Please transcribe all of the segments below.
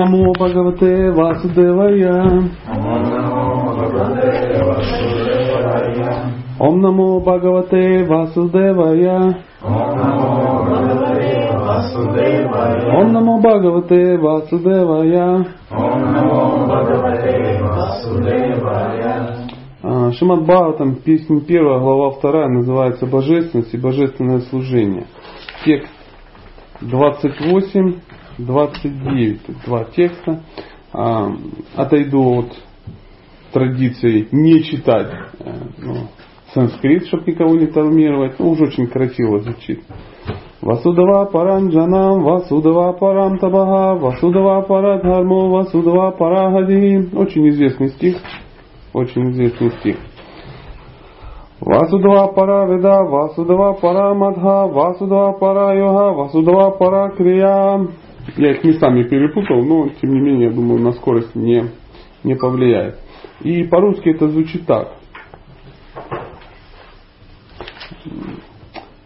Намо Бхагавате Васудевая. Ом Намо Бхагавате Васудевая. Ом Намо Бхагавате Васудевая. А, Шимат Бхагаватам, песня первая, глава вторая, называется «Божественность и божественное служение». Текст 28, 29, два текста. А, отойду от традиции не читать э, ну, санскрит, чтобы никого не травмировать. Ну, уже очень красиво звучит. Васудава парам джанам, Васудава парам табага, Васудава парадхармо, Васудава парагади. Очень известный стих. Очень известный стих. Васудава пара веда, Васудава пара мадха, Васудава пара йога, Васудава пара крия. Я их местами перепутал, но тем не менее, я думаю, на скорость не, не повлияет. И по-русски это звучит так.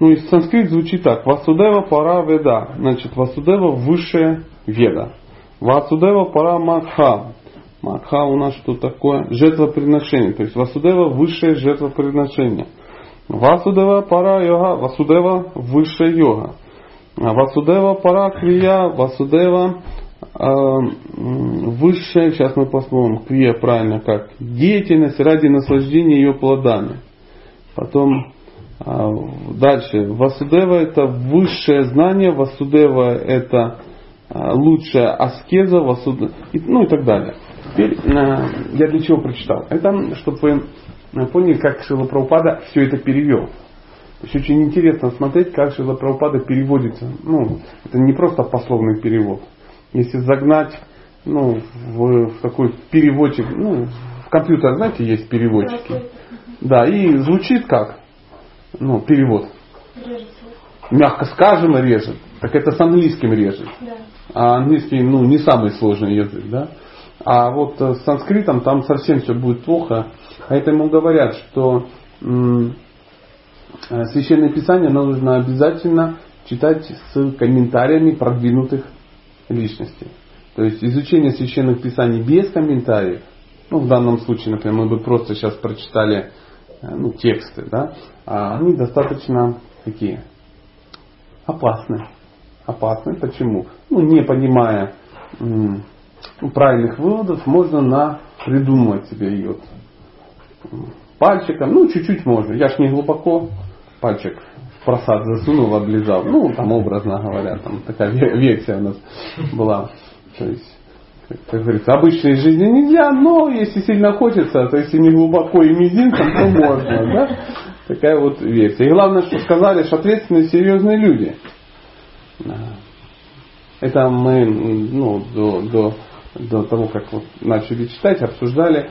Ну, из санскрит звучит так. Васудева пара веда. Значит, Васудева высшая веда. Васудева пара макха. Макха у нас что такое? Жертвоприношение. То есть Васудева высшее жертвоприношение. Васудева пара йога. Васудева высшая йога. Васудева пара крия. Васудева э, высшая, сейчас мы посмотрим, крия правильно как, деятельность ради наслаждения ее плодами. Потом а, дальше. Васудева это высшее знание, Васудева это а, лучшая аскеза, Васудева, ну и так далее. Теперь а, я для чего прочитал? Это, чтобы вы поняли, как Шила все это перевел. То есть очень интересно смотреть, как Шила Прабхупада переводится. Ну, это не просто пословный перевод. Если загнать ну, в, в такой переводчик, ну, в компьютер, знаете, есть переводчики. Да, и звучит как? ну, перевод. Режет. Мягко скажем, режет. Так это с английским режет. Да. А английский, ну, не самый сложный язык, да. А вот с санскритом там совсем все будет плохо. Поэтому говорят, что м- священное писание нужно обязательно читать с комментариями продвинутых личностей. То есть изучение священных писаний без комментариев, ну в данном случае, например, мы бы просто сейчас прочитали Э, ну, тексты, да, а они достаточно такие опасные. Опасные. Почему? Ну, не понимая правильных выводов, можно на придумывать себе ее пальчиком. Ну, чуть-чуть можно. Я ж не глубоко пальчик в просад засунул, облизал. Ну, там образно говоря, там такая версия у нас была. То есть как говорится, обычной жизни нельзя, но если сильно хочется, то если не глубоко и мизинцем, то можно. Да? Такая вот версия. И главное, что сказали, что ответственные, серьезные люди. Это мы ну, до, до, до того, как вот начали читать, обсуждали,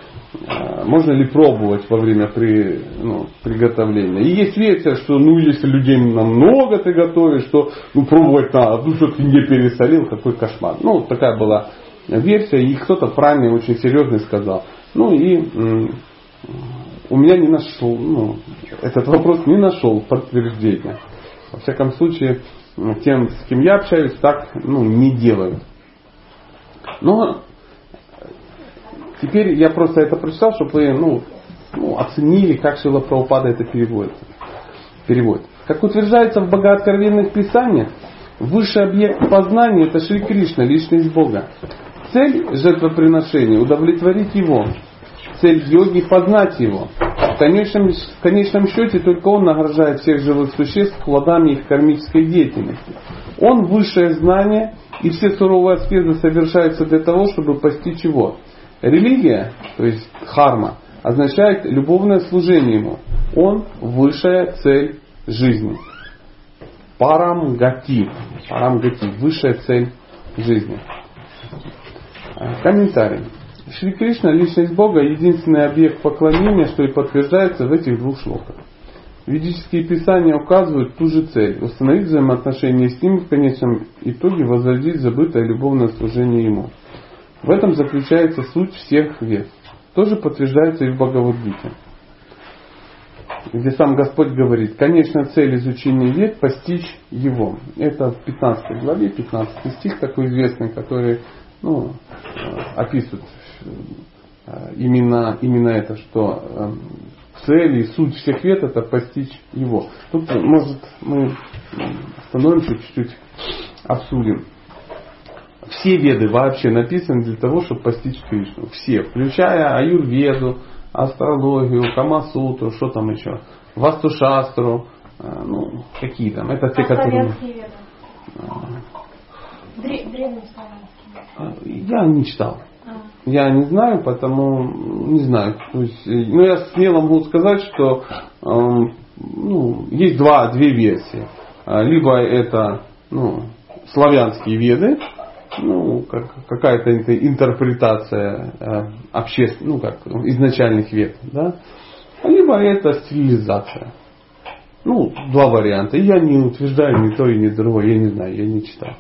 можно ли пробовать во время при, ну, приготовления. И есть версия, что ну если людей намного ты готовишь, что ну пробовать надо, ну что ты не пересолил, какой кошмар. Ну, такая была версия, и кто-то правильный, очень серьезный сказал. Ну и у меня не нашел, ну, этот вопрос не нашел подтверждения. Во всяком случае, тем, с кем я общаюсь, так ну, не делают. Но теперь я просто это прочитал, чтобы вы ну, ну, оценили, как Шила Прабхупада это переводит. переводит. Как утверждается в богооткровенных писаниях, высший объект познания это Шри Кришна, личность Бога. Цель жертвоприношения – удовлетворить его. Цель йоги – познать его. В конечном, в конечном счете только он награждает всех живых существ плодами их кармической деятельности. Он высшее знание, и все суровые аскезы совершаются для того, чтобы постичь его. Религия, то есть харма, означает любовное служение ему. Он высшая цель жизни. Парамгати. Парамгати. Высшая цель жизни. Комментарий. Шри Кришна, личность Бога, единственный объект поклонения, что и подтверждается в этих двух шлоках. Ведические писания указывают ту же цель – установить взаимоотношения с ним в конечном итоге возродить забытое любовное служение ему. В этом заключается суть всех вет. Тоже подтверждается и в Бхагавадгите. Где сам Господь говорит, конечная цель изучения вет – постичь его. Это в 15 главе, 15 стих такой известный, который ну, описывают именно, именно это, что цель и суть всех вет это постичь его. Тут, может, мы остановимся чуть-чуть, обсудим. Все веды вообще написаны для того, чтобы постичь Кришну. Все, включая аюрведу, астрологию, камасутру, что там еще, вастушастру, э, ну, какие там. Это те, а которые... А, Я не читал. А. Я не знаю, потому не знаю. То есть, э, ну, я смело могу сказать, что э, ну, есть два, две версии. Либо это ну, славянские веды, ну, как, какая-то интерпретация э, обществ, ну, как изначальных вет, да, либо это стилизация. Ну, два варианта. Я не утверждаю ни то и ни другое, я не знаю, я не читал.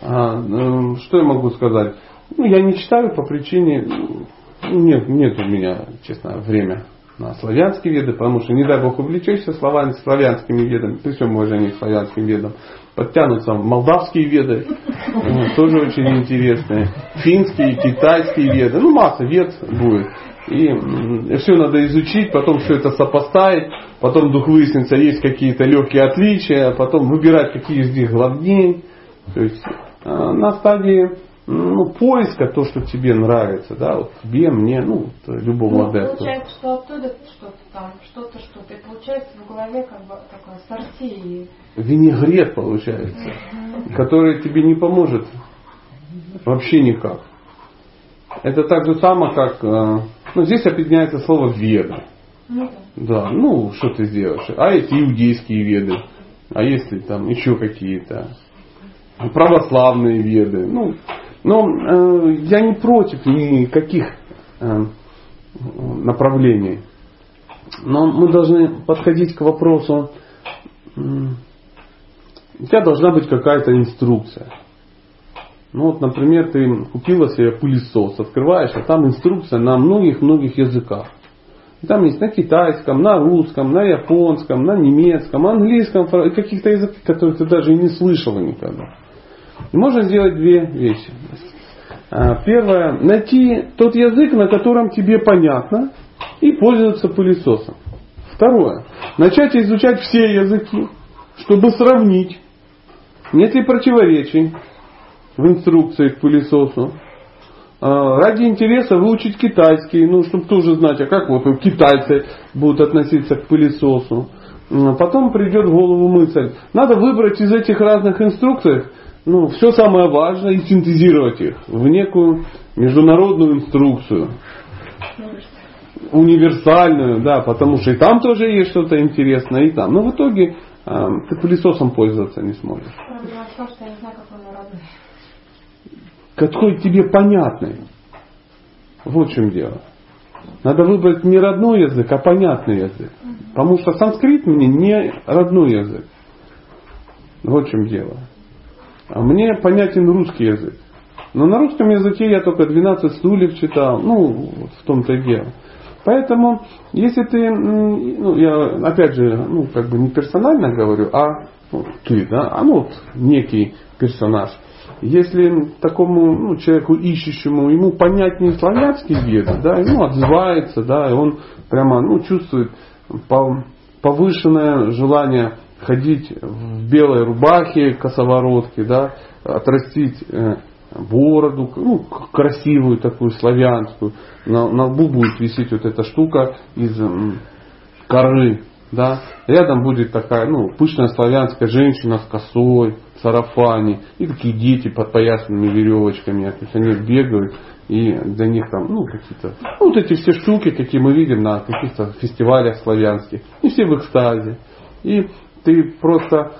А, ну, что я могу сказать? Ну, я не читаю по причине, ну, нет, нет у меня, честно, время на славянские веды, потому что, не дай бог, увлечешься славянскими ведами, при всем уважении к славянским ведам, подтянутся молдавские веды, тоже очень интересные, финские, китайские веды, ну масса вед будет. И все надо изучить, потом все это сопоставить, потом вдруг выяснится, есть какие-то легкие отличия, потом выбирать, какие из них главнее. То есть э, на стадии ну, поиска, то, что тебе нравится, да, вот тебе, мне, ну, любому ну, адепту. Получается, что оттуда что-то там, что-то, что-то. И получается в голове как бы такое сорти. Винегрет получается, который тебе не поможет вообще никак. Это так же само, как, э, ну, здесь объединяется слово веда. Ну, да. да, ну, что ты сделаешь? А эти иудейские веды, а если там еще какие-то православные веды, ну, но э, я не против никаких э, направлений. Но мы должны подходить к вопросу, у тебя должна быть какая-то инструкция. Ну вот, например, ты купила себе пылесос, открываешь, а там инструкция на многих-многих языках. И там есть на китайском, на русском, на японском, на немецком, английском, каких-то языках, которые ты даже и не слышала никогда. Можно сделать две вещи. А, первое, найти тот язык, на котором тебе понятно, и пользоваться пылесосом. Второе, начать изучать все языки, чтобы сравнить, нет ли противоречий в инструкции к пылесосу. А, ради интереса выучить китайский, ну, чтобы тоже знать, а как вот китайцы будут относиться к пылесосу. Потом придет в голову мысль, надо выбрать из этих разных инструкций ну, все самое важное и синтезировать их в некую международную инструкцию. Универсальную, да, потому что и там тоже есть что-то интересное, и там. Но в итоге э, ты пылесосом пользоваться не сможешь. Какой тебе понятный. Вот в чем дело. Надо выбрать не родной язык, а понятный язык. Потому что санскрит мне не родной язык. Вот в чем дело. А мне понятен русский язык. Но на русском языке я только 12 стульев читал. Ну, в том-то и дело. Поэтому, если ты, ну, я опять же, ну, как бы не персонально говорю, а ну, ты, да, а ну, вот некий персонаж. Если такому ну, человеку ищущему, ему понятнее славянский веды, да, ему отзывается, да, и он прямо, ну, чувствует повышенное желание ходить в белой рубахе, косоворотке, да, отрастить э, бороду, ну, красивую такую, славянскую. На, на лбу будет висеть вот эта штука из коры, да. Рядом будет такая, ну, пышная славянская женщина с косой, в сарафане. И такие дети под поясными веревочками. То есть они бегают, и для них там, ну, какие-то, ну, вот эти все штуки, какие мы видим на каких-то фестивалях славянских. И все в экстазе. И ты просто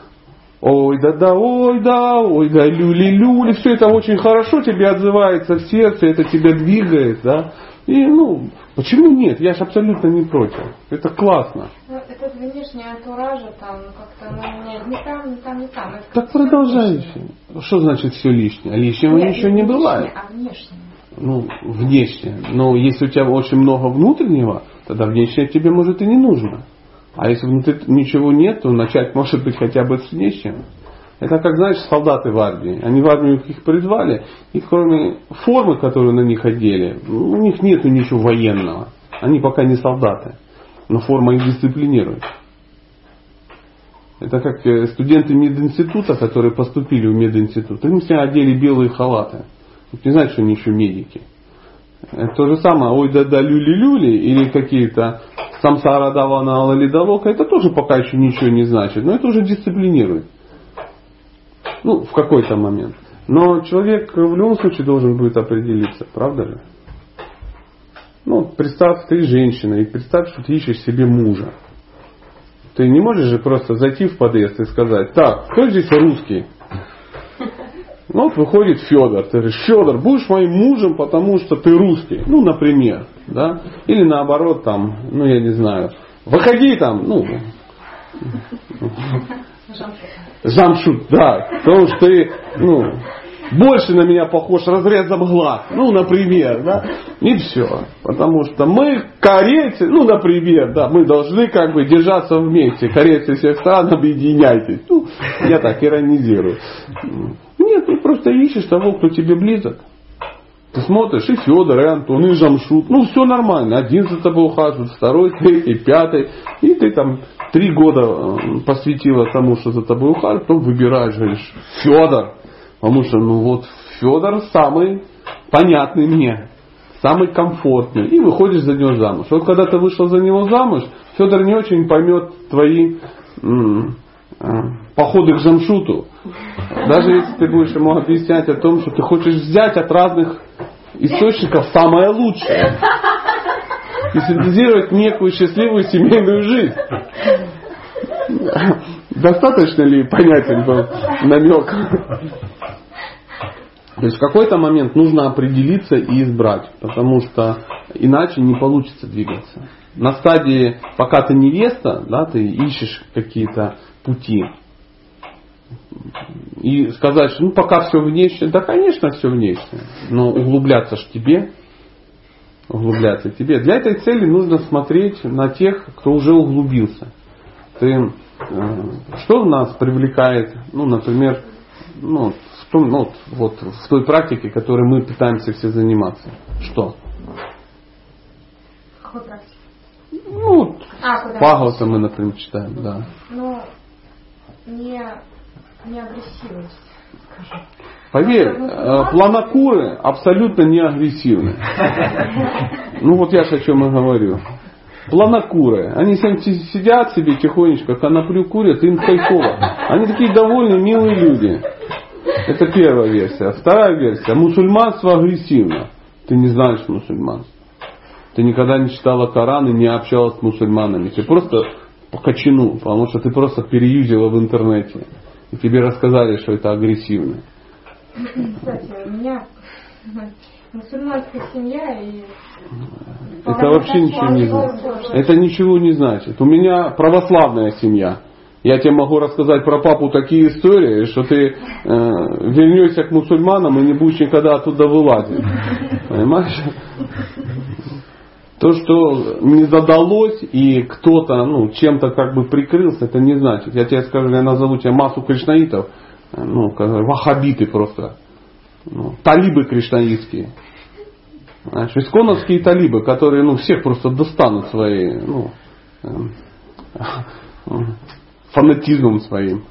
ой да да, ой да, ой да, люли люли, все это очень хорошо тебе отзывается в сердце, это тебя двигает, да. И ну, почему нет? Я же абсолютно не против. Это классно. Ну, это внешняя антуража там как-то меня не там, не там, не там. Это так продолжай еще. Что значит все лишнее? Лишнего нет, ничего не, не бывает. А внешнее. Ну, внешнее. Но если у тебя очень много внутреннего, тогда внешнее тебе может и не нужно. А если внутри ничего нет, то начать может быть хотя бы с внешнего. Это как, знаешь, солдаты в армии. Они в армию их призвали, и кроме формы, которую на них одели, у них нет ничего военного. Они пока не солдаты. Но форма их дисциплинирует. Это как э, студенты мединститута, которые поступили в мединститут. Они все одели белые халаты. Не знают, что они еще медики. Это то же самое, ой да да люли-люли или какие-то самсара давана алалидалока, это тоже пока еще ничего не значит, но это уже дисциплинирует. Ну, в какой-то момент. Но человек в любом случае должен будет определиться, правда же? Ну, представь, ты женщина, и представь, что ты ищешь себе мужа. Ты не можешь же просто зайти в подъезд и сказать, так, кто здесь русский? Ну вот выходит Федор, ты говоришь, Федор, будешь моим мужем, потому что ты русский. Ну, например. Да? Или наоборот, там, ну я не знаю, выходи там, ну, Жамшут, да, потому что ты, ну, больше на меня похож разрезом глаз, ну, например, да, и все. Потому что мы, корейцы, ну, например, да, мы должны как бы держаться вместе. Корейцы всех стран, объединяйтесь. Ну, я так иронизирую. Нет, ты просто ищешь того, кто тебе близок. Ты смотришь, и Федор, и Антон, и Жамшут. Ну, все нормально. Один за тобой ухаживает, второй, третий, пятый. И ты там три года э, посвятила тому, что за тобой ухаживает, потом выбираешь, говоришь, Федор. Потому что, ну вот, Федор самый понятный мне, самый комфортный. И выходишь за него замуж. Вот когда ты вышел за него замуж, Федор не очень поймет твои м- э, походы к Жамшуту. Даже если ты будешь ему объяснять о том, что ты хочешь взять от разных источников самое лучшее и синтезировать некую счастливую семейную жизнь. Достаточно ли понятен был намек? То есть в какой-то момент нужно определиться и избрать, потому что иначе не получится двигаться. На стадии, пока ты невеста, да, ты ищешь какие-то пути. И сказать, что ну пока все внешне, да конечно все внешне, но углубляться ж тебе, углубляться тебе. Для этой цели нужно смотреть на тех, кто уже углубился. Ты, э, что нас привлекает, ну, например, ну, том, ну, вот, в той практике, которой мы пытаемся все заниматься. Что? Какой практике? Ну, а, Пагалта мы, например, читаем, да. Ну, не, не агрессивность, скажем. Поверь, э, планокуры абсолютно не агрессивны. Ну вот я же о чем и говорю. Планокуры. Они сидят себе тихонечко, коноплю курят, им кайфово. Они такие довольные, милые люди. Это первая версия. Вторая версия. Мусульманство агрессивно. Ты не знаешь мусульманство. Ты никогда не читала Коран и не общалась с мусульманами. Ты просто по качину, потому что ты просто переюзила в интернете. И тебе рассказали, что это агрессивно. Кстати, у меня мусульманская семья и... Это вообще ничего не значит. Это ничего не значит. У меня православная семья. Я тебе могу рассказать про папу такие истории, что ты э, вернешься к мусульманам и не будешь никогда оттуда вылазить. Понимаешь? То, что не задалось и кто-то ну, чем-то как бы прикрылся, это не значит. Я тебе скажу, я назову тебе массу кришнаитов, ну, вахабиты просто, ну, талибы кришнаитские. Знаешь, исконовские талибы, которые ну, всех просто достанут своей ну, э, фанатизмом своим.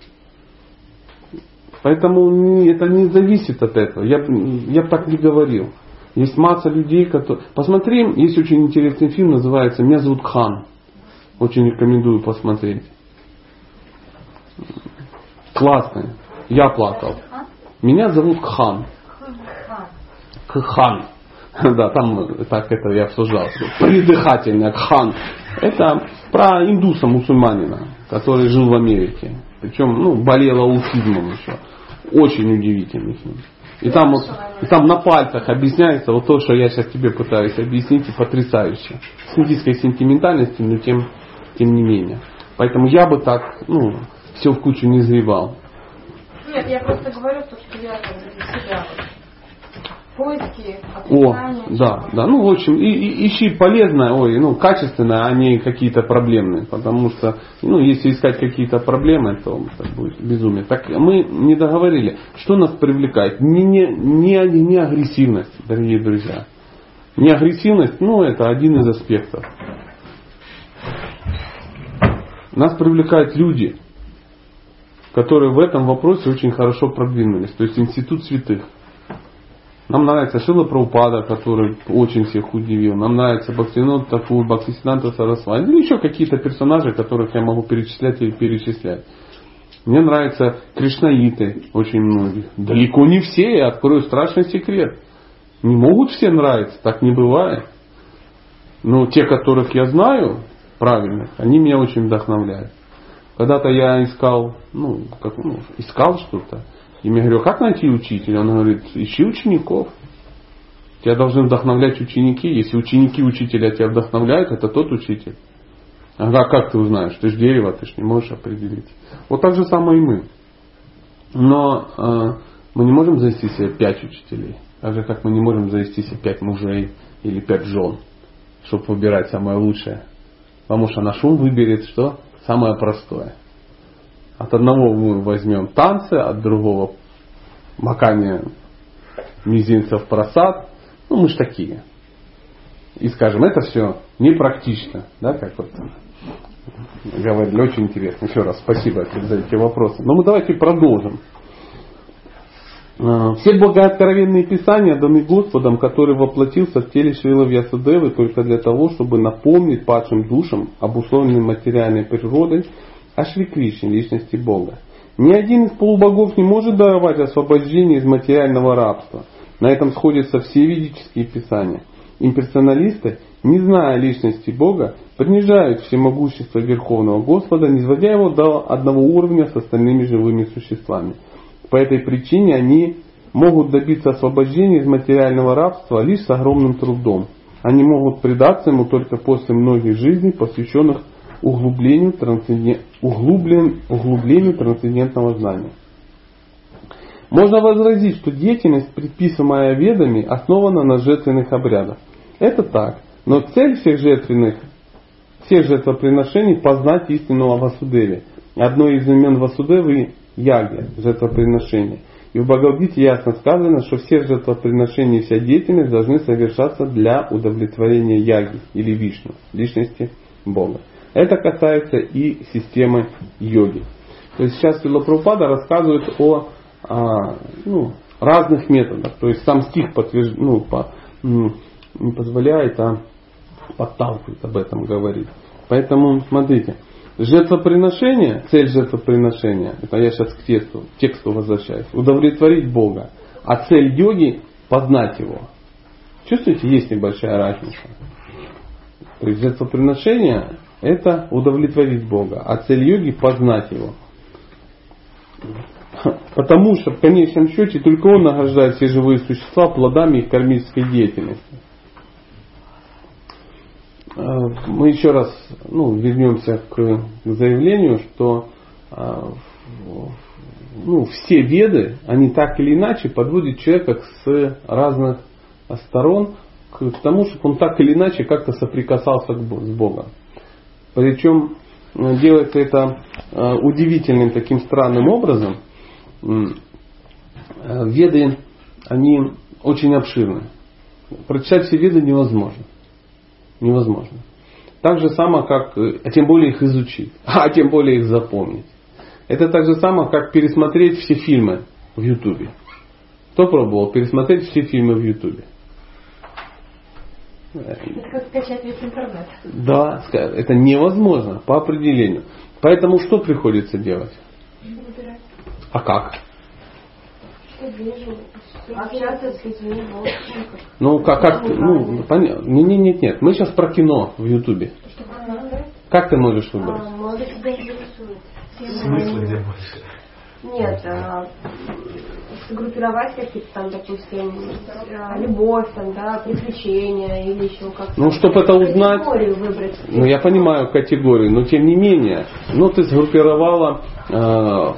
Поэтому это не зависит от этого. Я, я так не говорил. Есть масса людей, которые... Посмотри, есть очень интересный фильм, называется «Меня зовут Хан». Очень рекомендую посмотреть. Классный. Я плакал. Меня зовут Хан. Кхан. Да, там так это я обсуждал. Придыхательно, Кхан. Это про индуса мусульманина который жил в Америке. Причем, ну, болел аутизмом еще. Очень удивительный фильм. И там, вот, и там на пальцах объясняется вот то, что я сейчас тебе пытаюсь объяснить, и потрясающе. С индийской сентиментальностью, но тем, тем не менее. Поэтому я бы так, ну, все в кучу не заливал. Нет, я просто говорю то, что я для себя поиски, О, да, да. Ну, в общем, и, и, ищи полезное, ой, ну, качественное, а не какие-то проблемные. Потому что, ну, если искать какие-то проблемы, то это будет безумие. Так мы не договорили. Что нас привлекает? Не, не, не, не агрессивность, дорогие друзья. Не агрессивность, ну, это один из аспектов. Нас привлекают люди, которые в этом вопросе очень хорошо продвинулись. То есть институт святых. Нам нравится Шила Праупада, который очень всех удивил. Нам нравится Бхактинот Такур, Бхактисинанта Сарасвати. Или еще какие-то персонажи, которых я могу перечислять или перечислять. Мне нравятся кришнаиты очень многих. Далеко не все, я открою страшный секрет. Не могут все нравиться, так не бывает. Но те, которых я знаю, правильных, они меня очень вдохновляют. Когда-то я искал, ну, как, ну, искал что-то. И мне говорю, как найти учителя? Он говорит, ищи учеников. Тебя должны вдохновлять ученики. Если ученики учителя тебя вдохновляют, это тот учитель. Ага, как ты узнаешь? Ты же дерево, ты же не можешь определить. Вот так же самое и мы. Но э, мы не можем завести себе пять учителей. Так же, как мы не можем завести себе пять мужей или пять жен, чтобы выбирать самое лучшее. Потому что наш ум выберет что? Самое простое. От одного мы возьмем танцы, от другого макание мизинцев просад. Ну, мы же такие. И скажем, это все непрактично. Да, как вот говорили, очень интересно. Еще раз спасибо за эти вопросы. Но мы давайте продолжим. А, все богооткровенные писания даны Господом, который воплотился в теле Шрила Вьясадевы только для того, чтобы напомнить падшим душам, обусловленным материальной природой, о Шри Кришне, личности Бога. Ни один из полубогов не может даровать освобождение из материального рабства. На этом сходятся все ведические писания. Имперсоналисты, не зная личности Бога, принижают всемогущество Верховного Господа, не сводя его до одного уровня с остальными живыми существами. По этой причине они могут добиться освобождения из материального рабства лишь с огромным трудом. Они могут предаться ему только после многих жизней, посвященных углублению, трансценден... углублен... углублению трансцендентного знания. Можно возразить, что деятельность, предписываемая ведами, основана на жертвенных обрядах. Это так, но цель всех жертвенных, всех жертвоприношений – познать истинного Васудеви. Одно из имен Васудевы – яги, жертвоприношения. И в Бхагавадгите ясно сказано, что все жертвоприношения и вся деятельность должны совершаться для удовлетворения яги или вишну, личности Бога. Это касается и системы йоги. То есть сейчас Вилапрупада рассказывает о, о ну, разных методах. То есть сам стих подтвержд... ну, по, не позволяет, а подталкивает об этом говорить. Поэтому смотрите, жертвоприношение, цель жертвоприношения, это я сейчас к тексту, тексту возвращаюсь, удовлетворить Бога. А цель йоги познать его. Чувствуете, есть небольшая разница. То есть жертвоприношение это удовлетворить Бога, а цель йоги познать его. Потому что в конечном счете только он награждает все живые существа плодами их кармической деятельности. Э, мы еще раз ну, вернемся к заявлению, что э, ну, все веды, они так или иначе подводят человека с разных сторон к тому, чтобы он так или иначе как-то соприкасался с Богом. Причем э, делается это э, удивительным таким странным образом. Э, веды, они очень обширны. Прочитать все веды невозможно. Невозможно. Так же само, как, а тем более их изучить, а тем более их запомнить. Это так же само, как пересмотреть все фильмы в Ютубе. Кто пробовал пересмотреть все фильмы в Ютубе? Это как скачать весь интернет. Да, это невозможно по определению. Поэтому что приходится делать? Выбирать. А как? Что вижу, общаться с людьми, Ну, как, как ты, ну, понятно. Нет, нет, нет, нет. Мы сейчас про кино в Ютубе. Как ты можешь выбрать? А, молодых тебя интересует. Смысл где больше? Нет, а, сгруппировать какие-то там, допустим, а, любовь, там, да, приключения или еще как-то. Ну, чтобы это узнать. Категорию выбрать. Ну, я понимаю категорию, но тем не менее, ну, ты сгруппировала э,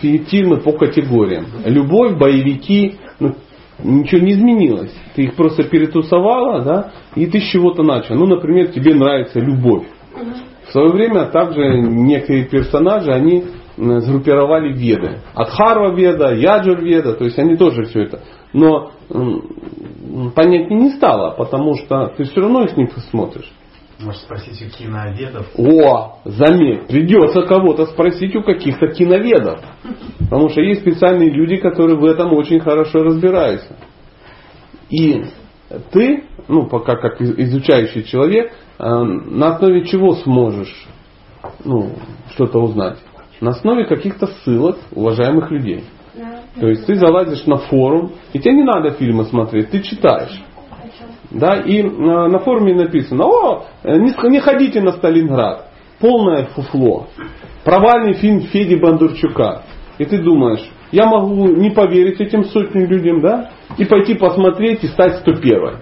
фильмы по категориям. Любовь, боевики, ну, ничего не изменилось. Ты их просто перетусовала, да, и ты с чего-то начал. Ну, например, тебе нравится любовь. В свое время также некие персонажи, они сгруппировали веды. Адхарва веда, Яджур веда, то есть они тоже все это. Но понятнее не стало, потому что ты все равно их не посмотришь. Может спросить у киноведов? О, заметь, придется кого-то спросить у каких-то киноведов. Потому что есть специальные люди, которые в этом очень хорошо разбираются. И ты, ну, пока как изучающий человек, э, на основе чего сможешь ну, что-то узнать? На основе каких-то ссылок уважаемых людей. То есть ты залазишь на форум, и тебе не надо фильмы смотреть, ты читаешь. Да, и э, на форуме написано, о, не, не ходите на Сталинград, полное фуфло. Провальный фильм Феди Бондарчука. И ты думаешь, я могу не поверить этим сотням людям, да, и пойти посмотреть и стать 101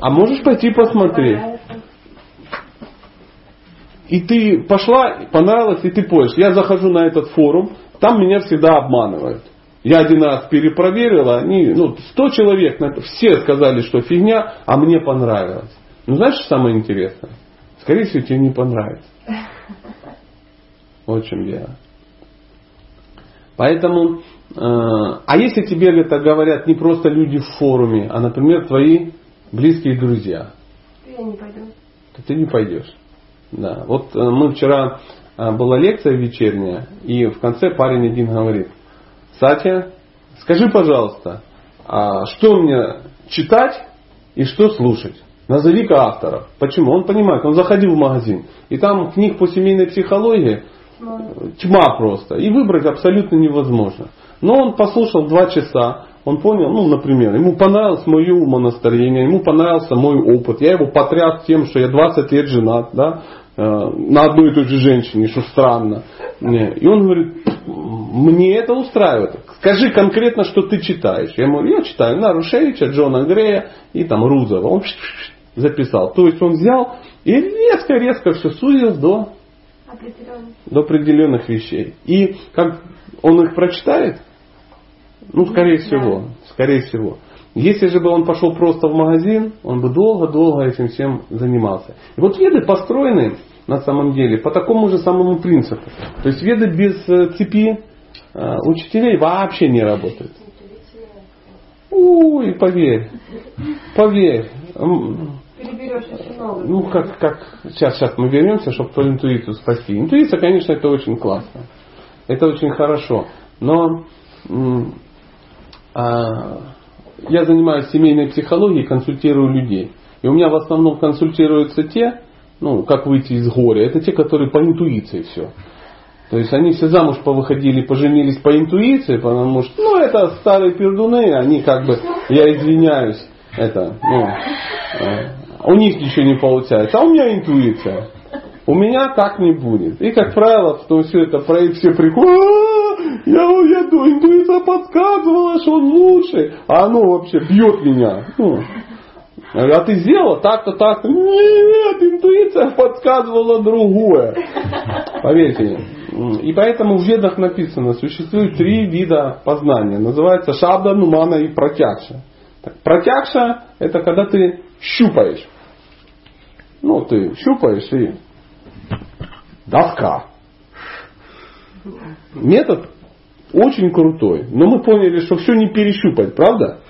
а можешь пойти посмотреть. И ты пошла, понравилось, и ты поешь. Я захожу на этот форум, там меня всегда обманывают. Я один раз перепроверила, они, ну, 100 человек, все сказали, что фигня, а мне понравилось. Ну, знаешь, что самое интересное? Скорее всего, тебе не понравится. Вот в чем дело. Поэтому, э, а если тебе это говорят не просто люди в форуме, а, например, твои близкие друзья, я не пойду. то ты не пойдешь. Да. Вот э, мы вчера э, была лекция вечерняя, и в конце парень один говорит, Сатя, скажи, пожалуйста, а что мне читать и что слушать? Назови-ка авторов. Почему? Он понимает, он заходил в магазин, и там книг по семейной психологии тьма просто. И выбрать абсолютно невозможно. Но он послушал два часа, он понял, ну, например, ему понравилось мое умонастроение, ему понравился мой опыт. Я его потряс тем, что я 20 лет женат, да, на одной и той же женщине, что странно. И он говорит, мне это устраивает. Скажи конкретно, что ты читаешь. Я ему говорю, я читаю Нарушевича, Джона Грея и там Рузова. Он записал. То есть он взял и резко-резко все сузил до, до определенных вещей. И как он их прочитает, ну, скорее всего, скорее всего. Если же бы он пошел просто в магазин, он бы долго-долго этим всем занимался. И вот веды построены на самом деле по такому же самому принципу. То есть веды без э, цепи э, учителей вообще не работают. Ой, поверь, поверь. Ну, как, как, сейчас, сейчас мы вернемся, чтобы про интуицию спасти. Интуиция, конечно, это очень классно. Это очень хорошо. Но а, я занимаюсь семейной психологией, консультирую людей. И у меня в основном консультируются те, ну, как выйти из горя, это те, которые по интуиции все. То есть они все замуж повыходили, поженились по интуиции, потому что, ну, это старые пердуны, они как бы, я извиняюсь, это, ну, э, у них ничего не получается, а у меня интуиция. У меня так не будет. И, как правило, потом все это все приходят, я, я, интуиция подсказывала, что он лучший, а оно вообще бьет меня. Ну, а ты сделала так-то, так-то. Нет, интуиция подсказывала другое. Поверьте. И поэтому в ведах написано, существует три вида познания. Называется шабда, нумана и протягша. протягша это когда ты щупаешь. Ну, ты щупаешь и доска. Метод очень крутой. Но мы поняли, что все не перещупать, правда?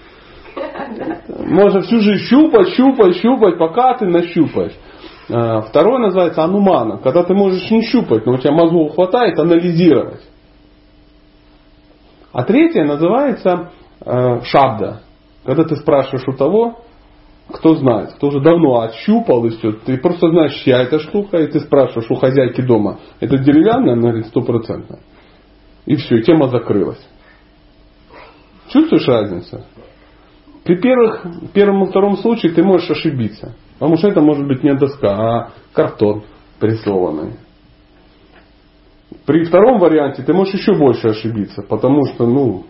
Можно всю жизнь щупать, щупать, щупать, пока ты нащупаешь. А, второе называется анумана, когда ты можешь не щупать, но у тебя мозгов хватает анализировать. А третье называется э, шабда, когда ты спрашиваешь у того, кто знает, кто уже давно отщупал и все. Ты просто знаешь, чья эта штука, и ты спрашиваешь у хозяйки дома, это деревянная, она говорит, стопроцентно. И все, тема закрылась. Чувствуешь разницу? При первых, первом и втором случае ты можешь ошибиться. Потому что это может быть не доска, а картон прессованный. При втором варианте ты можешь еще больше ошибиться, потому что, ну,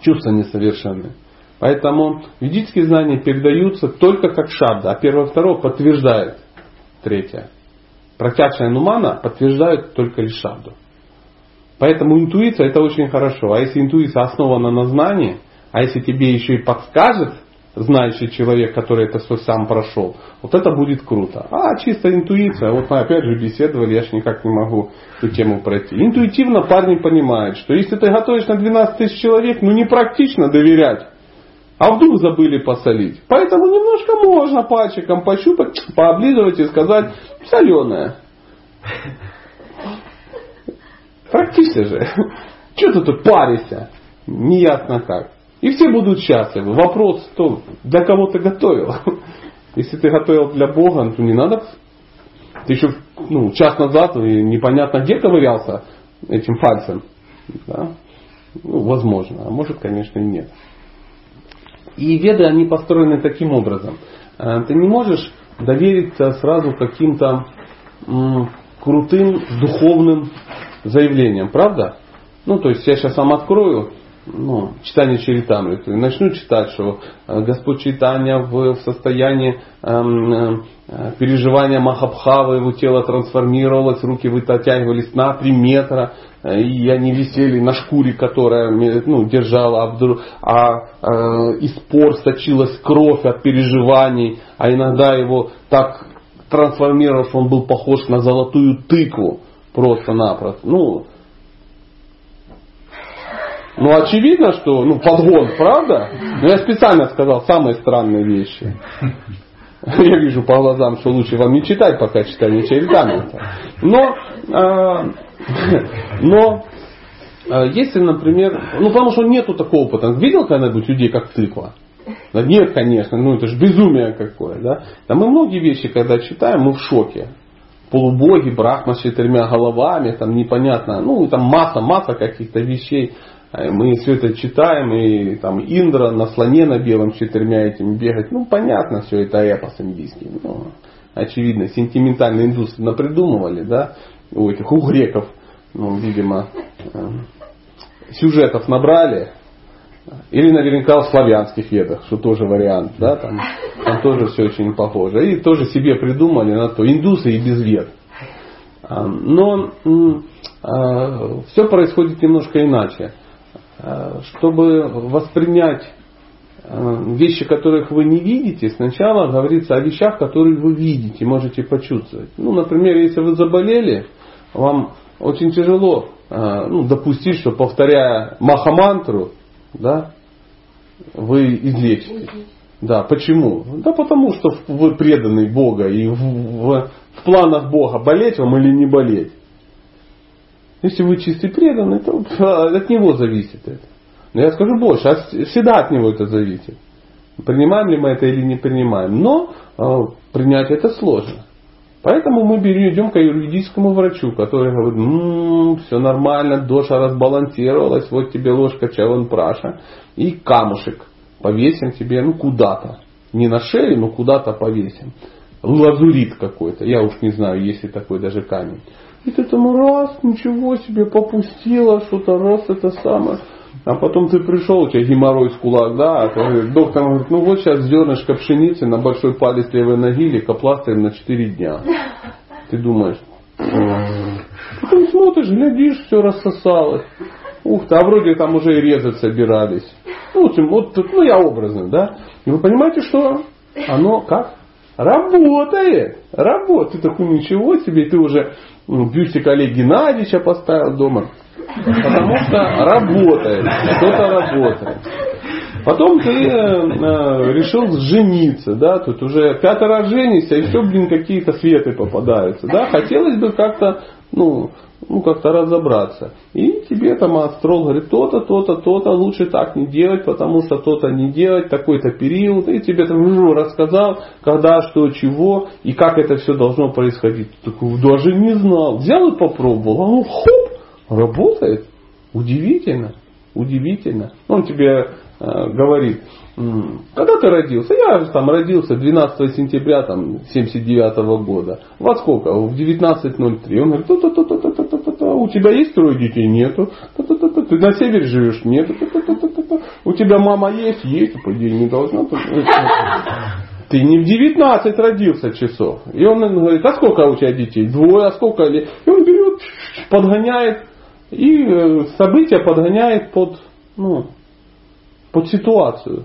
чувства несовершенны. Поэтому ведические знания передаются только как шабда, а первое и второе подтверждает третье. Протягшая нумана подтверждают только лишь шабду. Поэтому интуиция это очень хорошо. А если интуиция основана на знании, а если тебе еще и подскажет знающий человек, который это все сам прошел, вот это будет круто. А чисто интуиция, вот мы опять же беседовали, я ж никак не могу эту тему пройти. Интуитивно парни понимают, что если ты готовишь на 12 тысяч человек, ну непрактично доверять. А вдруг забыли посолить. Поэтому немножко можно пальчиком пощупать, пооблизывать и сказать соленое. Практично же. Что ты тут паришься? Неясно как. И все будут счастливы. Вопрос в том, для кого ты готовил. Если ты готовил для Бога, то не надо. Ты еще ну, час назад непонятно где ковырялся этим пальцем. Да? Ну, возможно, а может, конечно, и нет. И веды, они построены таким образом. Э, ты не можешь довериться сразу каким-то крутым духовным заявлениям, правда? Ну, то есть я сейчас вам открою ну, читание Чаритамриты. Начну читать, что э, Господь Читания в, состоянии эм, э, переживания Махабхавы, его тело трансформировалось, руки вытягивались на 3 метра, э, и они висели на шкуре, которая ну, держала, а, а э, из пор сочилась кровь от переживаний, а иногда его так трансформировался, он был похож на золотую тыкву просто-напросто. Ну, ну, очевидно, что ну, подгон, правда? Но я специально сказал самые странные вещи. Я вижу по глазам, что лучше вам не читать, пока читание Чаритамрита. Но, э, но э, если, например, ну потому что нету такого опыта. Видел когда-нибудь людей как тыква? Да нет, конечно, ну это же безумие какое, да? Да мы многие вещи, когда читаем, мы в шоке. Полубоги, брахма с четырьмя головами, там непонятно, ну там масса, масса каких-то вещей. Э, мы все это читаем, и там Индра на слоне на белом с четырьмя этими бегать. Ну, понятно, все это эпос индийский. Ну, очевидно, сентиментальные индусы напридумывали, да, у этих, у греков, ну, видимо, э, сюжетов набрали, или наверняка в славянских ведах, что тоже вариант, да, там, там тоже все очень похоже. И тоже себе придумали на то, индусы и без вед. А, но а, все происходит немножко иначе. Э, чтобы воспринять вещи, которых вы не видите, сначала говорится о вещах, которые вы видите, можете почувствовать. Ну, например, если вы заболели, вам очень тяжело ну, допустить, что повторяя махамантру, да, вы излечитесь. Да, почему? Да потому что вы преданный Бога и в, в, в планах Бога болеть вам или не болеть. Если вы чистый преданный, то от него зависит это. Но я скажу больше, а всегда от него это зависит. Принимаем ли мы это или не принимаем. Но э, принять это сложно. Поэтому мы идем к юридическому врачу, который говорит, м-м, все нормально, доша разбалансировалась, вот тебе ложка чаван праша и камушек повесим тебе, ну куда-то. Не на шею, но куда-то повесим. Лазурит какой-то, я уж не знаю, есть ли такой даже камень. И ты там раз, ничего себе, попустила что-то, раз это самое. А потом ты пришел, у тебя геморрой с кулак, да, а ты, доктор говорит, ну вот сейчас зернышко пшеницы на большой палец левой ноги или лейкопластырем на 4 дня. Ты думаешь, потом смотришь, глядишь, все рассосалось. Ух ты, а вроде там уже и резать собирались. Ну, вот, ну я образно, да. И вы понимаете, что оно как? Работает. Работает. Ты такой, ничего себе, ты уже бюстик Олега Геннадьевича поставил дома. Потому что работает. Кто-то работает. Потом ты э, э, решил жениться, да, тут уже пятый раз женишься, и все, блин, какие-то светы попадаются, да, хотелось бы как-то, ну, ну, как-то разобраться. И тебе там астролог говорит, то-то, то-то, то-то, лучше так не делать, потому что то-то не делать, такой-то период. И тебе там ну, рассказал, когда, что, чего, и как это все должно происходить. Такой, даже не знал. Взял и попробовал, а ну хоп, работает. Удивительно, удивительно. Он тебе говорит, когда ты родился? Я же там родился 12 сентября там, 79 -го года. Во сколько? В 19.03. Он говорит, то -то -то -то -то -то -то -то. у тебя есть трое детей? Нету. То -то -то -то. Ты на севере живешь? Нету. То -то -то -то -то. У тебя мама есть? Есть. По идее не должна. Ты не в 19 родился часов. И он говорит, а сколько у тебя детей? Двое, а сколько? И он берет, подгоняет И э, события подгоняет под, ну, под ситуацию.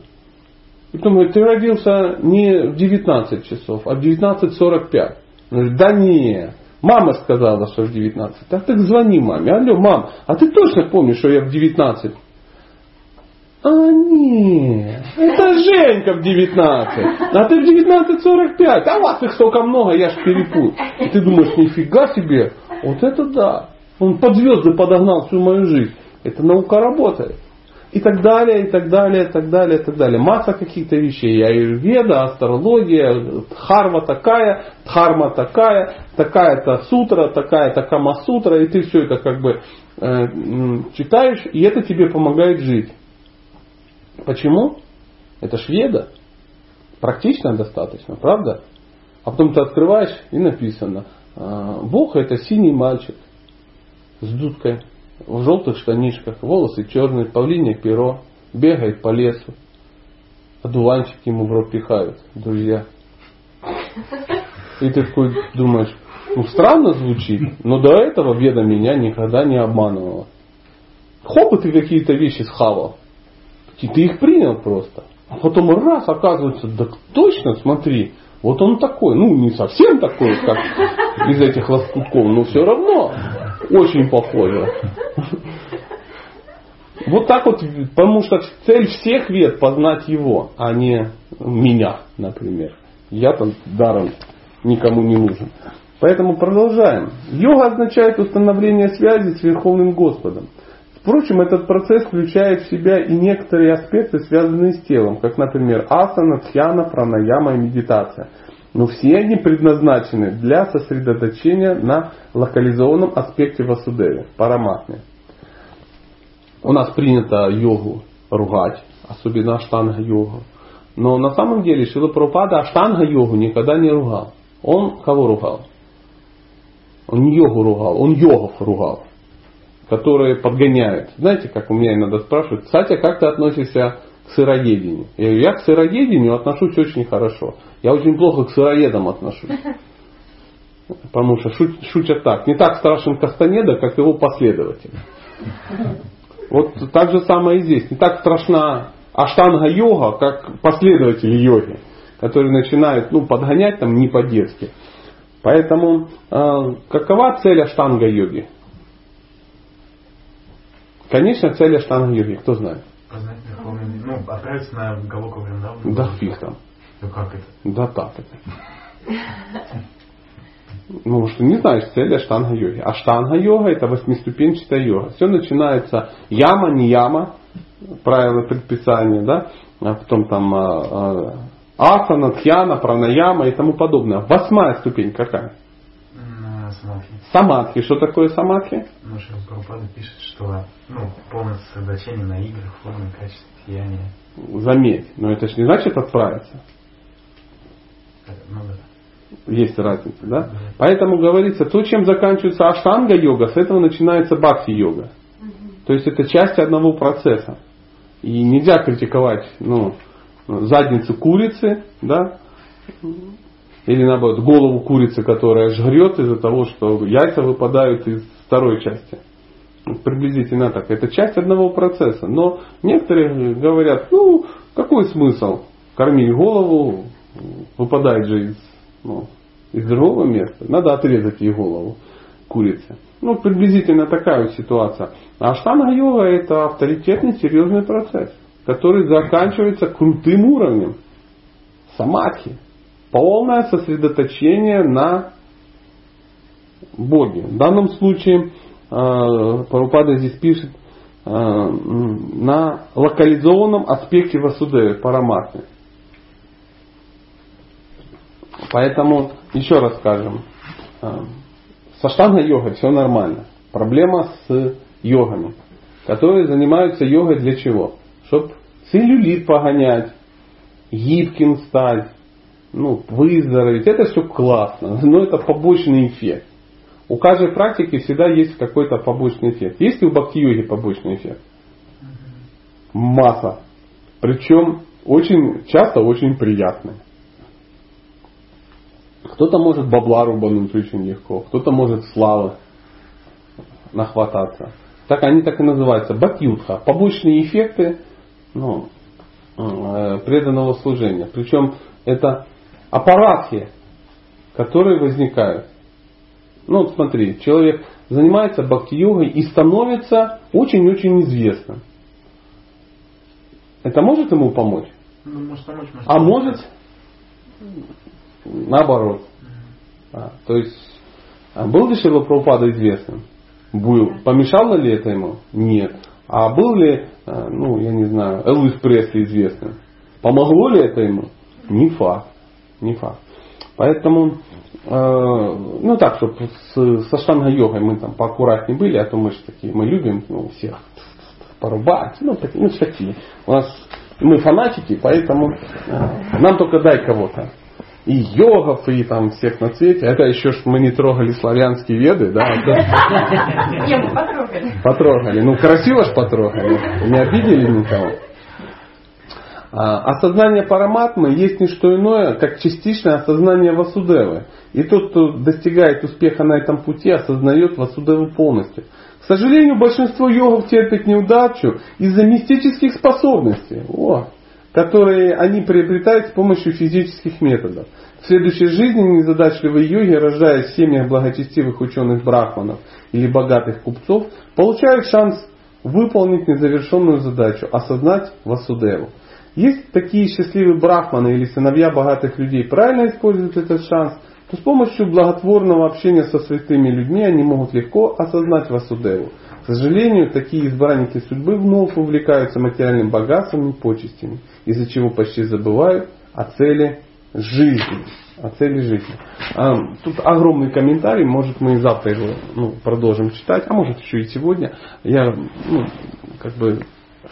И думаю, ты родился не в 19 часов, а в 19.45. Говорит, да не, мама сказала, что в 19. Так так звони маме. Алло, мам, а ты точно помнишь, что я в 19? А нет, это Женька в 19, а ты в 19.45, а вас их столько много, я ж перепутал. И ты думаешь, нифига себе, вот это да. Он под звезды подогнал всю мою жизнь. Это наука работает. И так далее, и так далее, и так далее, и так далее. Масса каких-то вещей. Аюрведа, астрология, дхарма такая, дхарма такая, такая-то сутра, такая-то камасутра. И ты все это как бы э, читаешь, и это тебе помогает жить. Почему? Это шведа. Практично достаточно, правда? А потом ты открываешь и написано, «А, Бог это синий мальчик с дудкой, в желтых штанишках, волосы черные, павлинье перо, бегает по лесу. Одуванчик ему в рот пихают, друзья. И ты такой думаешь, ну странно звучит, но до этого веда меня никогда не обманывала. Хоп, и ты какие-то вещи схавал. И ты их принял просто. А потом раз, оказывается, да точно, смотри, вот он такой, ну не совсем такой, как из этих лоскутков, но все равно очень похоже. Вот так вот, потому что цель всех вет познать его, а не меня, например. Я там даром никому не нужен. Поэтому продолжаем. Йога означает установление связи с Верховным Господом. Впрочем, этот процесс включает в себя и некоторые аспекты, связанные с телом, как, например, асана, тхьяна, пранаяма и медитация. Но все они предназначены для сосредоточения на локализованном аспекте васудевы, параматме. У нас принято йогу ругать, особенно аштанга-йогу. Но на самом деле Шила Прабхупада аштанга-йогу никогда не ругал. Он кого ругал? Он не йогу ругал, он йогов ругал которые подгоняют. Знаете, как у меня иногда спрашивают, кстати, как ты относишься к сыроедению? Я говорю, я к сыроедению отношусь очень хорошо. Я очень плохо к сыроедам отношусь. Потому что шутят так. Не так страшен Кастанеда, как его последователь. Вот так же самое и здесь. Не так страшна аштанга-йога, как последователи йоги, которые начинают ну, подгонять там не по-детски. Поэтому э, какова цель аштанга-йоги? Конечно, цель Аштанга йоги, кто знает? Познать Ну, отправиться на Галоку Вриндавну. Да фиг там. Ну как это? Да так это. Ну, что не знаешь цели аштанга йоги. Аштанга йога это восьмиступенчатая йога. Все начинается яма, не яма, правила предписания, да, а потом там а, а, асана, тхьяна, пранаяма и тому подобное. Восьмая ступень какая? Самадхи. Самадхи. Что такое самадхи? Ну, пишет, что ну, полное сосредоточение на играх, форме, качестве, сияния. Заметь, но это же не значит отправиться. Ну. Есть разница, да? да? Поэтому говорится, то, чем заканчивается аштанга-йога, с этого начинается бхакти-йога. Угу. То есть это часть одного процесса. И нельзя критиковать ну, задницу курицы, да, или наоборот, голову курицы, которая жрет из-за того, что яйца выпадают из второй части. Приблизительно так. Это часть одного процесса. Но некоторые говорят, ну, какой смысл кормить голову, выпадает же из, ну, из другого места. Надо отрезать ей голову курицы. Ну, приблизительно такая вот ситуация. А штанга-йога это авторитетный, серьезный процесс, который заканчивается крутым уровнем. Самадхи полное сосредоточение на Боге. В данном случае Парупада здесь пишет э, на локализованном аспекте Васудевы, Параматмы. Поэтому, еще раз скажем, э, со штанга-йогой все нормально. Проблема с йогами, которые занимаются йогой для чего? Чтобы целлюлит погонять, гибким стать, ну, выздороветь, это все классно, но это побочный эффект. У каждой практики всегда есть какой-то побочный эффект. Есть ли у бхакти-йоги побочный эффект? Масса. Причем очень часто очень приятный. Кто-то может бабла рубануть очень легко, кто-то может славы нахвататься. Так они так и называются. Бхактиютха. Побочные эффекты ну, э, преданного служения. Причем это аппаратхи, которые возникают. Ну вот смотри, человек занимается бхакти-йогой и становится очень-очень известным. Это может ему помочь? Ну, может помочь, может А может наоборот. А, то есть а был ли Шила Прабхупада известным? Был. Помешало ли это ему? Нет. А был ли, а, ну, я не знаю, Элвис Пресли известным? Помогло ли это ему? Не факт. Не факт. Поэтому, ну так, чтобы с, со штанга-йогой мы там поаккуратнее были, а то мы же такие, мы любим ну, всех порубать, ну, такие, ну такие. У нас мы фанатики, поэтому э, нам только дай кого-то. И йогов, и там всех на цвете. Это еще ж мы не трогали славянские веды, да? Не, мы потрогали. Потрогали. Ну, красиво ж потрогали. Не обидели никого. А, осознание параматмы есть не что иное, как частичное осознание Васудевы. И тот, кто достигает успеха на этом пути, осознает Васудеву полностью. К сожалению, большинство йогов терпит неудачу из-за мистических способностей, о, которые они приобретают с помощью физических методов. В следующей жизни незадачливые йоги, рождаясь в семьях благочестивых ученых брахманов или богатых купцов, получают шанс выполнить незавершенную задачу – осознать Васудеву. Есть такие счастливые брахманы или сыновья богатых людей правильно используют этот шанс, то с помощью благотворного общения со святыми людьми они могут легко осознать Васудеву. К сожалению, такие избранники судьбы вновь увлекаются материальным богатством и почестями, из-за чего почти забывают о цели жизни. О цели жизни. А, тут огромный комментарий, может мы и завтра его ну, продолжим читать, а может еще и сегодня. Я ну, как бы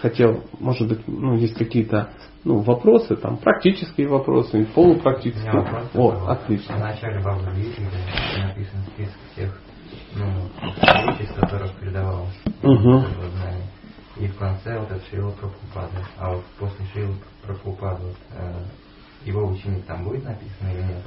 хотел, может быть, ну, есть какие-то ну, вопросы, там, практические вопросы, полупрактические. вопрос О, такой. отлично. В начале Бхагавадгиты написан список всех ну, вещей, из которых передавалось Угу. И в конце вот это Шрила Прабхупада. А вот после Шрила Прабхупада вот, э, его ученик там будет написан или нет?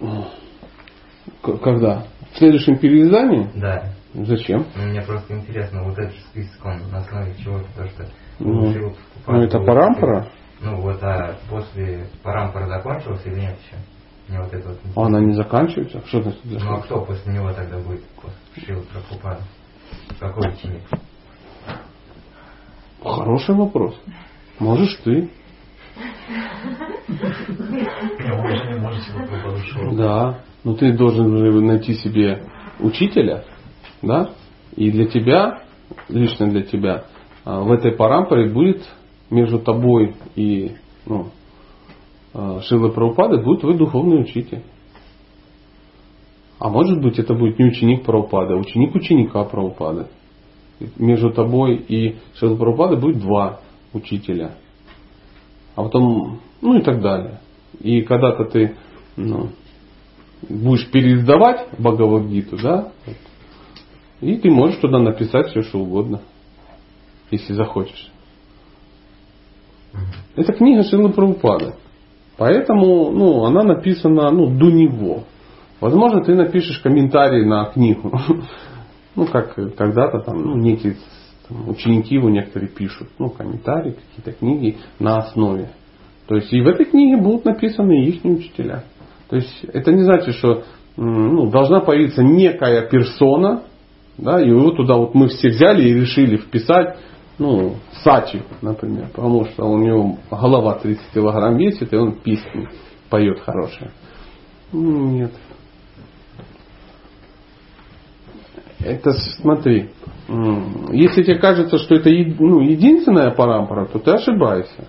Вот? Когда? В следующем переиздании? Да. Зачем? Ну, мне просто интересно, вот этот список, он на основе чего-то, то, что Ну, Шрила Прабхупада Ну, это парампара. Ну вот, а после парампара закончилась или нет еще? Мне вот это вот А Она не заканчивается? Что значит Ну а заканчивается? кто после него тогда будет после Прабхупада? Какой ученик? Хороший вопрос. Можешь ты. Да. Но ты должен же найти себе учителя, да? И для тебя, лично для тебя, а, в этой парампоре будет между тобой и ну, а, Шилой Прабхупады будет твой духовный учитель. А может быть это будет не ученик Прабхупады, а ученик ученика Прабхупады. Между тобой и Шилой Прабхупадой будет два учителя. А потом, ну и так далее. И когда-то ты ну, будешь переиздавать Бхагавадгиту, да, и ты можешь туда написать все, что угодно, если захочешь. Это книга Шилы Прабхупады. Поэтому ну, она написана ну, до него. Возможно, ты напишешь комментарий на книгу. Ну, как когда-то там ну, некие там, ученики его некоторые пишут. Ну, комментарии, какие-то книги на основе. То есть и в этой книге будут написаны их учителя. То есть это не значит, что ну, должна появиться некая персона, да, и его туда вот мы все взяли и решили вписать, ну, Сачи, например, потому что у него голова 30 килограмм весит, и он песни поет хорошие. Ну, Нет. Это смотри, если тебе кажется, что это ну, единственная парампара, то ты ошибаешься.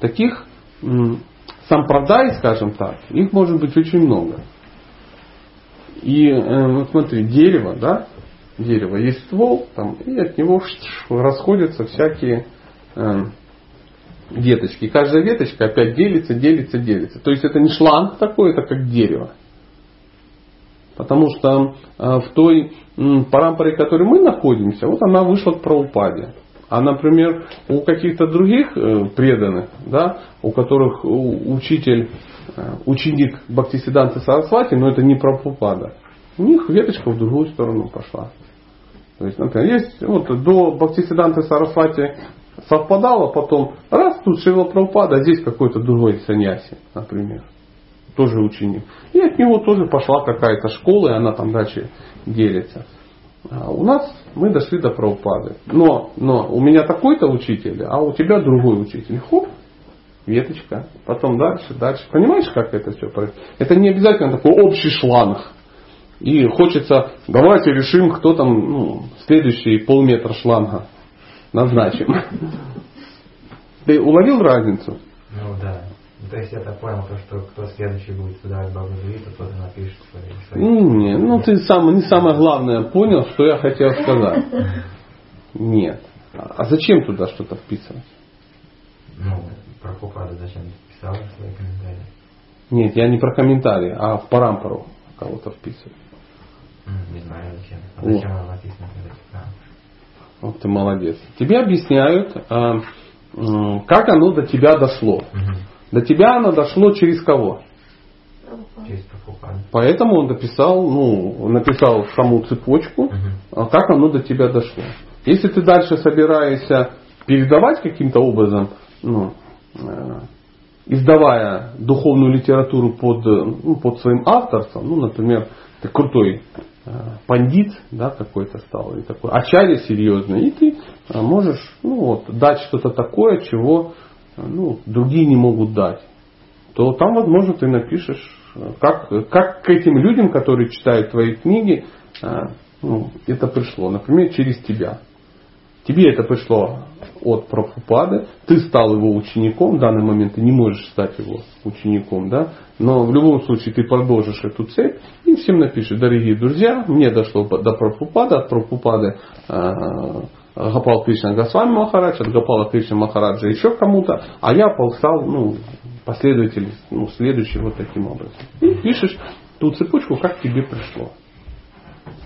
Таких м, сампрадай, скажем так, их может быть очень много. И э, смотри, дерево, да, дерево, есть ствол, там, и от него расходятся всякие э, веточки. Каждая веточка опять делится, делится, делится. То есть это не шланг такой, это как дерево. Потому что э, в той м, парампоре, в которой мы находимся, вот она вышла к Праупаде. А, например, у каких-то других э, преданных, да, у которых учитель, э, ученик Бхактисиданты Сарасвати, но это не Прабхупада, у них веточка в другую сторону пошла. То есть, например, есть вот до Бхактисиданты Сарасвати совпадало, потом раз тут Шила Прабхупада, а здесь какой-то другой саньяси, например, тоже ученик. И от него тоже пошла какая-то школа, и она там дальше делится. А у нас мы дошли до Прабхупады. Но, но у меня такой-то учитель, а у тебя другой учитель. Хоп, веточка. Потом дальше, дальше. Понимаешь, как это все происходит? Это не обязательно такой общий шланг. И хочется, давайте решим, кто там ну, следующий полметра шланга назначим. Ты уловил разницу? Ну да. То есть я так понял, то, что кто следующий будет сюда от Бхагавадгита, тот и напишет свои. Ну, не, ну ты сам, не самое главное понял, что я хотел сказать. Нет. А зачем туда что-то вписывать? Ну, про Прабхупада зачем писал свои комментарии? Нет, я не про комментарии, а в парампору кого-то вписывать. Не знаю зачем. А зачем оно написано? Вот ты молодец. Тебе объясняют, а, как оно до тебя дошло. Мгм. До тебя оно дошло через кого? Через. Поэтому он написал, ну, написал саму цепочку, а как оно до тебя дошло. Если ты дальше собираешься передавать каким-то образом, ну, э, издавая духовную литературу под, ну, под своим авторством, ну, например, ты крутой пандит да, какой-то стал, и такой ачарья серьезный, и ты э, можешь ну, вот, дать что-то такое, чего э, ну, другие не могут дать то там, возможно, ты напишешь, э, как, как к этим людям, которые читают твои книги, э, ну, это пришло. Например, через тебя. Тебе это пришло от Прабхупады, ты стал его учеником, в данный момент ты не можешь стать его учеником, да, но в любом случае ты продолжишь эту цепь и всем напишешь, дорогие друзья, мне дошло до Прабхупады, от Прабхупады э, Гапал Кришна Госвами Махарадж, от Гапала Кришна Махараджа еще кому-то, а я стал ну, последователь ну, следующий вот таким образом. И пишешь ту цепочку, как тебе пришло.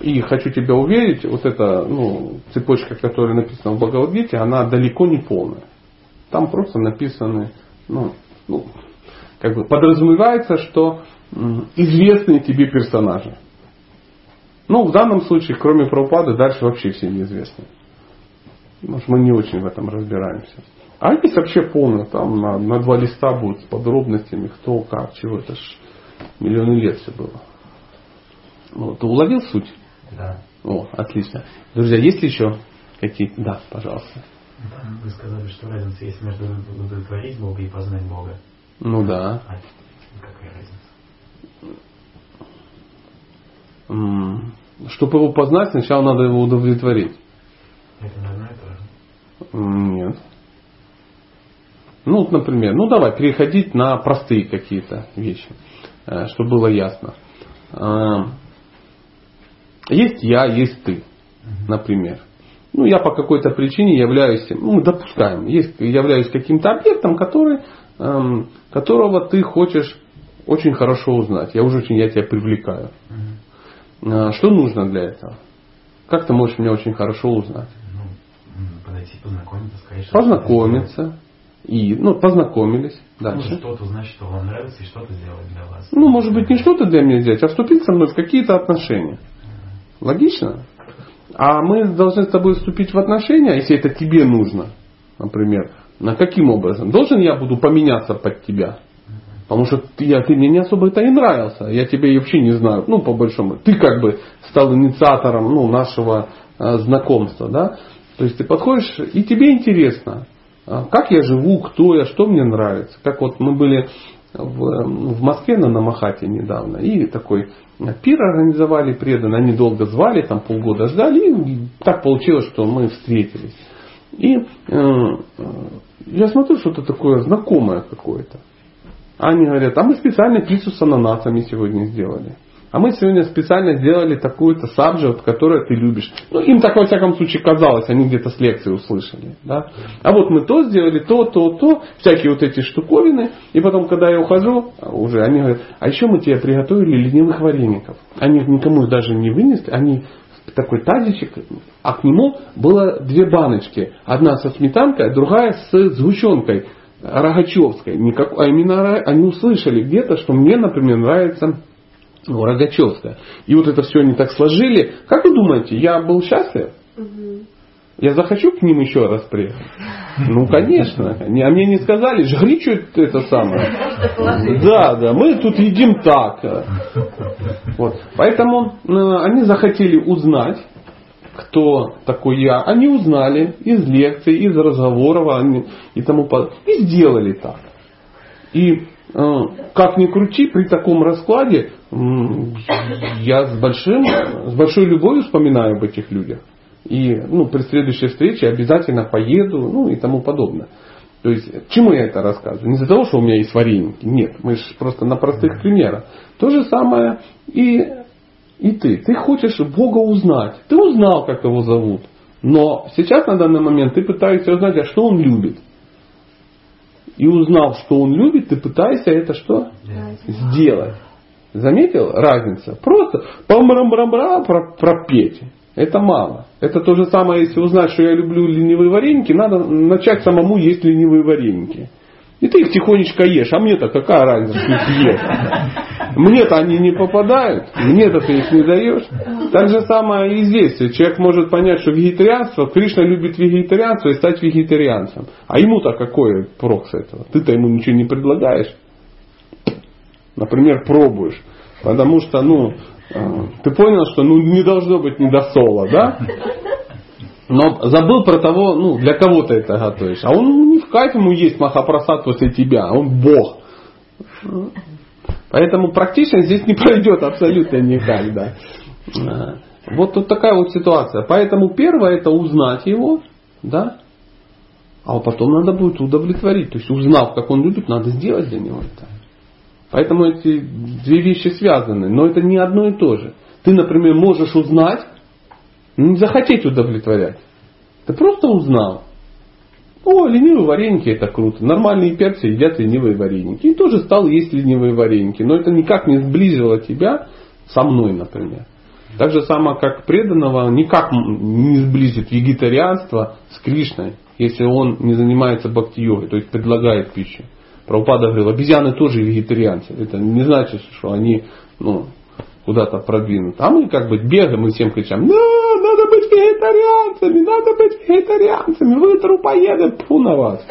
И хочу тебя уверить, вот эта ну, цепочка, которая написана в Бхагавадгите, она далеко не полная. Там просто написаны, ну, ну как бы подразумевается, что известные тебе персонажи. Ну, в данном случае, кроме Прабхупады, дальше вообще все неизвестны. Может, мы не очень в этом разбираемся. А есть вообще полно, там на, на два листа будет с подробностями, кто, как, чего. Это ж миллионы лет все было. Вот, ты уловил суть? Да. О, отлично. Друзья, есть ли еще какие-то? Да, пожалуйста. Вы сказали, что разница есть между удовлетворить Бога и познать Бога. Ну да. А какая разница? Чтобы его познать, сначала надо его удовлетворить. Это не одно и то же. М, Нет. Ну, вот, например, ну давай переходить на простые какие-то вещи, э, чтобы было ясно. А, Есть я, есть ты, например. Ну, я по какой-то причине являюсь, ну, допускаем, есть, являюсь каким-то объектом, который, которого ты хочешь очень хорошо узнать. Я уже очень, я тебя привлекаю. А, Что нужно для этого? Как ты можешь меня очень хорошо узнать? Ну, подойти, познакомиться, сказать, что Познакомиться. И, ну, познакомились. Ну, Дальше. что-то узнать, что вам нравится, и что-то сделать для вас. Ну, может быть, не что-то для меня сделать, а вступить со мной в какие-то отношения. Логично? А мы должны с тобой вступить в отношения, если это тебе нужно, например. На каким образом? Должен я буду поменяться под тебя? Потому что ты, я, ты мне не особо это и нравился. Я тебя и вообще не знаю. Ну, по большому. Ты как бы стал инициатором ну, нашего э, знакомства. Да? То есть ты подходишь, и тебе интересно, а, как я живу, кто я, что мне нравится. Как вот мы были в, в Москве на Намахате недавно. И такой пир организовали преданно. Они долго звали, там полгода ждали. И так получилось, что мы встретились. И э, э, я смотрю, что-то такое знакомое какое-то. Они говорят, а мы специально пиццу с ананасами сегодня сделали. А мы сегодня специально сделали такую-то сабджи, вот, которую ты любишь. Ну, им так во всяком случае казалось, они где-то с лекции услышали. Да? А вот мы то сделали, то, то, то, всякие вот эти штуковины. И потом, когда я ухожу, уже они говорят, а еще мы тебе приготовили ленивых вареников. Они никому даже не вынесли, они такой тазичек, а к нему было две баночки. Одна со сметанкой, другая с сгущенкой рогачевской. Никак, а именно они услышали где-то, что мне, например, нравится ну, Рогачевская. И вот это все они так сложили. Как вы думаете, я был счастлив? Я захочу к ним еще раз приехать? Ну, конечно. А мне не сказали, жри что это самое. Да, да, мы тут едим так. Вот. Поэтому э, они захотели узнать, кто такой я. Они узнали из лекций, из разговоров и тому подобное. И сделали так. И э, как ни крути, при таком раскладе я с, большим, с большой любовью вспоминаю об этих людях. И ну, при следующей встрече обязательно поеду, ну и тому подобное. То есть, чему я это рассказываю? Не из-за того, что у меня есть вареники. Нет, мы же просто на простых примерах. То же самое и, и ты. Ты хочешь Бога узнать. Ты узнал, как его зовут. Но сейчас на данный момент ты пытаешься узнать, а что он любит. И узнав, что он любит, ты пытаешься это что? Сделать. Заметил разницу? Просто пам-рам-рам-рам пропеть. Это мало. Это то же самое, если узнать, что я люблю ленивые вареники, надо начать самому есть ленивые вареники. И ты их тихонечко ешь, а мне-то какая разница, что их ешь? Мне-то они не попадают, мне-то ты их не даешь. Так же самое и здесь. Человек может понять, что вегетарианство, Кришна любит вегетарианство и стать вегетарианцем. А ему-то какой прок с этого? Ты-то ему ничего не предлагаешь. Например, пробуешь. Потому что, ну, ты понял, что ну, не должно быть недосола, да? Но забыл про того, ну, для кого ты это готовишь. А он не в кайф ему есть махапрасад после тебя, он Бог. Поэтому практично здесь не пройдет абсолютно никак, да. А, вот тут такая вот ситуация. Поэтому первое это узнать его, да, а потом надо будет удовлетворить. То есть узнав, как он любит, надо сделать для него это. Поэтому эти две вещи связаны, но это не одно и то же. Ты, например, можешь узнать, не захотеть удовлетворять. Ты просто узнал. О, ленивые вареники это круто. Нормальные перцы едят ленивые вареники. И тоже стал есть ленивые вареники. Но это никак не сблизило тебя со мной, например. Так же самое, как преданного никак не сблизит вегетарианство с Кришной, если он не занимается бхакти-йогой, то есть предлагает пищу. Прабхупада говорил, обезьяны тоже вегетарианцы. Это не значит, что они ну, куда-то продвинуты. А мы как бы бегаем и всем кричим, да, надо быть вегетарианцами, надо быть вегетарианцами, вы трупоеды, пу на вас.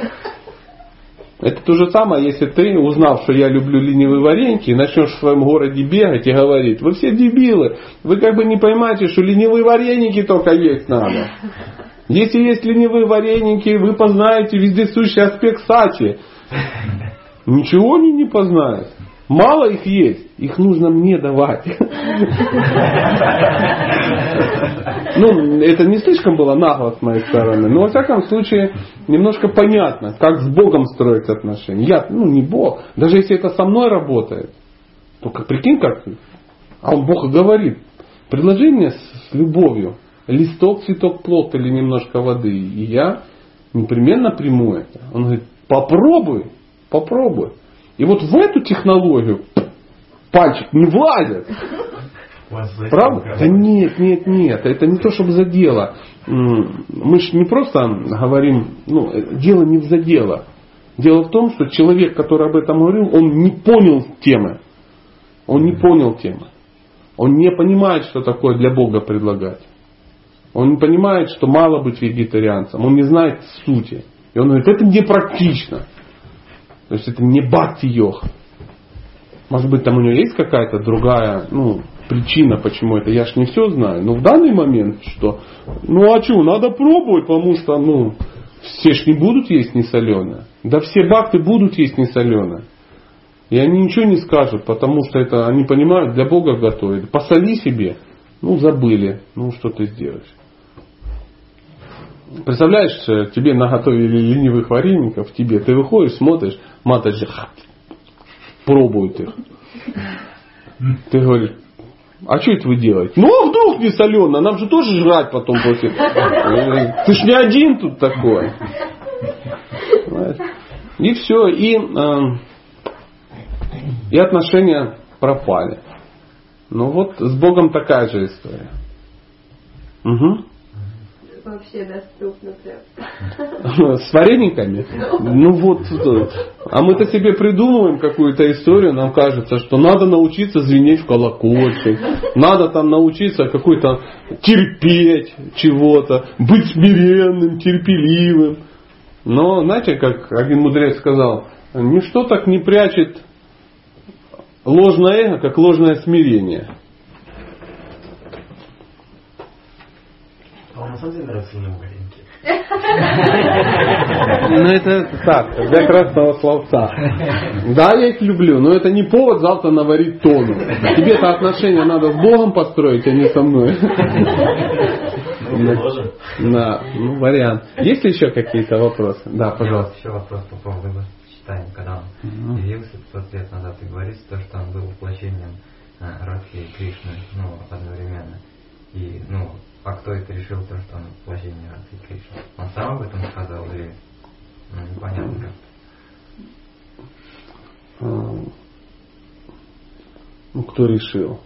Это то же самое, если ты, узнав, что я люблю ленивые вареники, начнешь в своем городе бегать и говорить, вы все дебилы, вы как бы не поймаете, что ленивые вареники только есть надо. Если есть ленивые вареники, вы познаете вездесущий аспект сати. Ничего они не познают. Мало их есть, их нужно мне давать. Ну, это не слишком было нагло с моей стороны, но во всяком случае немножко понятно, как с Богом строить отношения. Я, ну, не Бог, даже если это со мной работает, только прикинь как, а он Бог говорит, предложи мне с любовью листок, цветок, плод или немножко воды, и я непременно приму это. Он говорит, попробуй, Попробуй. И вот в эту технологию пальчик не влазит. Правда? Да нет, нет, нет. Это не то, чтобы за дело. Мы же не просто говорим, ну, дело не в за дело. Дело в том, что человек, который об этом говорил, он не понял темы. Он не понял темы. Он не понимает, что такое для Бога предлагать. Он не понимает, что мало быть вегетарианцем. Он не знает сути. И он говорит, это непрактично. То есть это не бхакти-йог. Может быть, там у него есть какая-то другая ну, причина, почему это. Я ж не все знаю. Но в данный момент, что, ну а что, надо пробовать, потому что, ну, все ж не будут есть несоленое. Да все бхакты будут есть несоленое. И они ничего не скажут, потому что это они понимают, для Бога готовят. Посоли себе, ну забыли, ну что ты сделаешь. Представляешь, э, тебе наготовили ленивых вареников, тебе, ты выходишь, смотришь, матаджи пробуют их. Ты говоришь, а что это вы делаете? Ну, а вдруг не солено, нам же тоже жрать потом после. Ты ж не один тут такой. И все, и, э, и отношения пропали. Ну вот с Богом такая же история. Угу вообще доступно прям. С варениками? Ну вот, А мы-то себе придумываем какую-то историю, нам кажется, что надо научиться звенеть в колокольчик, надо там научиться какой-то терпеть чего-то, быть смиренным, терпеливым. Но знаете, как один мудрец сказал, ничто так не прячет ложное эго, как ложное смирение. А вам на самом деле нравятся немаленькие? Ну это так, для красного словца. Да, я их люблю, но это не повод завтра наварить тону. Тебе-то отношения надо с Богом построить, а не со мной. Ну, тоже. Да, ну вариант. Есть ли еще какие-то вопросы? Да, пожалуйста. Еще вопрос по поводу читания, когда он явился 500 лет назад и говорится то, что он был воплощением э, Радхи и Кришны, ну, одновременно. И, ну, а кто это решил, то, что он воплощение Радхи и Кришны? Он сам об этом сказал или, ну, непонятно как. А, Ну, кто решил?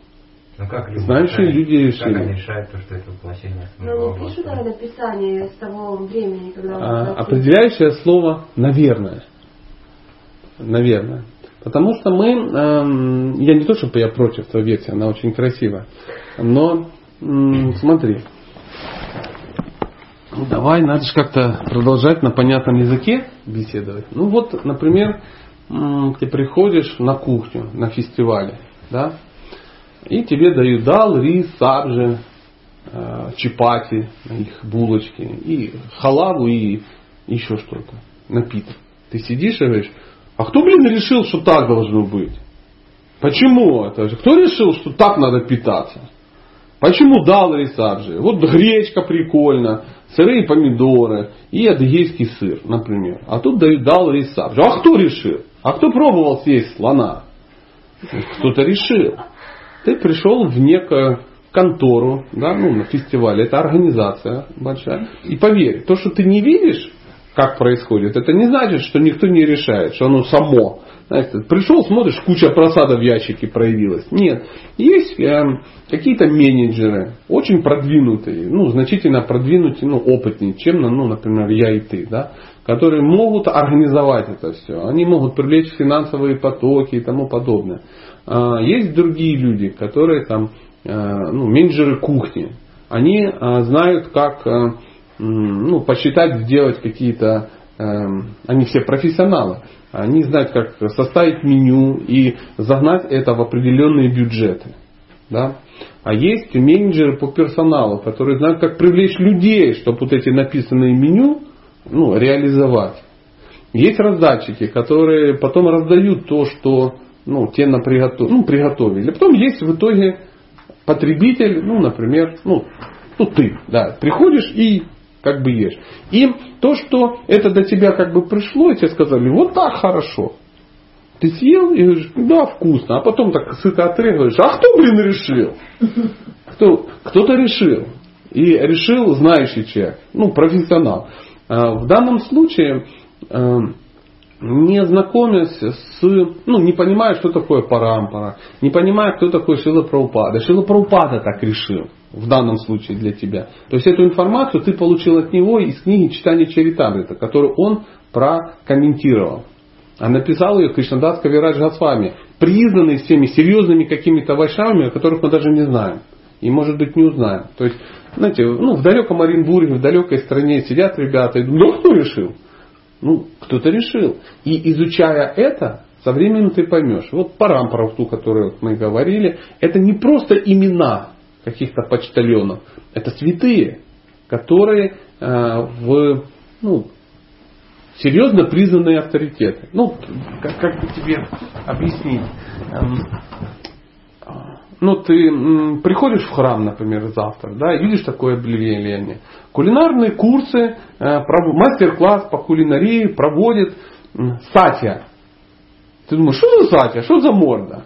Ну, как люди Знающие решают- люди решили. Как они решают то, что это воплощение Ну, не пишут наверное, Писание с того времени, когда он А, определяющее слово «наверное». Наверное. Потому что мы, эм, я не то, чтобы я против твоей версии, она очень красивая, но смотри, ну, давай, надо же как-то продолжать на понятном языке беседовать. Ну вот, например, ты приходишь на кухню, на фестивале, да, и тебе дают дал, рис, сабжи, э, чипати, их булочки, и халаву, и еще что-то, напиток. Ты сидишь и говоришь, а кто, блин, решил, что так должно быть? Почему это? Кто решил, что так надо питаться? Почему дал рисаджи? Вот гречка прикольно, сырые помидоры и адыгейский сыр, например. А тут дают дал рисаджи. А кто решил? А кто пробовал съесть слона? Кто-то решил. Ты пришел в некую контору, да, ну, на фестивале, это организация большая. И поверь, то, что ты не видишь, как происходит, это не значит, что никто не решает, что оно само. Знаете, пришел, смотришь, куча просада в ящике проявилась. Нет. Есть э, какие-то менеджеры, очень продвинутые, ну, значительно продвинутые, ну, опытнее, чем, ну, например, я и ты, да, которые могут организовать это все. Они могут привлечь финансовые потоки и тому подобное. А, Есть другие люди, которые там, э, ну, менеджеры кухни. Они э, знают, как э, ну, посчитать, сделать какие-то, они все профессионалы. Они знают, как составить меню и загнать это в определенные бюджеты. Да? А есть менеджеры по персоналу, которые знают, как привлечь людей, чтобы вот эти написанные меню ну, реализовать. Есть раздатчики, которые потом раздают то, что ну, те на приготов... ну, приготовили. Потом есть в итоге потребитель, ну, например, ну, ну ты, да, приходишь и как бы ешь. И то, что это до тебя как бы пришло, и тебе сказали, вот так хорошо. Ты съел и говоришь, да, вкусно. А потом так сыто отрезаешь, а кто, блин, решил? Кто, кто-то решил. И решил знающий человек, ну, профессионал. А В данном случае, э, не знакомясь с, ну, не понимая, что такое парампара, не понимая, кто такой Шила Праупада. Шила Праупада так решил в данном случае для тебя. То есть эту информацию ты получил от него из книги читания Чаритамрита, которую он прокомментировал. А написал ее Кришнадас Кавирадж Госвами, признанный всеми серьезными какими-то вайшавами, о которых мы даже не знаем. И, может быть, не узнаем. То есть, знаете, ну, в далеком Оренбурге, в далекой стране сидят ребята и думают, ну, кто решил? Ну, кто-то решил. И изучая это, со временем ты поймешь. Вот парампара, ту, которую мы говорили, это не просто имена каких-то почтальонов. Это святые, которые э, в, ну, серьезно признанные авторитеты. Ну, как, как бы тебе объяснить? Эм, ну, ты приходишь в храм, например, завтра, да, и видишь такое объявление. Кулинарные курсы, э, мастер-класс по кулинарии проводит Сатья. Ты думаешь, что за Сатья, что за морда?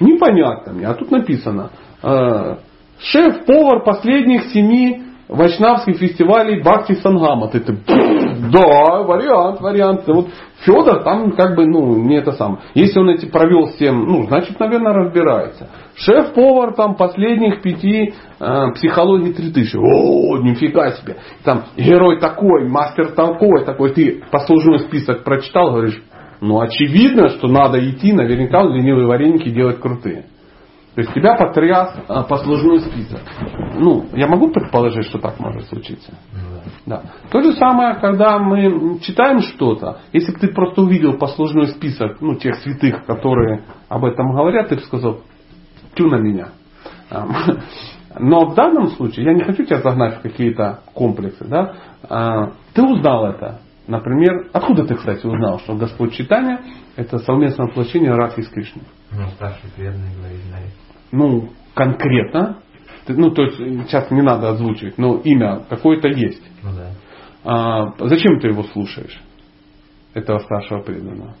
Непонятно мне. А тут написано, э, шеф-повар последних семи вайшнавских фестивалей Бхакти Сангама. Ты, ты да, вариант, вариант. Вот Федор там как бы, ну, не это самое. Если он эти провел 7, ну, значит, наверное, разбирается. Шеф-повар там последних пяти э, психологии 3000. О, нифига себе. Там герой такой, мастер такой, такой. Ты послужной список прочитал, говоришь, Ну, очевидно, что надо идти, наверняка ленивые вареники делать крутые. То есть тебя потряс а, послужной список. Ну, я могу предположить, что так может случиться. Да. То же самое, когда мы читаем что-то, если бы ты просто увидел послужной список ну, тех святых, которые об этом говорят, ты бы сказал, тю на меня. Но в данном случае, я не хочу тебя загнать в какие-то комплексы, да, а, ты узнал это. Например, откуда ты, кстати, узнал, что Господь читания это совместное воплощение Радхи с Кришной? Ну, старший преданный говорит, да. Ну, конкретно, ну, то есть сейчас не надо озвучивать, но имя какое-то есть. Ну да. А, зачем ты его слушаешь, этого старшего преданного?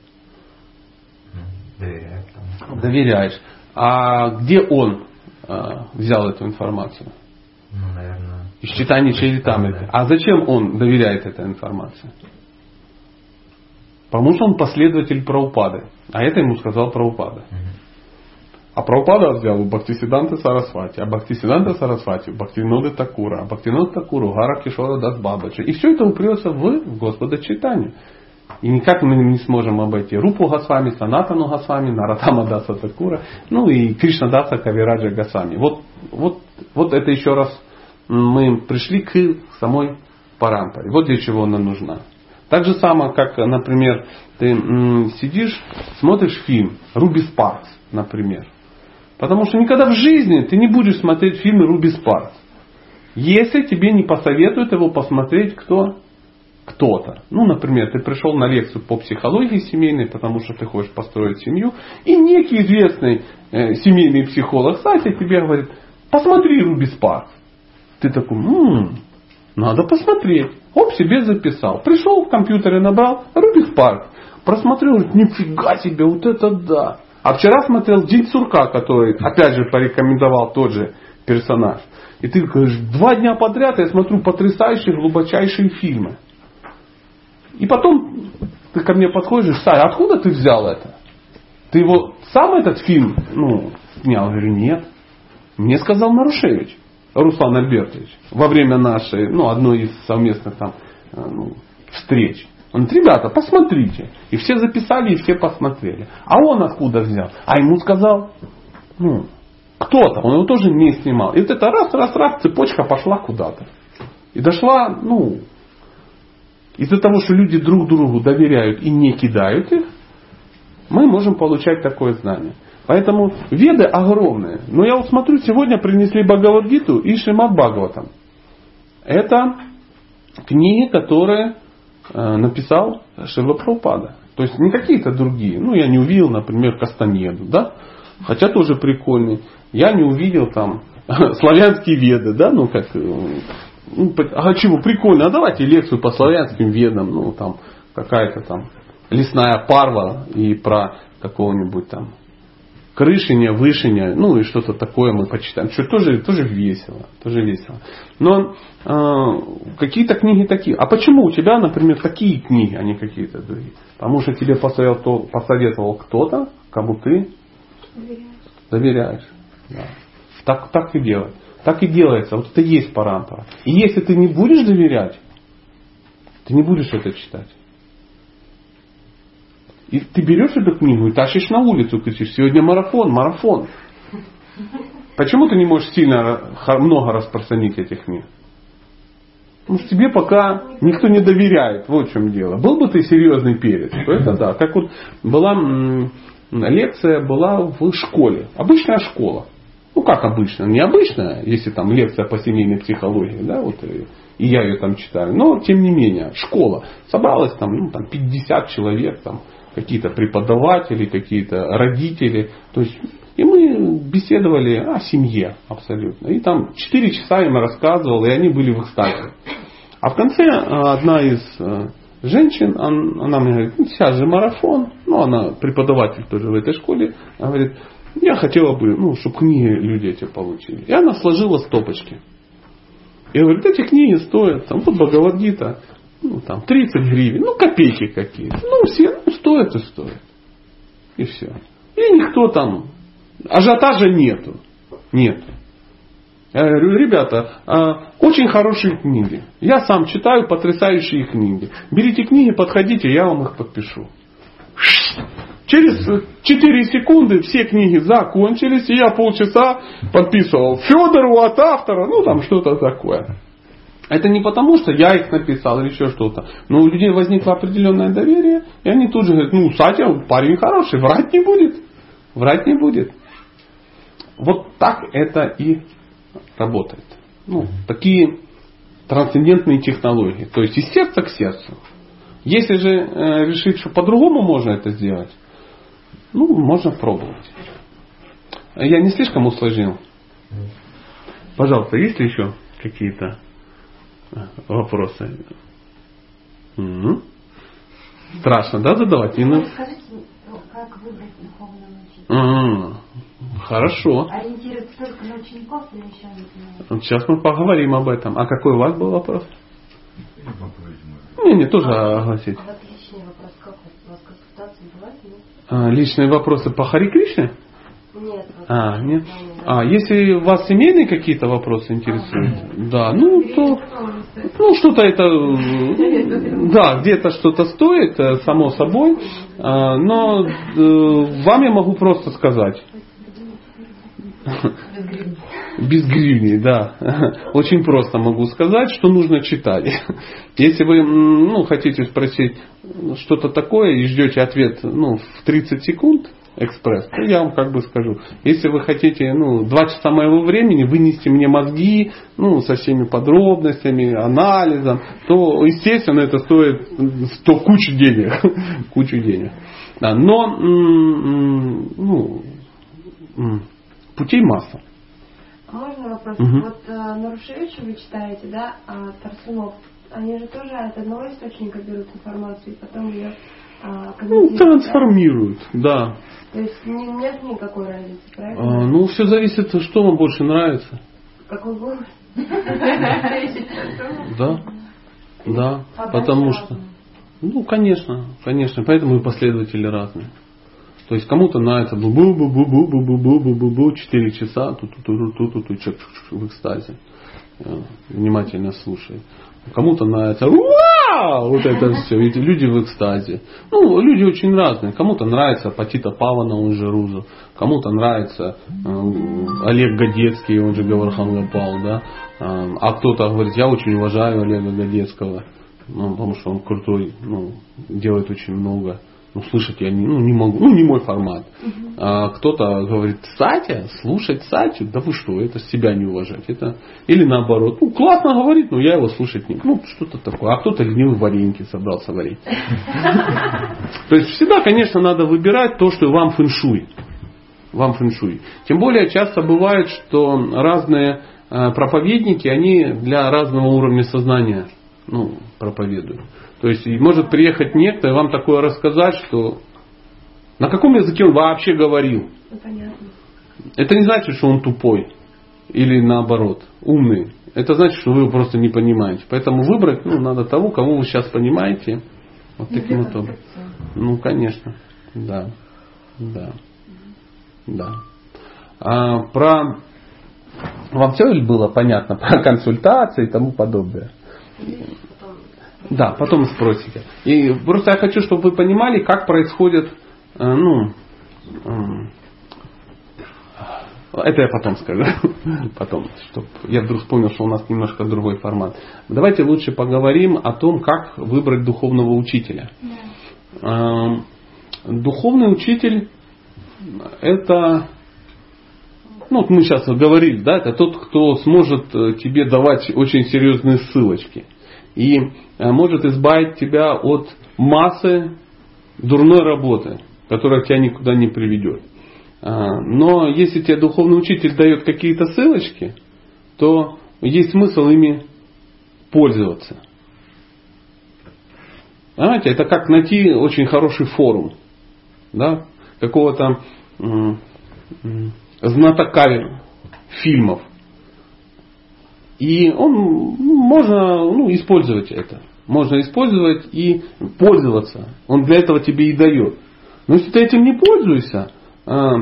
Тому. Доверяешь. А где он а, взял эту информацию? Ну, наверное. Из читания Чаритамриты. Да. А зачем он доверяет этой информации? Потому что он последователь Праупады. А это ему сказал Праупада. А Прабхупада взял у Бхактисиданта Сарасвати, а Бхактисиданта Сарасвати у Бхактиноды Такура, а Бхактинода Такура у Гара Кишора Дас Бабаджи. И все это упрется в Господа читание. И никак мы не сможем обойти Рупу Госвами, Санатану Госвами, Наратама Даса Такура, ну и Кришна Даса Кавираджа Госвами. Вот, вот, вот это еще раз мы пришли к самой Парампаре. Вот для чего она нужна. Так же самое, как, например, ты сидишь, смотришь фильм Руби Спаркс, например. Потому что никогда в жизни ты не будешь смотреть фильм Руби Спаркс. Если тебе не посоветуют его посмотреть кто? Кто-то. Ну, например, ты пришел на лекцию по психологии семейной, потому что ты хочешь построить семью, и некий известный э, семейный психолог Сатя тебе говорит, посмотри Руби Спаркс. Ты такой, «М, надо посмотреть. Оп, себе записал. Пришел в компьютере, набрал Руби Спаркс. Просмотрел, нифига себе, вот это да. А вчера смотрел День сурка, который, опять же, порекомендовал тот же персонаж. И ты говоришь, два дня подряд я смотрю потрясающие, глубочайшие фильмы. И потом ты ко мне подходишь, Сай, откуда ты взял это? Ты его сам этот фильм, ну, снял? Я говорю, нет. Мне сказал Нарушевич, Руслан Альбертович, во время нашей, ну, одной из совместных там э, ну, встреч. Он говорит, ребята, посмотрите. И все записали, и все посмотрели. А он откуда взял? А ему сказал, ну, кто-то, он его тоже не снимал. И вот это раз, раз, раз, цепочка пошла куда-то. И дошла, ну, из-за того, что люди друг другу доверяют и не кидают их, мы можем получать такое знание. Поэтому веды огромные. Но я вот смотрю, сегодня принесли Бхагавадгиту и Шримад Бхагаватам. Это книги, которые э, написал Шила Прабхупада. То есть не какие-то другие. Ну, я не увидел, например, Кастанеду, да? Хотя тоже прикольный. Я не увидел там славянские веды, да, ну как, э, ну, а чего, прикольно, а давайте лекцию по славянским ведам, ну там какая-то там лесная парва и про какого-нибудь там крышине, вышине, ну и что-то такое мы почитаем. Что тоже, тоже весело, тоже весело. Но э, какие-то книги такие. А почему у тебя, например, такие книги, а не какие-то другие? Потому что тебе посоветовал, посоветовал кто-то, кому ты Доверяю. доверяешь. Да. Так, так и делать. Так и делается. Вот это и есть парампара. И если ты не будешь доверять, ты не будешь это читать. И ты берешь эту книгу и тащишь на улицу, кричишь, сегодня марафон, марафон. Почему ты не можешь сильно много распространить этих книг? Потому что тебе пока никто не доверяет. Вот в чем дело. Был бы ты серьезный перец, то это да. Как вот была лекция была в школе. Обычная школа. Ну как обычно? Необычная, если там лекция по семейной психологии, да, вот э, и я ее там читаю. Но тем не менее, школа. Собралось там, ну, там 50 человек, там какие-то преподаватели, какие-то родители. То есть и мы беседовали о семье абсолютно. И там 4 часа им рассказывал, и они были в экстазе. А в конце э, одна из э, женщин, он- она мне говорит, ну, сейчас же марафон, ну, она преподаватель тоже в этой школе, она говорит, я хотела бы, ну, чтобы книги люди эти получили. И она сложила стопочки. И говорит, эти книги стоят, там, вот Бхагавадгита, ну, там, 30 гривен, ну, копейки какие-то. Ну, все, ну, стоят и стоят. И все. И никто там, ажиотажа нету. Нету. Я говорю, ребята, а, очень хорошие книги. Я сам читаю потрясающие книги. Берите книги, подходите, я вам их подпишу. Через 4 секунды все книги закончились, и я полчаса подписывал Федору от автора, ну там что-то такое. Это не потому, что я их написал или еще что-то. Но у людей возникло определенное доверие, и они тут же говорят, ну, Сатя, парень хороший, врать не будет. Врать не будет. Вот так это и работает. Ну, такие трансцендентные технологии. То есть из сердца к сердцу. Если же э, решить, что по-другому можно это сделать, ну, можно пробовать. Я не слишком усложнил? Пожалуйста, есть ли еще какие-то вопросы? Угу. Страшно, да, задавать? Не ну, Скажите, как выбрать духовного учителя? Хорошо. Ориентироваться только на учеников или еще на Сейчас мы поговорим об этом. А какой у вас был вопрос? Не, не, тоже а, огласить. А вот личный вопрос, как у вас консультации бывают? Нет? А, личные вопросы по Хари Кришне? Нет. А, нет. А, если вас семейные какие-то вопросы интересуют, а, да, ну то, ну что-то это, да, где-то что-то стоит, э, само собой, а, но э, вам я могу просто сказать, без гривни, да. Очень просто могу сказать, что нужно читать. Если вы ну, хотите спросить что-то такое и ждете ответ ну, в 30 секунд, экспресс, то я вам как бы скажу. Если вы хотите ну, два часа моего времени вынести мне мозги ну, со всеми подробностями, анализом, то, естественно, это стоит 100 кучу денег. кучу денег. Да, но ну, путей масса. А можно вопрос? Угу. Вот э, Нарушевича вы читаете, да, а Тарсунов, они же тоже от одного источника берут информацию и потом ее а, ну, трансформируют, да. То есть не, нет никакой разницы, правильно? А, ну, все зависит, что вам больше нравится. Какой голос? Да, да, потому что... Ну, конечно, конечно, поэтому и последователи разные. То есть кому-то нравится бу бу бу бу бу бу бу бу бу бу бу 4 часа, тут тут тут тут тут в экстазе внимательно слушает. Кому-то нравится Вау! вот это все, эти люди в экстазе. Ну, люди очень разные. Кому-то нравится Патита Павана, он же Рузу. Кому-то нравится э, Олег Годецкий, он же Гавархан Гапал, да. А кто-то говорит, я очень уважаю Олега Годецкого, ну, потому что он крутой, ну, делает очень много ну, слышать я не, ну, не могу, ну, не мой формат. Угу. А кто-то говорит, Сатя, слушать Сатю, да вы что, это себя не уважать. Это... Или наоборот, ну, классно говорит, но я его слушать не Ну, что-то такое. А кто-то ленивый вареньки собрался варить. То есть всегда, конечно, надо выбирать то, что вам фэншуй. Вам фэншуй. Тем более часто бывает, что разные э, проповедники, они для разного уровня сознания ну, проповедуют. То есть может приехать некто и вам такое рассказать, что на каком языке он вообще говорил. Ну, понятно. Это не значит, что он тупой или наоборот умный. Это значит, что вы его просто не понимаете. Поэтому выбрать ну, надо того, кого вы сейчас понимаете. Вот таким вот образом. Ну, конечно. Да. Да. Да. А, про вам все было понятно про консультации и тому подобное? Да, потом спросите. И просто я хочу, чтобы вы понимали, как происходит, э, ну, это я потом скажу. Потом, чтобы я вдруг вспомнил, что у нас немножко другой формат. Давайте лучше поговорим о том, как выбрать духовного учителя. Да. Духовный учитель это, ну, мы сейчас говорили, да, это тот, кто сможет э, тебе давать очень серьезные ссылочки и э, может избавить тебя от массы дурной работы, которая тебя никуда не приведет. А, но если тебе духовный учитель дает какие-то ссылочки, то есть смысл ими пользоваться. Знаете, это как найти очень хороший форум, да, какого-то знатока фильмов, и он, можно ну, использовать это. Можно использовать и пользоваться. Он для этого тебе и дает. Но если ты этим не пользуешься, а,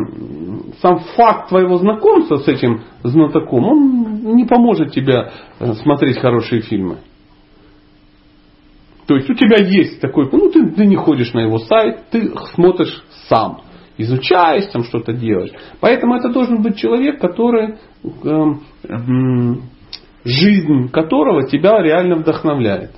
сам факт твоего знакомства с этим знатоком, он не поможет тебе э, смотреть хорошие фильмы. То есть у тебя есть такой, ну ты, ты не ходишь на его сайт, ты смотришь сам, изучаешь, там что-то делаешь. Поэтому это должен быть человек, который, э, э, жизнь которого тебя реально вдохновляет.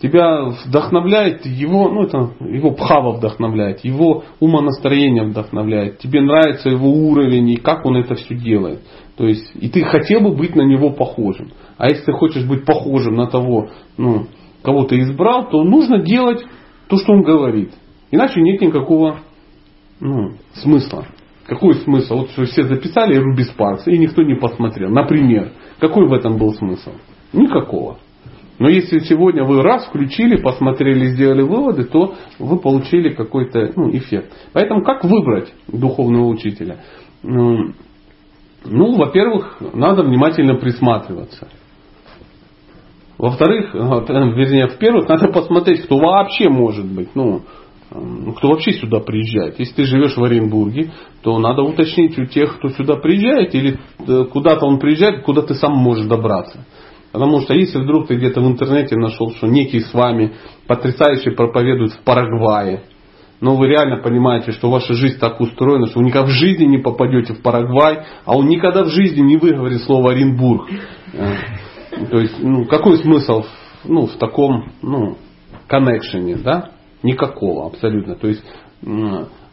Тебя вдохновляет его, ну это его пхава вдохновляет, его умонастроение вдохновляет. Тебе нравится его уровень и как он это все делает. То есть, и ты хотел бы быть на него похожим. А если ты хочешь быть похожим на того, ну, кого ты избрал, то нужно делать то, что он говорит. Иначе нет никакого ну, смысла. Какой смысл? Вот все записали Руби Спаркс, и никто не посмотрел. Например, какой в этом был смысл? Никакого. Но если сегодня вы раз включили, посмотрели, сделали выводы, то вы получили какой-то ну, эффект. Поэтому как выбрать духовного учителя? Ну, во-первых, надо внимательно присматриваться. Во-вторых, вернее, в-первых, надо посмотреть, кто вообще может быть. Ну, кто вообще сюда приезжает. Если ты живешь в Оренбурге, то надо уточнить у тех, кто сюда приезжает, или э, куда-то он приезжает, куда ты сам можешь добраться. Потому что если вдруг ты где-то в интернете нашел, что некий с вами потрясающе проповедует в Парагвае, но вы реально понимаете, что ваша жизнь так устроена, что вы никогда в жизни не попадете в Парагвай, а он никогда в жизни не выговорит слово Оренбург. Э, то есть, ну, какой смысл ну, в таком ну, коннекшене, да? Никакого абсолютно. То есть,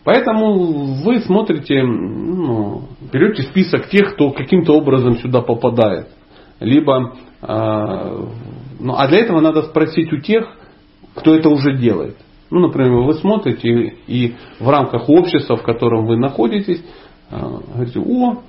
поэтому вы смотрите, ну, берете список тех, кто каким-то образом сюда попадает. Либо, а, ну, а для этого надо спросить у тех, кто это уже делает. Ну, например, вы смотрите и, и в рамках общества, в котором вы находитесь, а, говорите, о,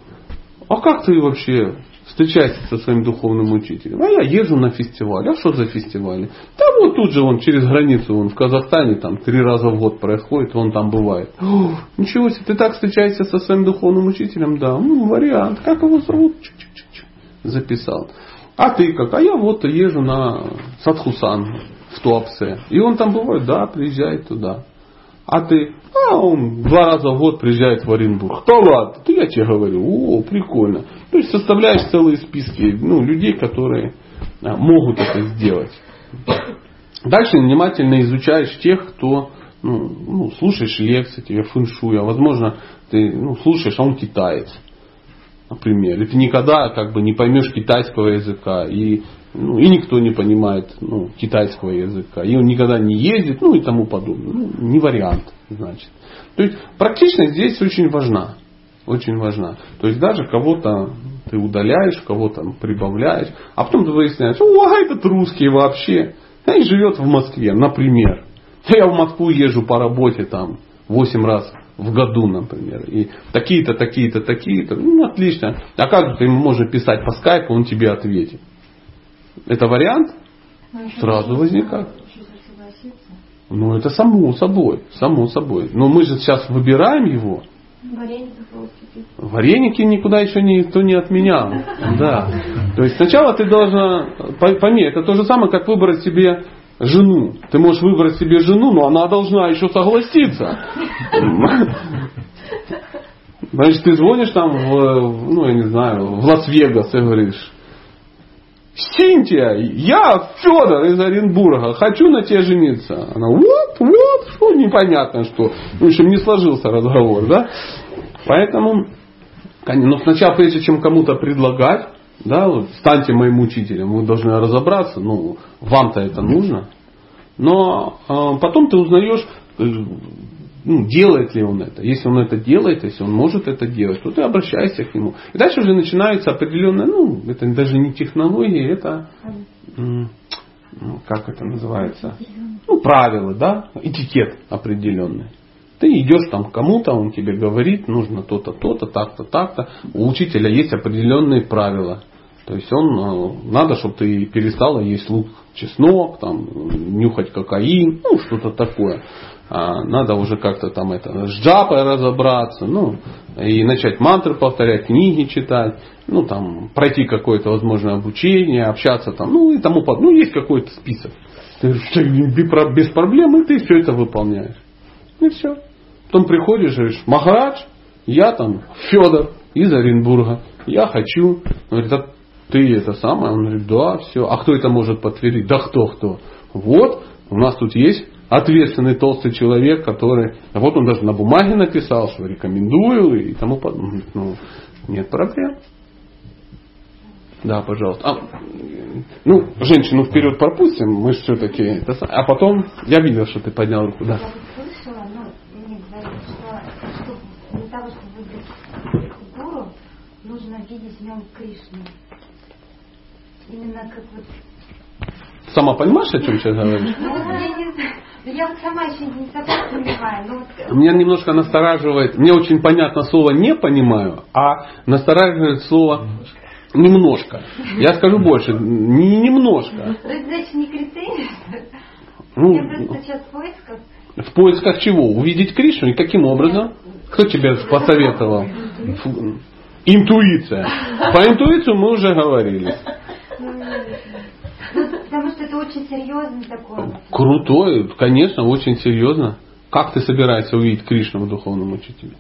а как ты вообще встречаешься со своим духовным учителем. А я езжу на фестиваль. А что за фестивали? Да вот тут же он через границу, он в Казахстане там три раза в год происходит, он там бывает. О, ничего себе, ты так встречаешься со своим духовным учителем? Да, ну вариант. Как его зовут? Чу-чу-чу. Записал. А ты как? А я вот езжу на Садхусан в Туапсе. И он там бывает? Да, приезжает туда. А ты, а он два раза в год приезжает в Оренбург. Да ладно, ты я тебе говорю, о, прикольно. То есть составляешь целые списки ну, людей, которые а, могут это сделать. Дальше внимательно изучаешь тех, кто ну, ну, слушаешь лекции, тебе фэншуй, а возможно ты ну, слушаешь, а он китаец, например. И ты никогда как бы не поймешь китайского языка. И ну, и никто не понимает ну, китайского языка, и он никогда не ездит, ну и тому подобное. Ну, не вариант, значит. То есть практичность здесь очень важна. Очень важна. То есть даже кого-то ты удаляешь, кого-то прибавляешь, а потом ты выясняешь, о, а этот русский вообще, и живет в Москве, например. Я в Москву езжу по работе там 8 раз в году, например. И такие-то, такие-то, такие-то. Ну, отлично. А как ты ему можно писать по скайпу, он тебе ответит. Это вариант сразу возникает. Ну, это само собой, само собой. Но мы же сейчас выбираем его. Вареники никуда еще никто не отменял. Да. То есть сначала ты должна, пойми, это то же самое, как выбрать себе жену. Ты можешь выбрать себе жену, но она должна еще согласиться. Значит, ты звонишь там в, ну, я не знаю, в Лас-Вегас и говоришь, Синтия, я Федор из Оренбурга, хочу на тебе жениться. Она, вот, вот, что непонятно что. В общем, не сложился разговор, да? Поэтому, но сначала, прежде чем кому-то предлагать, да, вот, станьте моим учителем, вы должны разобраться, ну, вам-то это нужно. Но э, потом ты узнаешь, э, ну, делает ли он это. Если он это делает, если он может это делать, то ты обращайся к нему. И дальше уже начинаются определенные, ну, это даже не технологии, это, ну, как это называется, ну, правила, да, этикет определенный. Ты идешь там к кому-то, он тебе говорит, нужно то-то, то-то, так-то, так-то. У учителя есть определенные правила. То есть он, э, надо, чтобы ты перестала есть лук, чеснок, там, нюхать кокаин, ну, что-то такое. А, надо уже как-то там это с джапой разобраться, ну, и начать мантры повторять, книги читать, ну, там, пройти какое-то, возможно, обучение, общаться там, ну, и тому подобное. Ну, есть какой-то список. Ты без проблем, и ты все это выполняешь. И все. Потом приходишь и говоришь, Махарадж, я там Федор из Оренбурга, я хочу. Говорит, а ты это самое? Он говорит, да, все. А кто это может подтвердить? Да кто, кто? Вот, у нас тут есть ответственный толстый человек, который, а вот он даже на бумаге написал, что рекомендую и тому подобное. Ну, нет проблем. Да, пожалуйста. А, ну, женщину вперед пропустим, мы же все-таки... А потом, я видел, что ты поднял руку, да. Слышала, ну, мне что, что для того, чтобы выбрать гуру, нужно видеть в нем Кришну. Именно как вот... Сама понимаешь, о чем сейчас говоришь? Ну, вот я. Ну, вот сама еще не совсем понимаю. Ну, вот, Меня немножко настораживает, мне очень понятно слово «не понимаю», а настораживает слово «немножко». Я скажу больше, не немножко. то есть, значит, не критерий. Ну, Я просто сейчас в поисках. в поисках чего? Увидеть Кришну? И каким образом? Кто тебе посоветовал? Интуиция. По интуицию мы уже говорили. Ну, потому что это очень серьезный такой. вот. Крутой, конечно, очень серьезно. Как ты собираешься увидеть Кришну в духовном учителе?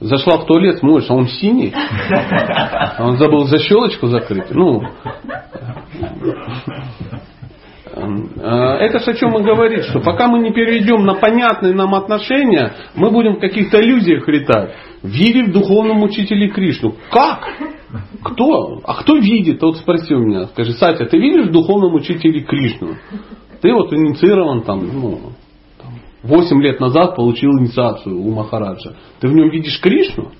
Зашла в туалет, смотришь, а он синий. А он забыл защелочку закрыть. Ну, э, это же о чем мы говорим, что пока мы не перейдем на понятные нам отношения, мы будем в каких-то иллюзиях летать. Верим в духовном учителе Кришну. Как? Кто? А кто видит? Вот спроси у меня. Скажи, Сатя, ты видишь в духовном учителе Кришну? Ты вот инициирован там, ну, там, 8 лет назад получил инициацию у Махараджа. Ты в нем видишь Кришну?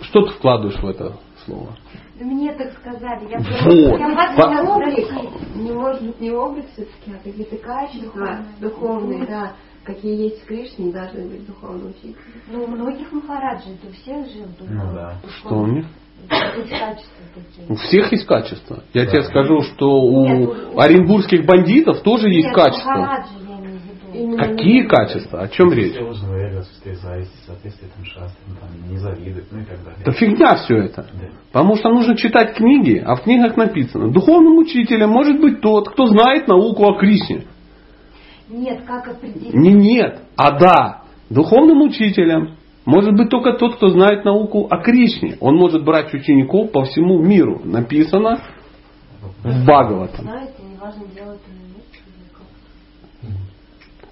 Что ты вкладываешь в это слово? Да Мне так сказали. Я, Вот. я вас По- хотела Облик, не может быть не облик все-таки, а какие-то качества духовные, да, какие есть в Кришне, должны быть духовные учитель. Ну, у многих махараджей, у всех же в духовном. Ну да. Что у них? Есть качества У всех есть качества. Я Да. тебе скажу, что у Нет, оренбургских бандитов тоже есть Нет, качества. Виду. Именно Какие качества? О чем речь? Ну. Да фигня все это. Да. Потому что нужно читать книги, а в книгах написано, духовным учителем может быть тот, кто знает науку о Кришне. Нет, как определить? Не нет, а да. Духовным учителем может быть только тот, кто знает науку о Кришне. Он может брать учеников по всему миру. Написано в Бхагаватам.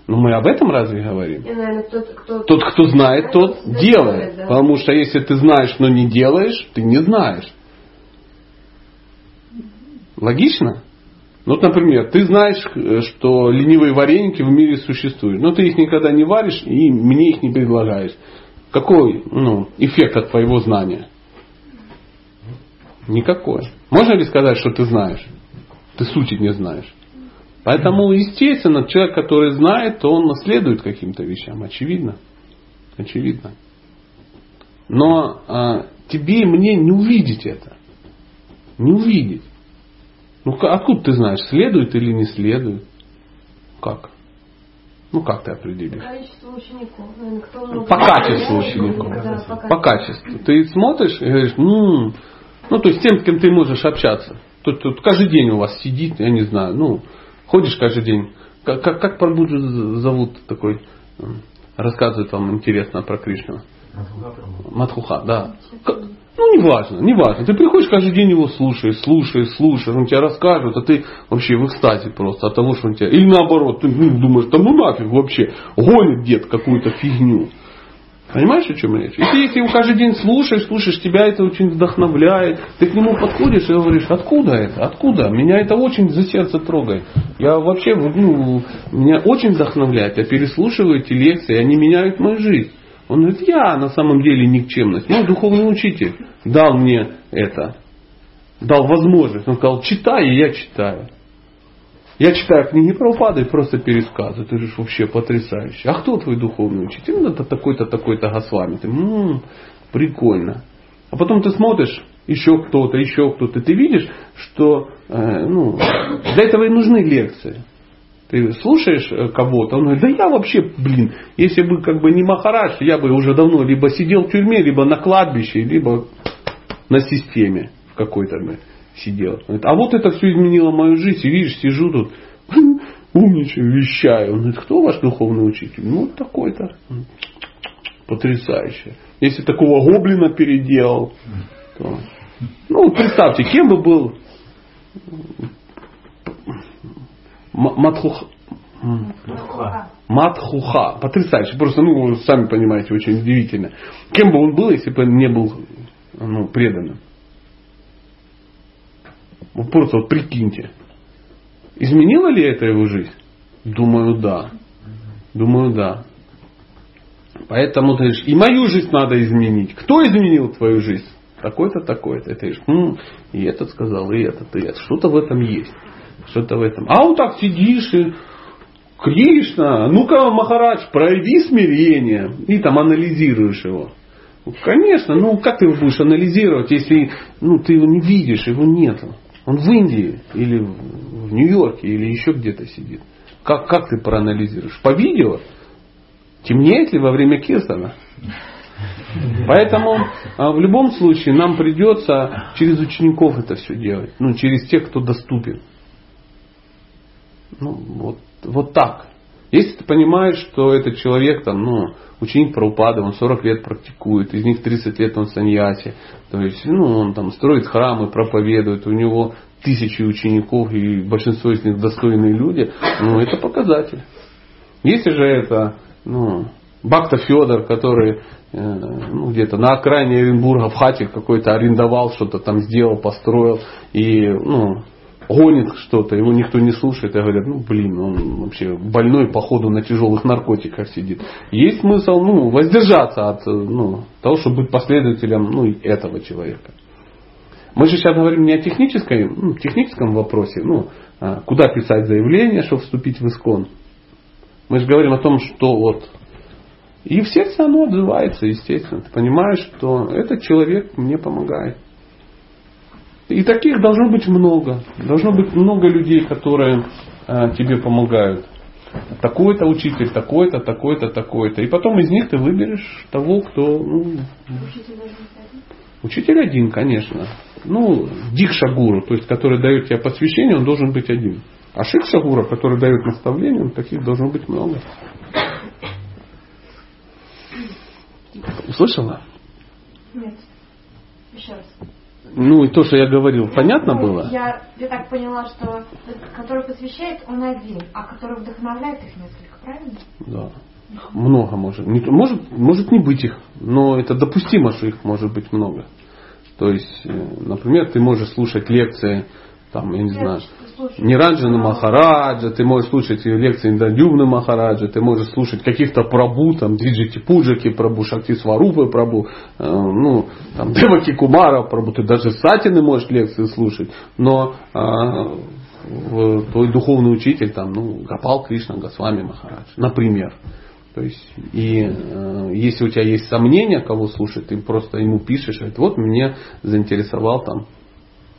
Но мы об этом разве говорим? И, наверное, тот, кто... Тот, кто знает, тот делает. да. Потому что если ты знаешь, но не делаешь, ты не знаешь. Логично? Ну, Вот, например, ты знаешь, что ленивые вареники в мире существуют, но ты их никогда не варишь и мне их не предлагаешь. Какой ну, эффект от твоего знания? Никакой. Можно ли сказать, что ты знаешь? Ты сути не знаешь. Поэтому, естественно, человек, который знает, то он наследует каким-то вещам. Очевидно. Очевидно. Но а, тебе и мне не увидеть это. Не увидеть. Ну, ка- откуда ты знаешь, следует или не следует? Как? Ну, как ты определишь? Количество учеников. Наверное, кто много По качеству учеников. Да, по По качеству. Ты смотришь и говоришь, «М, ну, то есть тем, с кем ты можешь общаться. Тут, тут каждый день у вас сидит, я не знаю, ну, ходишь каждый день. Как, как, как Прабхуджи зовут такой, рассказывает вам интересно про Кришну? Матхуха, да. Ну, неважно, неважно. Ты приходишь каждый день его слушаешь, слушаешь, слушаешь, он тебе расскажет, а ты вообще в экстазе просто от того, что он тебя... Или наоборот, ты ну, думаешь, да ну нафиг вообще, гонит дед какую-то фигню. Понимаешь, о чем речь? И ты, если его каждый день слушаешь, слушаешь, тебя это очень вдохновляет. Ты к нему подходишь и говоришь, откуда это? Откуда? Меня это очень за сердце трогает. Я вообще, ну, меня очень вдохновляет. Я переслушиваю эти лекции, они меняют мою жизнь. Он говорит, я на самом деле никчемность. Мой духовный учитель дал мне это. Дал возможность. Он сказал, читай, и я читаю. Я читаю книги про упады и просто пересказываю. Ты же вообще потрясающий. А кто твой духовный учитель? Ну, это такой-то, такой-то Госвами. Ты, «М, прикольно. А потом ты смотришь, еще кто-то, еще кто-то. Ты видишь, что э, ну, для этого и нужны лекции. Ты слушаешь э, кого-то, он говорит, да я вообще, блин, если бы как бы не Махарадж, я бы уже давно либо сидел в тюрьме, либо на кладбище, либо на системе в какой-то сидел. Говорит, а вот это все изменило мою жизнь, и видишь, сижу тут, умничаю, вещаю. Он говорит, кто ваш духовный учитель? Ну, такой-то. Потрясающе. Если такого гоблина переделал, то Ну, представьте, кем бы был Матхух... Матхуха. Потрясающе. Просто, ну, вы сами понимаете, очень удивительно. Кем бы он был, если бы не был ну, преданным? Вот просто вот прикиньте. Изменила ли это его жизнь? Думаю, да. Думаю, да. Поэтому ты говоришь, и мою жизнь надо изменить. Кто изменил твою жизнь? Такой-то, такой-то. И ты говоришь, М, и этот сказал, и этот, и этот. Что-то в этом есть. Что-то в этом. А вот так сидишь и Кришна, ну-ка, Махарадж, прояви смирение. И там анализируешь его. Конечно, ну как ты его будешь анализировать, если ну, ты его не видишь, его нету. Он в Индии или в Нью-Йорке или еще где-то сидит. Как, как ты проанализируешь? По видео? Темнеет ли во время кирсана? Поэтому а, в любом случае нам придется через учеников это все делать. Ну, через тех, кто доступен. Ну, вот, вот так. Если ты понимаешь, что этот человек, там, ну, ученик Прабхупады, он 40 лет практикует, из них 30 лет он саньяси, то есть, ну, он там строит храмы, проповедует, у него тысячи учеников, и большинство из них достойные люди, ну, это показатель. Если же это, ну, Бакта Федор, который э, ну, где-то на окраине Оренбурга в хате какой-то арендовал, что-то там сделал, построил, и ну, гонит что-то, его никто не слушает, и говорят, ну блин, он вообще больной, походу на тяжелых наркотиках сидит. Есть смысл ну, воздержаться от ну, того, чтобы быть последователем ну, этого человека. Мы же сейчас говорим не о технической, ну, техническом вопросе, ну, а куда писать заявление, чтобы вступить в ИСКОН. Мы же говорим о том, что вот и в сердце оно отзывается, естественно. Ты понимаешь, что этот человек мне помогает. И таких должно быть много. Должно быть много людей, которые а, тебе помогают. Такой-то учитель, такой-то, такой-то, такой-то. И потом из них ты выберешь того, кто... Ну, учитель один? Учитель один, конечно. Ну, Дикшагуру, то есть, который дает тебе посвящение, он должен быть один. А Шикшагура, который дает наставление, таких должно быть много. Услышала? Нет. Еще раз. Ну и то, что я говорил, понятно ну, было? Я, я так поняла, что который посвящает, он один, а который вдохновляет их несколько, правильно? Да. Много может. Не, может. Может не быть их, но это допустимо, что их может быть много. То есть, э, например, ты можешь слушать лекции там, я не знаю, Ниранджана Махараджа, ты можешь слушать лекции Индрадьюмны Махараджа, ты можешь слушать каких-то прабху, там, Диджити Пуджаки прабху, Шакти Сварупы прабху, э, ну, там, Деваки Кумара прабу, ты даже Сатины можешь лекции слушать, но э, твой духовный учитель, там, ну, Гапал Кришна Госвами Махарадж, например. То есть, и э, если у тебя есть сомнения, кого слушать, ты просто ему пишешь, говорит, вот меня заинтересовал там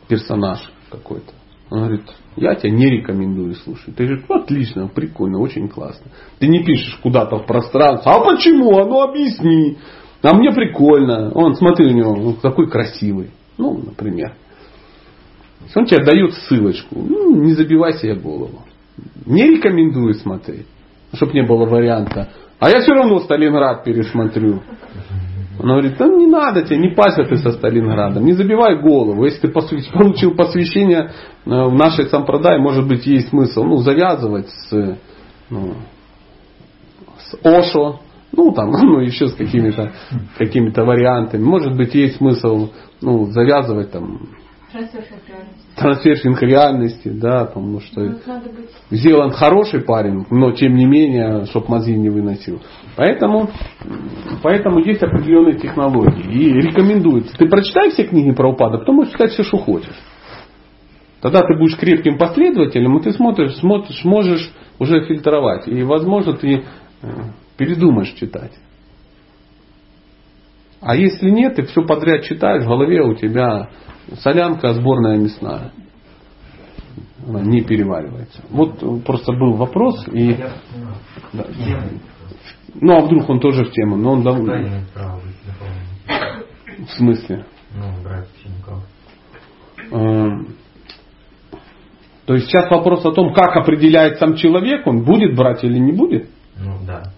персонаж какой-то. Он говорит, я тебя не рекомендую слушать. Ты говоришь, отлично, прикольно, очень классно. Ты не пишешь куда-то в пространство, а почему? А ну объясни. А мне прикольно. Он, смотри, у него он такой красивый. Ну, например. Он тебе дает ссылочку. Ну, не забивай себе голову. Не рекомендую смотреть. Чтобы не было варианта. А я все равно Сталинград пересмотрю. Он говорит, да не надо тебе, не пася ты со Сталинградом, не забивай голову. Если ты получил посвящение э, в нашей сампрадай, может быть, есть смысл ну, завязывать с, ну, с Ошо, ну там, ну еще с какими-то какими вариантами. Может быть, есть смысл ну, завязывать там трансфершинг реальности, да, потому что ну, сделан хороший парень, но тем не менее, чтоб мозги не выносил. Поэтому, поэтому есть определенные технологии. И рекомендуется. Ты прочитай все книги про упадок, потом можешь читать все, что хочешь. Тогда ты будешь крепким последователем, и ты смотришь, смотришь, можешь уже фильтровать. И, возможно, ты э, передумаешь читать. А если нет, ты все подряд читаешь, в голове у тебя солянка сборная мясная. Она не переваривается. Вот просто был вопрос и... Да. Ну а вдруг он тоже в тему, но он довольно. В смысле? Ну, брать учеников. Эм, то есть сейчас вопрос о том, как определяет сам человек, он будет брать или не будет? Ну да.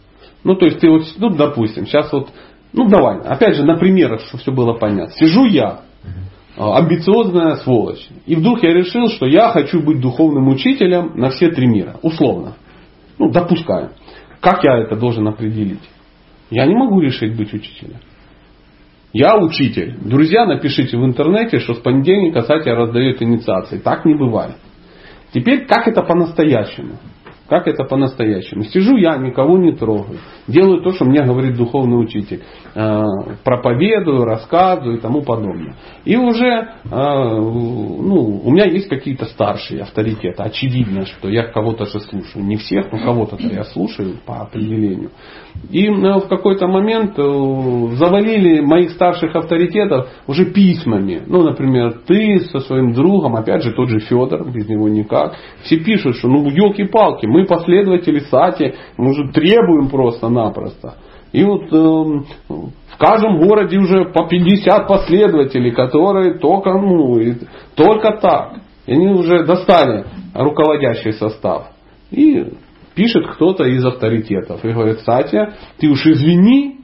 Ну то есть ты вот, ну допустим, сейчас вот, ну давай, опять же на примерах, чтобы все было понятно. Сижу я, а, амбициозная сволочь. И вдруг я решил, что я хочу быть духовным учителем на все три мира. Условно. Ну, допускаю. Как я это должен определить? Я не могу решить быть учителем. Я учитель. Друзья, напишите в интернете, что с понедельника Сатя раздает инициации. Так не бывает. Теперь, как это по-настоящему? Как это по-настоящему? Сижу я, никого не трогаю. Делаю то, что мне говорит духовный учитель. Э, проповедую, рассказываю и тому подобное. И уже э, ну, у меня есть какие-то старшие авторитеты. Очевидно, что я кого-то же слушаю. Не всех, но кого-то я слушаю по определению. И э, в какой-то момент завалили моих старших авторитетов уже письмами. Ну, например, ты со своим другом, опять же, тот же Федор, без него никак. Все пишут, что ну елки-палки, мы последователи Сати, мы же требуем просто-напросто. И вот э, в каждом городе уже по 50 последователей, которые только, ну, и, только так. И они уже достали руководящий состав. И пишет кто-то из авторитетов. И говорит, Сатя, ты уж извини,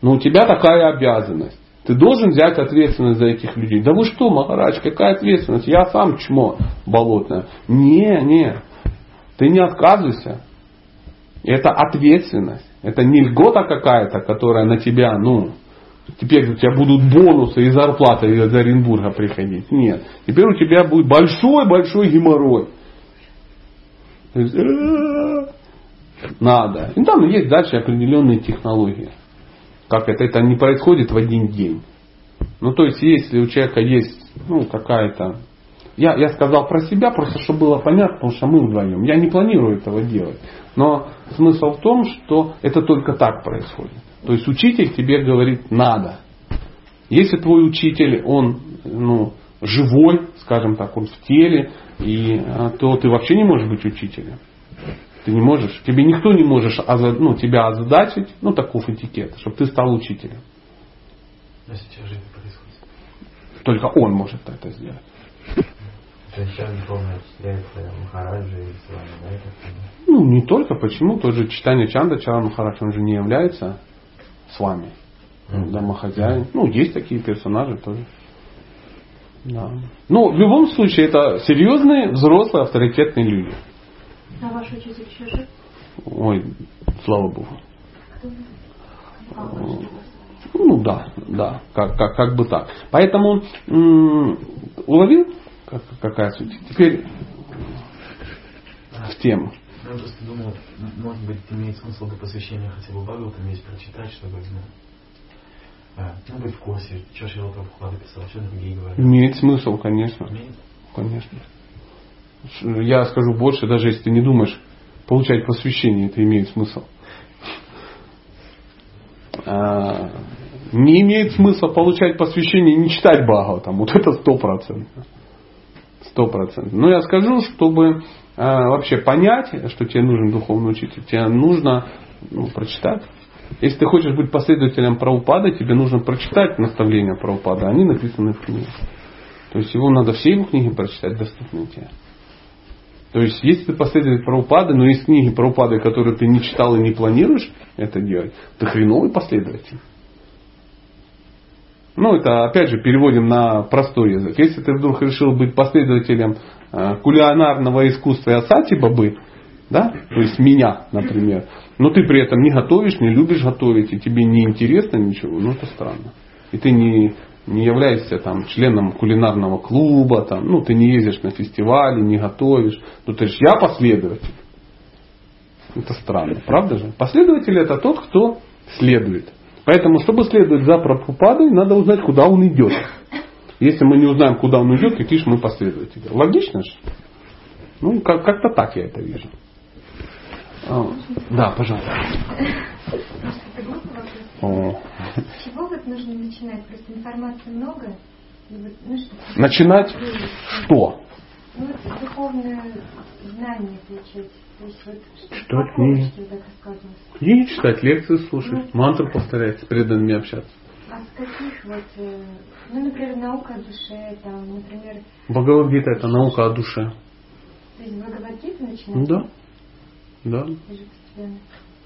но у тебя такая обязанность. Ты должен взять ответственность за этих людей. Да вы что, Махарадж, какая ответственность? Я сам чмо болотное. Не, не. Ты не отказывайся. Это ответственность. Это не льгота какая-то, которая на тебя, ну, теперь у тебя будут бонусы и зарплата из Оренбурга приходить. Нет. Теперь у тебя будет большой-большой геморрой. Надо. И там есть дальше определенные технологии. Как это? Это не происходит в один день. Ну, то есть, если у человека есть ну, какая-то я, я сказал про себя, просто чтобы было понятно, потому что мы вдвоем. Я не планирую этого делать. Но смысл в том, что это только так происходит. То есть учитель тебе говорит надо. Если твой учитель, он ну, живой, скажем так, он в теле, и, а, то ты вообще не можешь быть учителем. Ты не можешь, тебе никто не может ну, тебя озадачить, ну таков этикет, чтобы ты стал учителем. Но сейчас же происходит. Только он может это сделать. То есть сейчас духовно отчисляется Махараджи и с вами, да? Это? Ну, не только. Почему? Тот же читание Чанда Чара Махарадж, он же не является с вами. Mm-hmm. Домохозяин. Ну, есть такие персонажи тоже. Да. Ну, в любом случае, это серьезные, взрослые, авторитетные люди. А ваш учитель еще жив? Ой, слава Богу. Ну да, да, как, как, как бы так. Поэтому м- уловил как, какая суть? Теперь в тему. Я просто думал, может быть, имеет смысл до посвящения хотя бы Бхагаватам есть прочитать, чтобы ну, а, ну, быть в курсе, что Шила Прабхупада писал, что другие говорят. Имеет смысл, конечно. Имеет? Конечно. Я скажу больше, даже если ты не думаешь получать посвящение, это имеет смысл. А, не имеет смысла получать посвящение и не читать Бхагаватам. Вот это сто процентов. Сто процентов. Но я скажу, чтобы э, вообще понять, что тебе нужен духовный учитель, тебе нужно ну, прочитать. Если ты хочешь быть последователем Праупада, тебе нужно прочитать наставления Праупада. Они написаны в книге. То есть его надо все его книги прочитать, доступные тебе. То есть, если ты последователь Праупады, но есть книги Праупады, которые ты не читал и не планируешь это делать, ты хреновый последователь. Ну, это опять же переводим на простой язык. Если ты вдруг решил быть последователем э, кулинарного искусства Асати Бабы, да, то есть меня, например, но ты при этом не готовишь, не любишь готовить, и тебе не интересно ничего, ну это странно. И ты не, не являешься там членом кулинарного клуба, там, ну ты не ездишь на фестивали, не готовишь. Ну ты же я последователь. Это странно, правда же? Последователь это тот, кто следует. Поэтому, чтобы следовать за Прабхупадой, надо узнать, куда он идет. Если мы не узнаем, куда он идет, какие же мы последователи. Логично же? Ну, как- как-то так я это вижу. А, да, пожалуйста. О. С чего вот нужно начинать? Просто информации много. И вот, ну, что, Начинать что? Ну, духовное знание получать. Вот Читать книги. Книги читать, лекции слушать, мантры повторять, с преданными общаться. А с каких вот, э, ну, например, наука о душе, там, например, Бхагавадгита это наука о душе. то есть Бхагавадгиту начинать? Ну да. Да.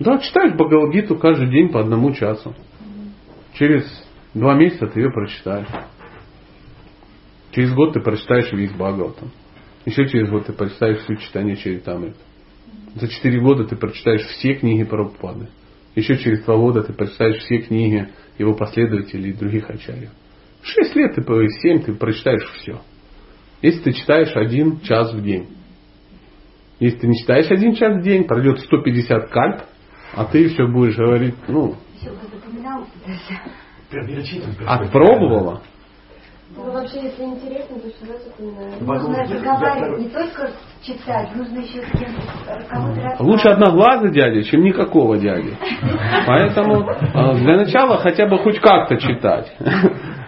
Да, читаешь Бхагавадгиту каждый день по одному часу. Через два месяца ты ее прочитаешь. Через год ты прочитаешь весь Бхагаватам. Еще через год ты прочитаешь все читание Чаритамрита. За четыре года ты прочитаешь все книги Прабхупады. Еще через два года ты прочитаешь все книги его последователей и других ачарьев. Шесть лет, ты, семь ты прочитаешь все. Если ты читаешь один час в день. Если ты не читаешь один час в день, пройдет 150 кальп, а ты все будешь говорить, ну... Все, запоминал Отпробовала? Ну, вообще, если интересно, то всегда запоминаю. Нужно разговаривать, не только читать, нужно еще с кем-то кого-то Лучше одноглазый дядя, чем никакого дяди. Поэтому э, для начала хотя бы хоть как-то читать.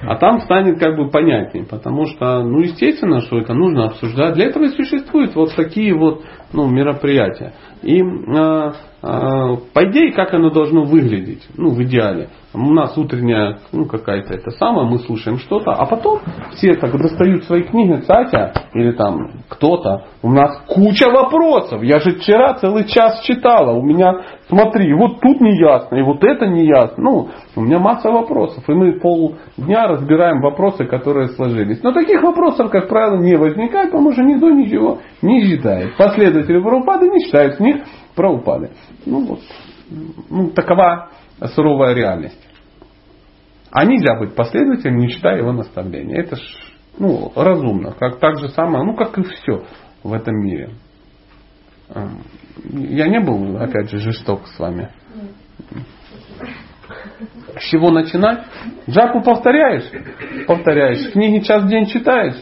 А там станет как бы понятнее. Потому что, ну, естественно, что это нужно обсуждать. Для этого и существуют вот такие вот ну, мероприятия. И э, а, по идее, как оно должно выглядеть, ну, в идеале. У нас утренняя, ну, какая-то это самое, мы слушаем что-то, а потом все так достают свои книги, Цатя, или там кто-то, у нас куча вопросов. Я же вчера целый час читала, у меня, смотри, вот тут не ясно, и вот это не ясно. Ну, у меня масса вопросов, и мы полдня разбираем вопросы, которые сложились. Но таких вопросов, как правило, не возникает, потому что никто ничего не считает. Последователи Прабхупады не считают с них Прабхупады. Ну вот, ну, такова суровая реальность. А нельзя быть последователем, не читая его наставления. Это ж ну, разумно. Как, так же самое, ну как и все в этом мире. Эм, я не был, опять же, жесток с вами. С чего начинать? Джапу повторяешь? Повторяешь. Книги час в день читаешь?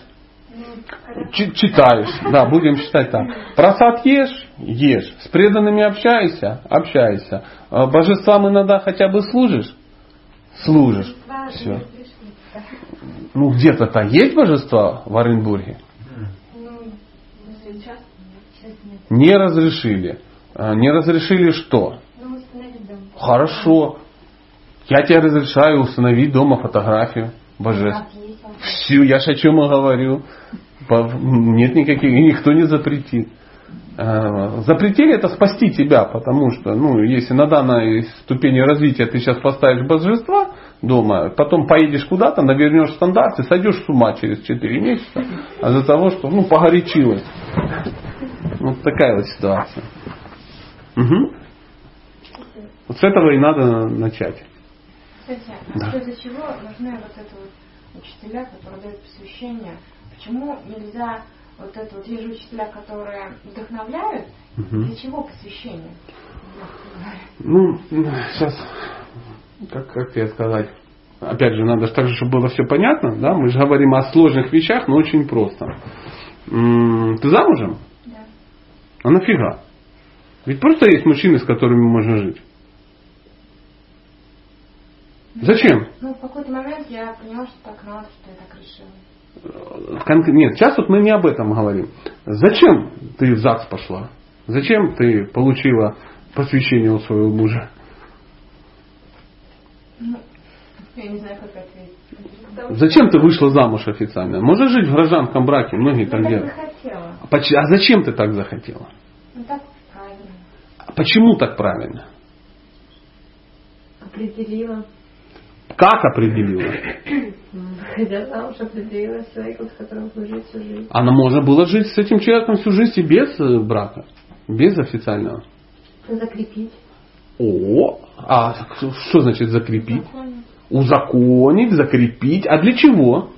читаешь, да, будем считать так. Просад ешь, ешь. С преданными общаешься, общаешься. А божествам иногда хотя бы служишь, служишь. Все. Ну где-то-то есть божества в Оренбурге? Не разрешили. А, не разрешили что? Хорошо. Я тебе разрешаю установить дома фотографию божеств. Все, я же о чем и говорю. Нет никаких, и никто не запретит. А, запретили это спасти тебя, потому что, ну, если на данной ступени развития ты сейчас поставишь божества дома, потом поедешь куда-то, навернешь стандарты, сойдешь с ума через 4 месяца, а за того, что, ну, погорячилась. Вот такая вот ситуация. Угу. Вот с этого и надо начать. Кстати, а да. из-за чего нужны вот это вот учителя, которые дают посвящение Почему нельзя вот это вот, есть учителя, которые вдохновляют, угу. для чего посвящение? Ну, сейчас, как, как тебе сказать, опять же, надо так же, чтобы было все понятно, да, мы же говорим о сложных вещах, но очень просто. Ты замужем? А нафига? Ведь просто есть мужчины, с которыми можно жить. Зачем? Ну, в какой-то момент я поняла, что так надо, что я так решила. Нет, сейчас вот мы не об этом говорим. Зачем ты в ЗАГС пошла? Зачем ты получила посвящение у своего мужа? Ну, я не знаю, как ответить. Зачем ты вышла замуж официально? Можно жить в гражданском браке, многие я так делают. А зачем ты так захотела? Ну так правильно. А почему так правильно? Определила. Как определила? Хотя замуж определила с человеком, с которым будет жить всю жизнь. Она можно было жить с этим человеком всю жизнь и без э, брака, без официального. Закрепить. О, а что значит закрепить? Узаконить, закрепить. А для чего?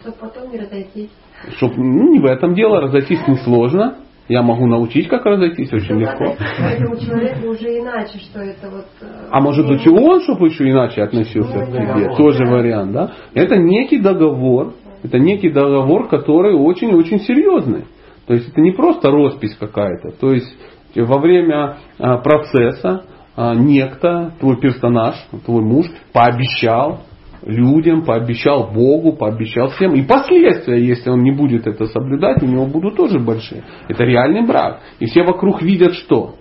Чтобы потом не разойтись. Чтоб, ну, не в этом дело, разойтись несложно. Я могу научить, как разойтись очень ну, легко. Этому человеку уже иначе, что это вот... Э, а может быть и он, чтобы еще иначе относился ну, к тебе? Да. Тоже вариант, да? Это некий договор, это некий договор, который очень-очень серьезный. То есть это не просто роспись какая-то. То есть во время а, процесса а, некто, твой персонаж, твой муж пообещал людям, пообещал Богу, пообещал всем. И последствия, если он не будет это соблюдать, у него будут тоже большие. Это реальный брак. И все вокруг видят что?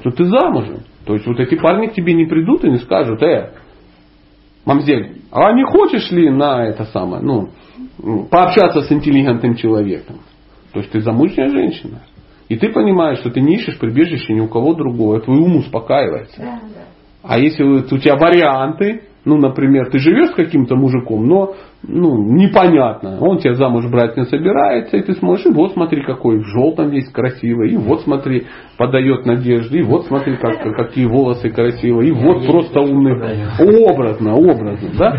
Что ты замужем. То есть вот эти парни к тебе не придут и не скажут, э, мамзель, а не хочешь ли на это самое, ну, пообщаться с интеллигентным человеком? То есть ты замужняя женщина. И ты понимаешь, что ты не ищешь прибежище ни у кого другого, твой ум успокаивается. А если у тебя варианты, Ну, например, ты живешь с каким-то мужиком, но ну, непонятно. Он тебя замуж брать не собирается, и ты смотришь, и вот смотри, какой в желтом весь красивый, и вот смотри, подает надежды, и вот смотри, как, какие волосы красивые, и вот просто умный. Образно, образно, да?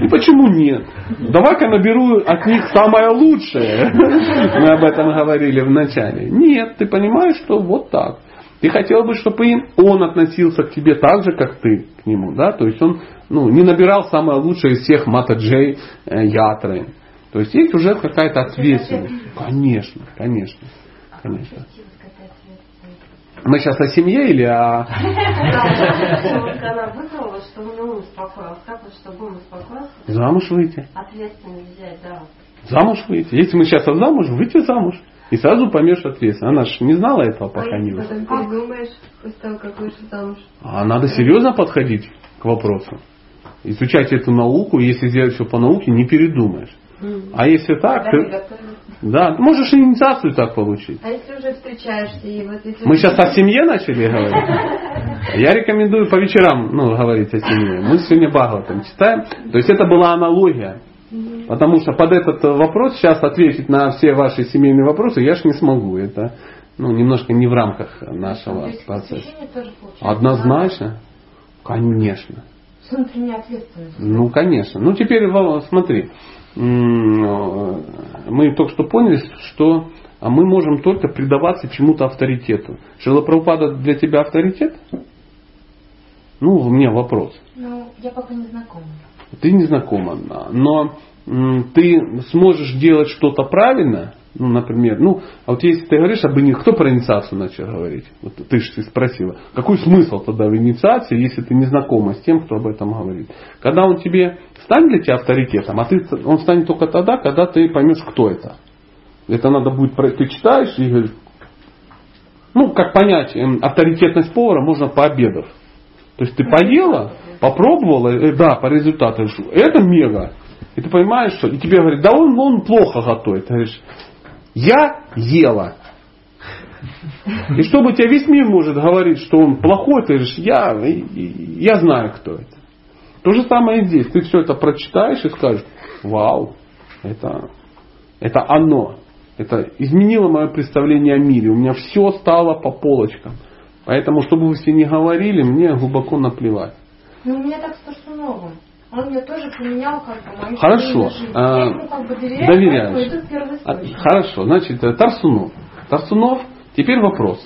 И почему нет? Давай-ка наберу от них самое лучшее. Мы об этом говорили в начале. Нет, ты понимаешь, что вот так. Ты хотел бы, чтобы он относился к тебе так же, как ты к нему, да? То есть он ну, не набирал самое лучшее из всех Мата Джей, э, Ятры. То есть есть уже какая-то ответственность. Конечно, конечно, конечно. Мы сейчас о семье или о... Она выбрала, чтобы он успокоился. Как вот, чтобы он успокоился? Замуж выйти. Ответственность взять, да. Замуж выйти. Если мы сейчас замуж, выйти замуж. И сразу поймешь ответственность. Она же не знала этого, пока не как вышел замуж. А надо серьезно подходить к вопросу. Изучать эту науку, если сделать все по науке, не передумаешь. А если так, ты, да, можешь инициацию так получить. А если уже встречаешься и вот если... Мы сейчас о семье начали говорить. Я рекомендую по вечерам ну, говорить о семье. Мы сегодня Бхагаватам читаем. То есть это была аналогия. Потому что под этот вопрос сейчас ответить на все ваши семейные вопросы я ж не смогу. Это ну, немножко не в рамках нашего процесса. Однозначно. Конечно. Ну, конечно. Ну, теперь смотри. Мы только что поняли, что мы можем только предаваться чему-то авторитету. Шила Прабхупада для тебя авторитет? Ну, у меня вопрос. Ну, я пока не знакома. Ты не знакома, но ты сможешь делать что-то правильно, ну, например, ну, а вот если ты говоришь об инициации, кто про инициацию начал говорить? Вот ты же спросила. Какой смысл тогда в инициации, если ты не знакома с тем, кто об этом говорит? Когда он тебе станет для тебя авторитетом, а ты, он станет только тогда, когда ты поймешь, кто это. Это надо будет, ты читаешь и говоришь, ну, как понять, эм, авторитетность повара можно по обедов. То есть ты поела, попробовала, э, да, по результату, это мега. И ты понимаешь, что, и тебе говорят, да он, он плохо готовит. Ты говоришь, я ела. И чтобы тебе весь мир может говорить, что он плохой, ты говоришь, я, я знаю, кто это. То же самое и здесь. Ты все это прочитаешь и скажешь, вау, это, это оно. Это изменило мое представление о мире. У меня все стало по полочкам. Поэтому, чтобы вы все не говорили, мне глубоко наплевать. Ну, у меня так с Парсуновым. Он мне тоже поменял как бы мою Хорошо. А, Я ему как бы доверяю, доверяешь. А, хорошо. Значит, э, Тарсунов. Тарсунов, теперь вопрос.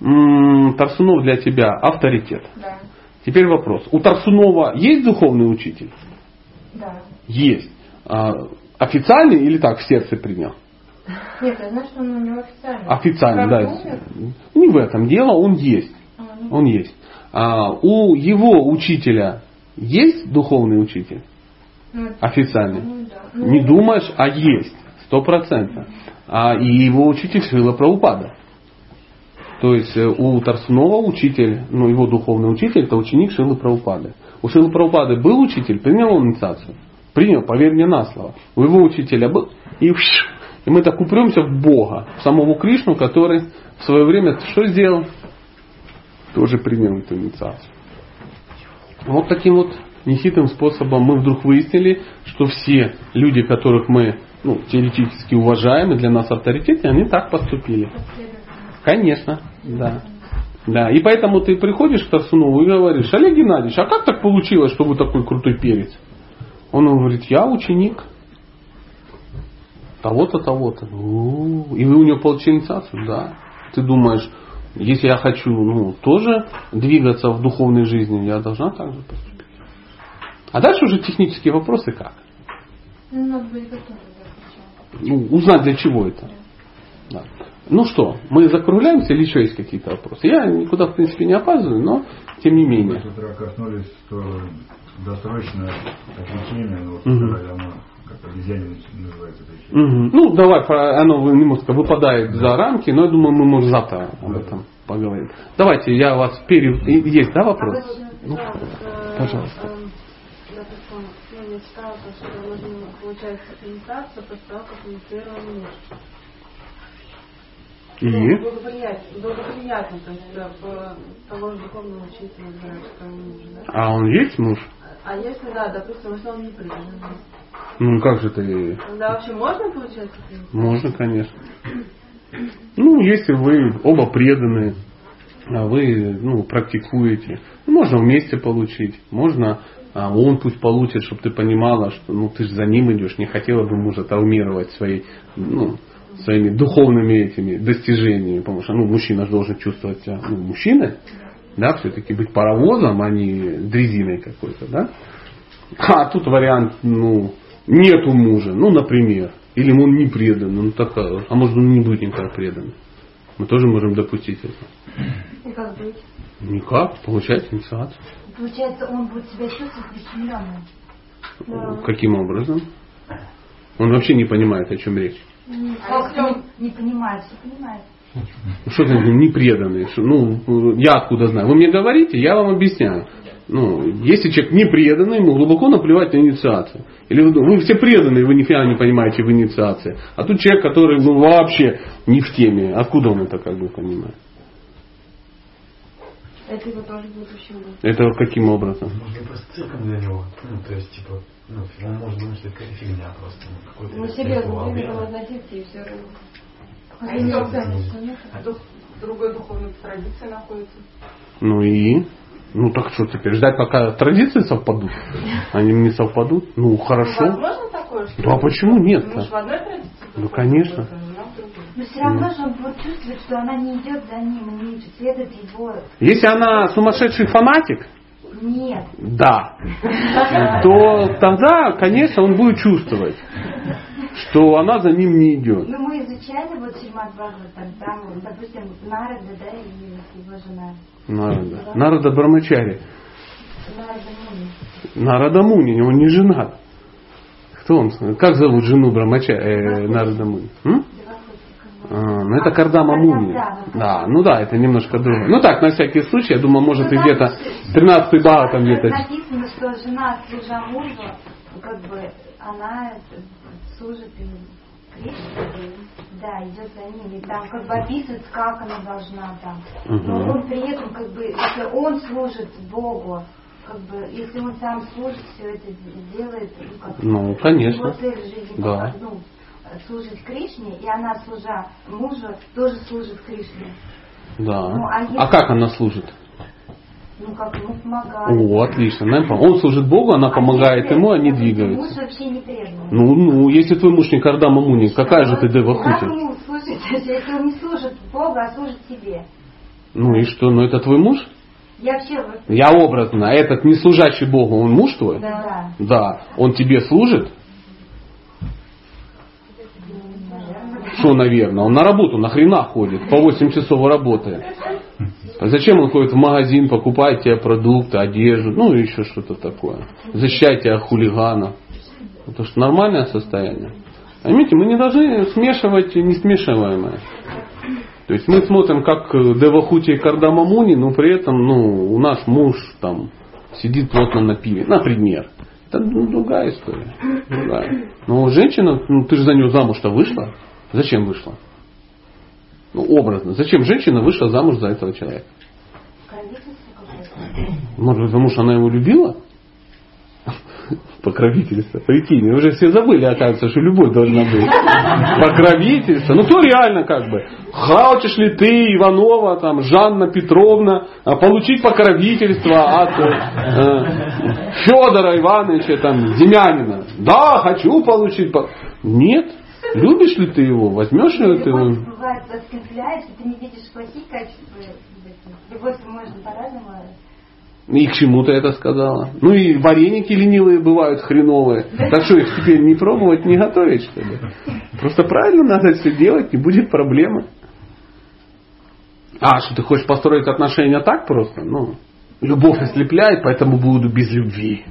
Тарсунов для тебя авторитет. Да. Теперь вопрос. У Тарсунова есть духовный учитель? Да. Есть. А, официальный или так в сердце принял? Нет, я знаю, что он у него официальный. Официальный, да. Не в этом дело, он есть. А, ну. Он есть. А, у его учителя есть духовный учитель? Ну, Официальный? Ну, да. ну, Не думаешь, а есть. Сто процентов. А, и его учитель Шрила Прабхупада. То есть э, у Тарсунова учитель, ну его духовный учитель, это ученик Шилы Прабхупады. У Шилы Прабхупады был учитель, принял он инициацию. Принял, поверь мне на слово. У его учителя был. И, и мы так упремся в Бога, в самого Кришну, который в свое время что сделал? Тоже принял эту инициацию. Вот таким вот нехитрым способом мы вдруг выяснили, что все люди, которых мы ну, теоретически уважаем и для нас авторитеты, они так поступили. Конечно, да. Да, и поэтому ты приходишь к Тарсунову и говоришь, Олег Геннадьевич, а как так получилось, что вы такой крутой перец? Он говорит, я ученик того-то, того-то. И вы у него получили инициацию? Да. Ты думаешь, если я хочу ну, тоже двигаться в духовной жизни, я должна так же поступить. А дальше уже технические вопросы как? Ну, надо быть готовым, ну, узнать для чего это. Да. Ну что, мы закругляемся или еще есть какие-то вопросы? Я никуда, в принципе, не опаздываю, но тем не менее. Мы с коснулись, что досрочное отличение, но вот угу. оно как обезьянин называется. Угу. Ну, давай, оно немножко выпадает за рамки, но я думаю, мы можем завтра об этом поговорим. Давайте, я вас пере... Есть, да, вопрос? Ну, пожалуйста. Допустим, я не читала, что нужно получается инициация после того, как инициирован мир. И? Ну, благоприятно, благоприятно, то есть да, по того же духовного учителя, что он муж, да? А он есть муж? А если, да, допустим, что он не преданный? Ну как же ты... Тогда вообще можно, получается? Можно, конечно. Ну, если вы оба преданные, а вы ну, практикуете, можно вместе получить, можно а он пусть получит, чтобы ты понимала, что ну ты же за ним идешь, не хотела бы мужа травмировать своей, ну, своими духовными этими достижениями, потому что ну, мужчина же должен чувствовать себя ну, мужчиной, да, все-таки быть паровозом, а не дрезиной какой-то, да. А тут вариант, ну, нету мужа, ну, например, или он не предан, ну, так, а может он не будет никогда предан. Мы тоже можем допустить это. И как быть? Никак, получать инициацию. Получается, он будет себя чувствовать прищемленным. Да. Каким образом? Он вообще не понимает, о чем речь. А если он не понимает, все понимает. Ну, Что значит не преданный? Что, ну, я откуда знаю? Вы мне говорите, я вам объясняю. Ну, если человек не преданный, ему глубоко наплевать на инициацию. Или вы, вы все преданные, вы нифига не понимаете в инициации. А тут человек, который ну, вообще не в теме. Откуда он это как бы понимает? Это его тоже будет. Это каким образом? Можно просто цирком для него. Ну, то есть, типа, ну, он может думать, что это фигня просто. Ну, какой-то Ну, серьезно, верно? будем относиться и все равно. А если в дух- в другой духовной традиции находится? Ну и? Ну так что теперь, ждать пока традиции совпадут? Они не совпадут? Ну хорошо. Возможно такое, что Ну а почему нет? муж в одной традиции? Ну, конечно. а? Но все равно же он будет чувствовать, что она не идет за ним, не следует его. Если она сумасшедший фанатик, Нет. да, то тогда, конечно, он будет чувствовать, что она за ним не идет. Ну, мы изучали вот Шримад Бхагаватам, там, допустим, Нарада, да, и его жена. Нарада. Нарада Брамачари. Нарада Муни. Нарада Муни, он не женат. Кто он? Как зовут жену Брамачари? Э, Нарада Муни? М? А, ну это Кардама Муни. Да, ну да, это немножко другое. Ну так, на всякий случай, я думаю, может и Ну, где-то там 13 бал там где-то. Написано, что жена, служа мужу, как бы она служит им Кришне, да, идет за ним. И там как бы описывается, как она должна там. Но Мгм. он при этом, как бы, если он служит Богу, как бы, если он сам служит, все это делает, ну, как Ну, конечно. его цель жизни, Да. ну, служить Кришне, и она, служа мужу, тоже служит Кришне. Да. Ну, а если- А как она служит? Ну, как ему помогает. О, отлично. Он служит Богу, она помогает если, ему, они двигаются. Муж вообще не преданный. Ну, ну, если твой муж не Кардама Муни, какая же ты Как Девахути? ему служить, если он не служит Богу, а служит себе? Ну и что, ну это твой муж? Я вообще. Я образно, этот не служащий Богу, он муж твой? Да. Да. Он тебе служит? Что, наверное? Он на работу нахрена ходит? По 8 часов работает. А зачем он ходит в магазин, покупает тебе продукты, одежду, ну и еще что-то такое. Защищает тебя хулигана. Это что, нормальное состояние? Поймите, мы не должны смешивать несмешиваемое. То есть мы смотрим, как Девахути и Кардама Муни, но при этом ну, у нас муж там сидит плотно на пиве. Например. Это ну, другая история. Другая. Но женщина, ну ты же за нее замуж-то вышла. Зачем вышла? Ну, образно. Зачем женщина вышла замуж за этого человека? Покровительство какое-то. Может, потому что она его любила? Покровительство. Прикинь, уже все забыли, оказывается, что любовь должна быть. Покровительство. Ну, то реально как бы. Хочешь ли ты, Иванова, там, Жанна Петровна, а, получить покровительство от э, Федора Ивановича, там, Демянина? Да, хочу получить. по- Нет. Любишь ли ты его? Возьмешь ли ты его? Любовь бывает если ты не видишь плохие качества. Любовь можно по-разному. И к чему ты это сказала? Ну и вареники ленивые бывают хреновые. Так что их теперь не пробовать, не готовить, что ли? Просто правильно надо все делать, не будет проблемы. А, что ты хочешь построить отношения так просто? Ну, любовь ослепляет, поэтому буду без любви.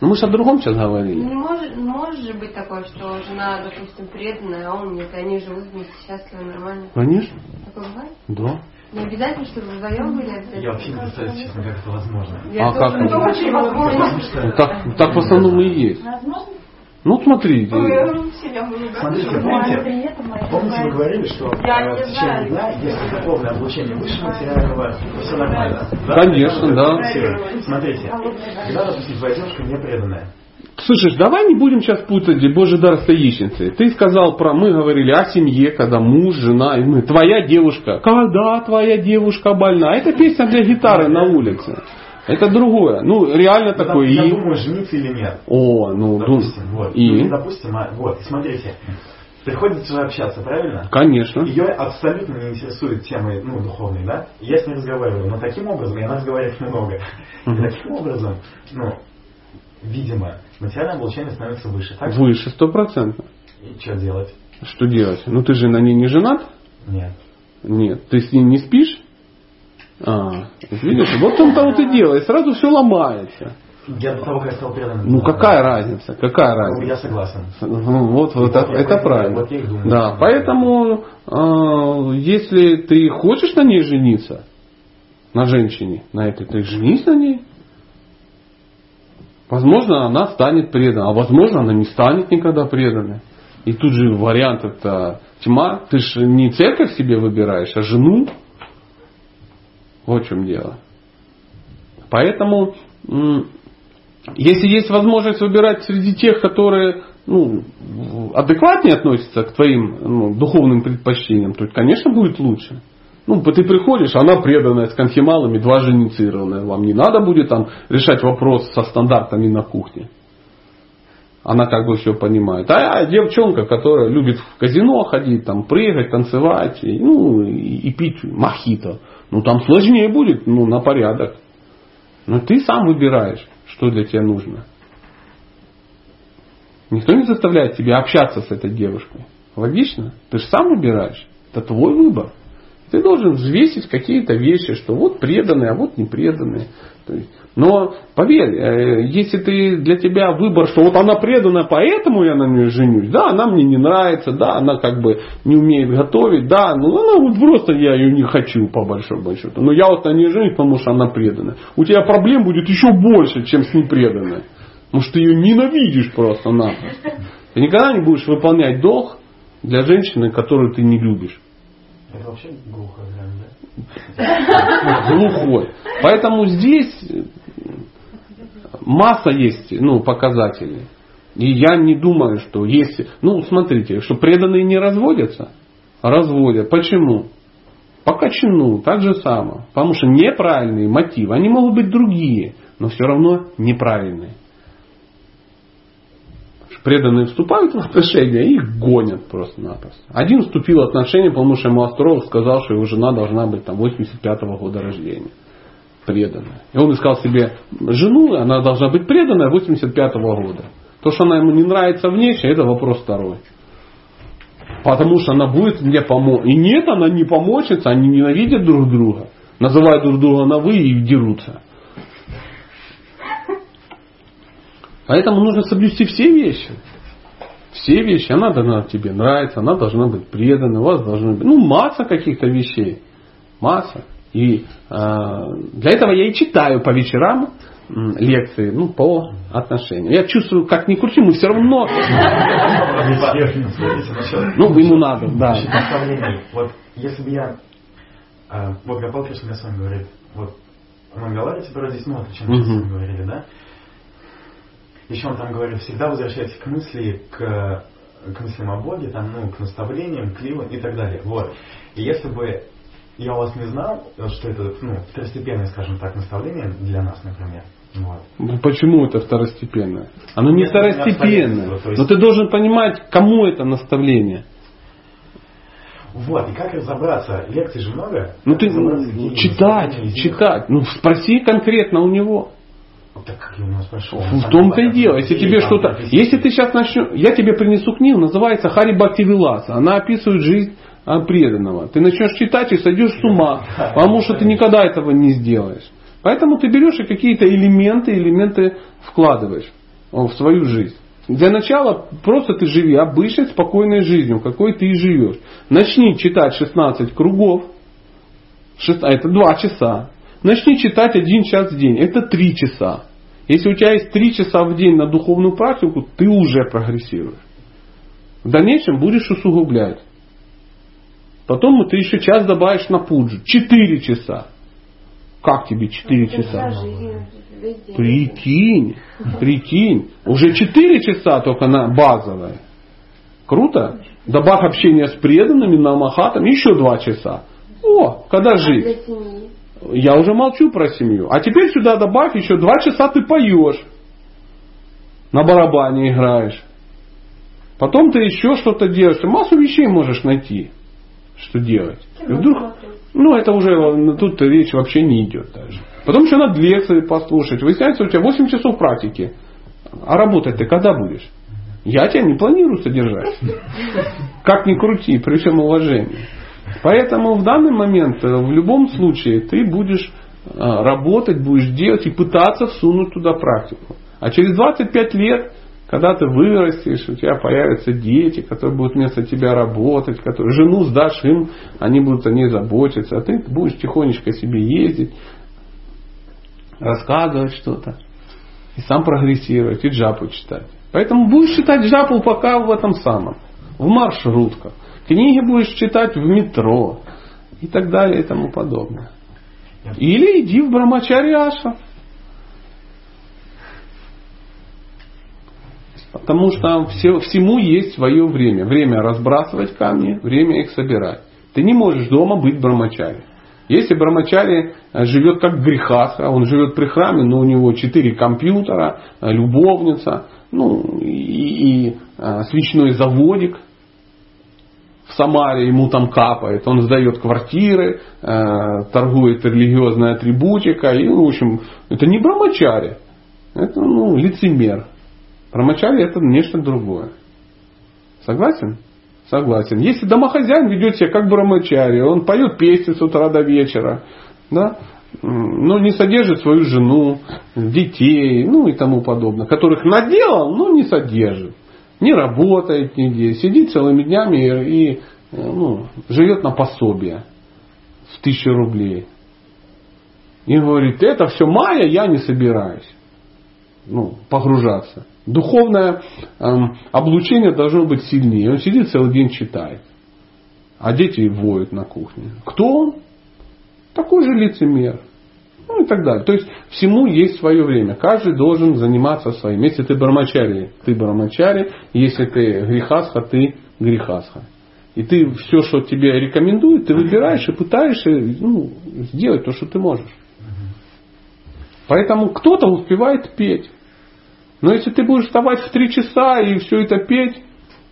Ну мы же о другом сейчас говорили. Не может, может же быть такое, что жена, допустим, преданная, а он нет, и они живут вместе счастливо, нормально. Конечно, Такое бывает? да. Не обязательно, чтобы вдвоем были, обязательно. Я вообще не представляю, честно, как это возможно. Я А тоже как это? очень возможно. Ну, так, так в основном и есть. Возможно? Ну смотрите. Смотрите, помните, помните, вы говорили, что Я э, в течение знаю. дня, если духовное облучение выше материального, то все нормально. Да? Конечно, да. Смотрите, когда, допустим, твоя девушка не преданная, Слушай, давай не будем сейчас путать Божий дар с яичницей. Ты сказал про, мы говорили о семье, когда муж, жена, и мы, твоя девушка. Когда твоя девушка больна? Это песня для гитары на улице. Это другое. Ну, реально ну, такое. я И... думаю, жениться или нет. О, ну, Допустим, ду- вот. И? Ну, допустим, а, вот, смотрите, приходится же общаться, правильно? Конечно. Ее абсолютно не интересует темы ну, духовной, да? Я с ней разговариваю, но таким образом, и она разговаривает много. И Мгм. таким образом, ну, видимо, материальное облучение становится выше. Так? Выше, сто процентов. И что делать? Что делать? Ну, ты же на ней не женат? Нет. Нет. Ты с ней не спишь? А, видишь, вот он-то вот и делает. Сразу все ломается. Я до того, как стал преданным. Ну, какая разница? Какая Ну, разница? Я согласен. Ну, вот, вот, Вот это, это правильно. вот я и думаю. да, поэтому э, если ты хочешь на ней жениться, на женщине, на этой, ты женись на ней. Возможно, она станет преданной, а возможно, она не станет никогда преданной. И тут же вариант это тьма. Ты же не церковь себе выбираешь, а жену. Вот в чем дело. Поэтому, если есть возможность выбирать среди тех, которые ну, адекватнее относятся к твоим ну, духовным предпочтениям, то, конечно, будет лучше. Ну, ты приходишь, она преданная с конфималами, два женицированная. Вам не надо будет там решать вопрос со стандартами на кухне. Она как бы все понимает. А девчонка, которая любит в казино ходить, там прыгать, танцевать, и, ну и, и пить мохито. Ну там сложнее будет, ну на порядок. Но ты сам выбираешь, что для тебя нужно. Никто не заставляет тебя общаться с этой девушкой. Логично? Ты же сам выбираешь. Это твой выбор. Ты должен взвесить какие-то вещи, что вот преданные, а вот не преданные. То есть, но поверь, э, если ты для тебя выбор, что вот она преданная, поэтому я на нее женюсь, да, она мне не нравится, да, она как бы не умеет готовить, да, ну она вот просто я ее не хочу по большому счету. Но я вот на нее женюсь, потому что она преданная. У тебя проблем будет еще больше, чем с непреданной. Потому что ты ее ненавидишь просто-напросто. Ты никогда не будешь выполнять долг для женщины, которую ты не любишь. Это вообще глухо, да? глухой. Поэтому здесь масса есть ну, показателей. И я не думаю, что есть... Ну, смотрите, что преданные не разводятся, а разводят. Почему? По качану, так же само. Потому что неправильные мотивы, они могут быть другие, но все равно неправильные. Преданные вступают в отношения и гонят просто-напросто. Один вступил в отношения, потому что ему астролог сказал, что его жена должна быть там 85-го года рождения. Преданная. И он искал себе жену, она должна быть преданная 85-го года. То, что она ему не нравится внешне, это вопрос второй. Потому что она будет мне помочь. И нет, она не помочится, они ненавидят друг друга. Называют друг друга на вы и дерутся. Поэтому нужно соблюсти все вещи. Все вещи. Она должна тебе нравиться, она должна быть предана, у вас должна быть, ну, масса каких-то вещей. Масса. И э, для этого я и читаю по вечерам лекции ну, по отношениям. Я чувствую, как ни крути, мы все равно... Ну, ему надо, да. Вот если бы я... а, Вот Гопал Кришна с вами говорит, вот Мангаларе типа родить, ну, вот о чем мы с вами говорили, да? Еще он там говорит, всегда возвращайтесь к мысли, к, к мыслям о Боге, там, ну, к наставлениям, к ливам и так далее. Вот. И если бы я у вас не знал, что это, ну, второстепенное, скажем так, наставление для нас, например, вот. Ну, Почему это второстепенное? Оно не Нет, второстепенное. есть- Но ты должен понимать, кому это наставление. Вот, и как разобраться? Лекций же много. Ну Как ты ну, читать, читать. Ну спроси конкретно у него. Так как я у него спрошу? В том-то и дело. Если тебе что-то... Если ты сейчас начнешь... Я тебе принесу книгу, называется Хари Бхакти Виласа. Она описывает жизнь преданного. Ты начнешь читать и сойдешь с ума, потому что ты никогда этого не сделаешь. Поэтому ты берешь и какие-то элементы, элементы вкладываешь в свою жизнь. Для начала просто ты живи обычной спокойной жизнью, какой ты и живешь. Начни читать 16 кругов, шест- а это 2 часа. Начни читать один час в день, это 3 часа. Если у тебя есть три часа в день на духовную практику, ты уже прогрессируешь. В дальнейшем будешь усугублять. Потом ты еще час добавишь на пуджу. Четыре часа. Как тебе четыре часа? Прикинь, прикинь. Уже четыре часа только на базовое. Круто? Добавь общение с преданными, на намахатом, еще два часа. О, когда жить? Я уже молчу про семью. А теперь сюда добавь еще два часа ты поешь. На барабане играешь. Потом ты еще что-то делаешь. Ты массу вещей можешь найти, что делать. И вдруг, ну это уже, тут речь вообще не идет даже. Потом еще надо лекции послушать. Выясняется, у тебя 8 часов практики. А работать ты когда будешь? Я тебя не планирую содержать. Как ни крути, при всем уважении. Поэтому в данный момент, э, в любом случае, ты будешь э, работать, будешь делать и пытаться всунуть туда практику. А через 25 лет, когда ты вырастешь, у тебя появятся дети, которые будут вместо тебя работать, которые жену сдашь им, они будут о ней заботиться, а ты будешь тихонечко себе ездить, рассказывать что-то, и сам прогрессировать, и джапу читать. Поэтому будешь читать джапу пока в этом самом, в маршрутках. Книги будешь читать в метро и так далее и тому подобное. Или иди в Брамачариаша. Потому что все, всему есть свое время. Время разбрасывать камни, время их собирать. Ты не можешь дома быть брамачари. Если брамачари э, живет как грехаха, он живет при храме, но у него четыре компьютера, э, любовница, ну и, и а, свечной заводик, в Самаре ему там капает, он сдает квартиры, э, торгует религиозной атрибутикой, и, в общем, это не брамачари, это ну, лицемер. Брамачари это нечто другое. Согласен? Согласен. Если домохозяин ведет себя как брамачари, он поет песни с утра до вечера, да, но не содержит свою жену, детей, ну и тому подобное, которых наделал, но не содержит не работает нигде, сидит целыми днями и э, ну, живет на пособие в тысячу рублей. И говорит, это все майя, я не собираюсь ну, погружаться. Духовное эм, облучение должно быть сильнее. Он сидит целый день читает. А дети воют на кухне. Кто он? Такой же лицемер. Ну и так далее. То есть всему есть свое время. Каждый должен заниматься своим. Если ты брамачари, ты брамачари. Если ты грехасха, ты грехасха. И ты все, что тебе рекомендуют, ты выбираешь и пытаешься ну, сделать то, что ты можешь. Поэтому кто-то успевает петь. Но если ты будешь вставать в три часа и все это петь,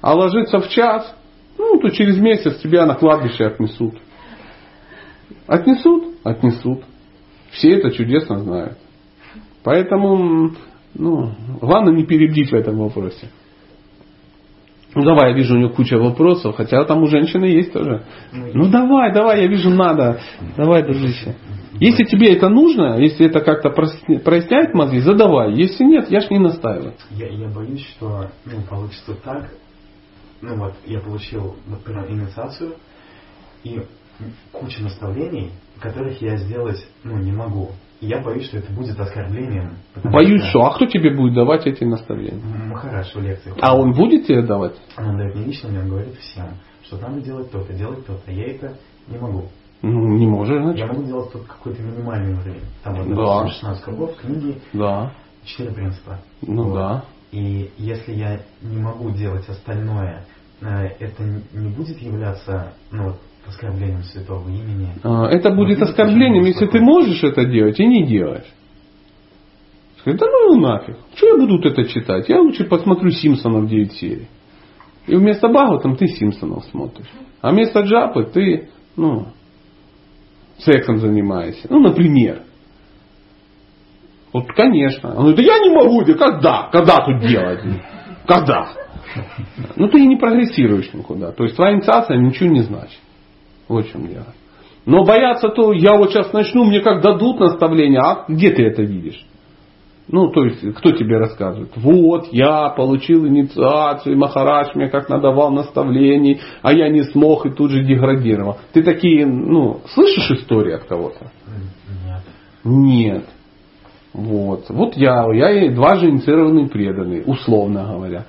а ложиться в час, ну, то через месяц тебя на кладбище отнесут. Отнесут? Отнесут. Все это чудесно знают. Поэтому, ну, главное не перебдить в этом вопросе. Ну давай, я вижу у него куча вопросов, хотя там у женщины есть тоже. Ну давай, давай, я вижу, надо. Давай, дружище. Если тебе это нужно, если это как-то проясняет мозги, задавай. Если нет, я ж не настаиваю. Я, я боюсь, что ну, получится так. Ну вот, я получил, например, инициацию, и куча наставлений, которых я сделать ну, не могу. Я боюсь, что это будет оскорблением. Боюсь, что... что? А кто тебе будет давать эти наставления? Махараш в лекциях. А он будет тебе давать? Он дает мне лично, он говорит всем, что надо делать то-то, делать то-то. Я это не могу. Ну, не можешь, значит. Я могу делать тут какой-то минимальный уровень. Там вот, да. 16 кругов, книги, да. 4 принципа. Ну вот. да. И если я не могу делать остальное, э, это не будет являться ну, оскорблением святого имени. А, это будет оскорблением, если ты можешь это делать и не делаешь. Скажи, да ну нафиг. Что я буду это читать? Я лучше посмотрю Симпсонов 9 серий. И вместо там ты Симпсонов смотришь. А вместо Джапы ты, ну, сексом занимаешься. Ну, например. Вот, конечно. Он говорит, да я не могу, да когда? Когда тут делать? Когда? Ну, ты не прогрессируешь никуда. То есть, твоя инициация ничего не значит. Вот в чем дело. Но бояться то, я вот сейчас начну, мне как дадут наставление, а где ты это видишь? Ну, то есть, кто тебе рассказывает? Вот, я получил инициацию, Махарадж мне как надавал наставлений, а я не смог и тут же деградировал. Ты такие, ну, слышишь истории от кого-то? Нет. Нет. Вот. Вот я, я и дважды инициированный преданный, условно говоря.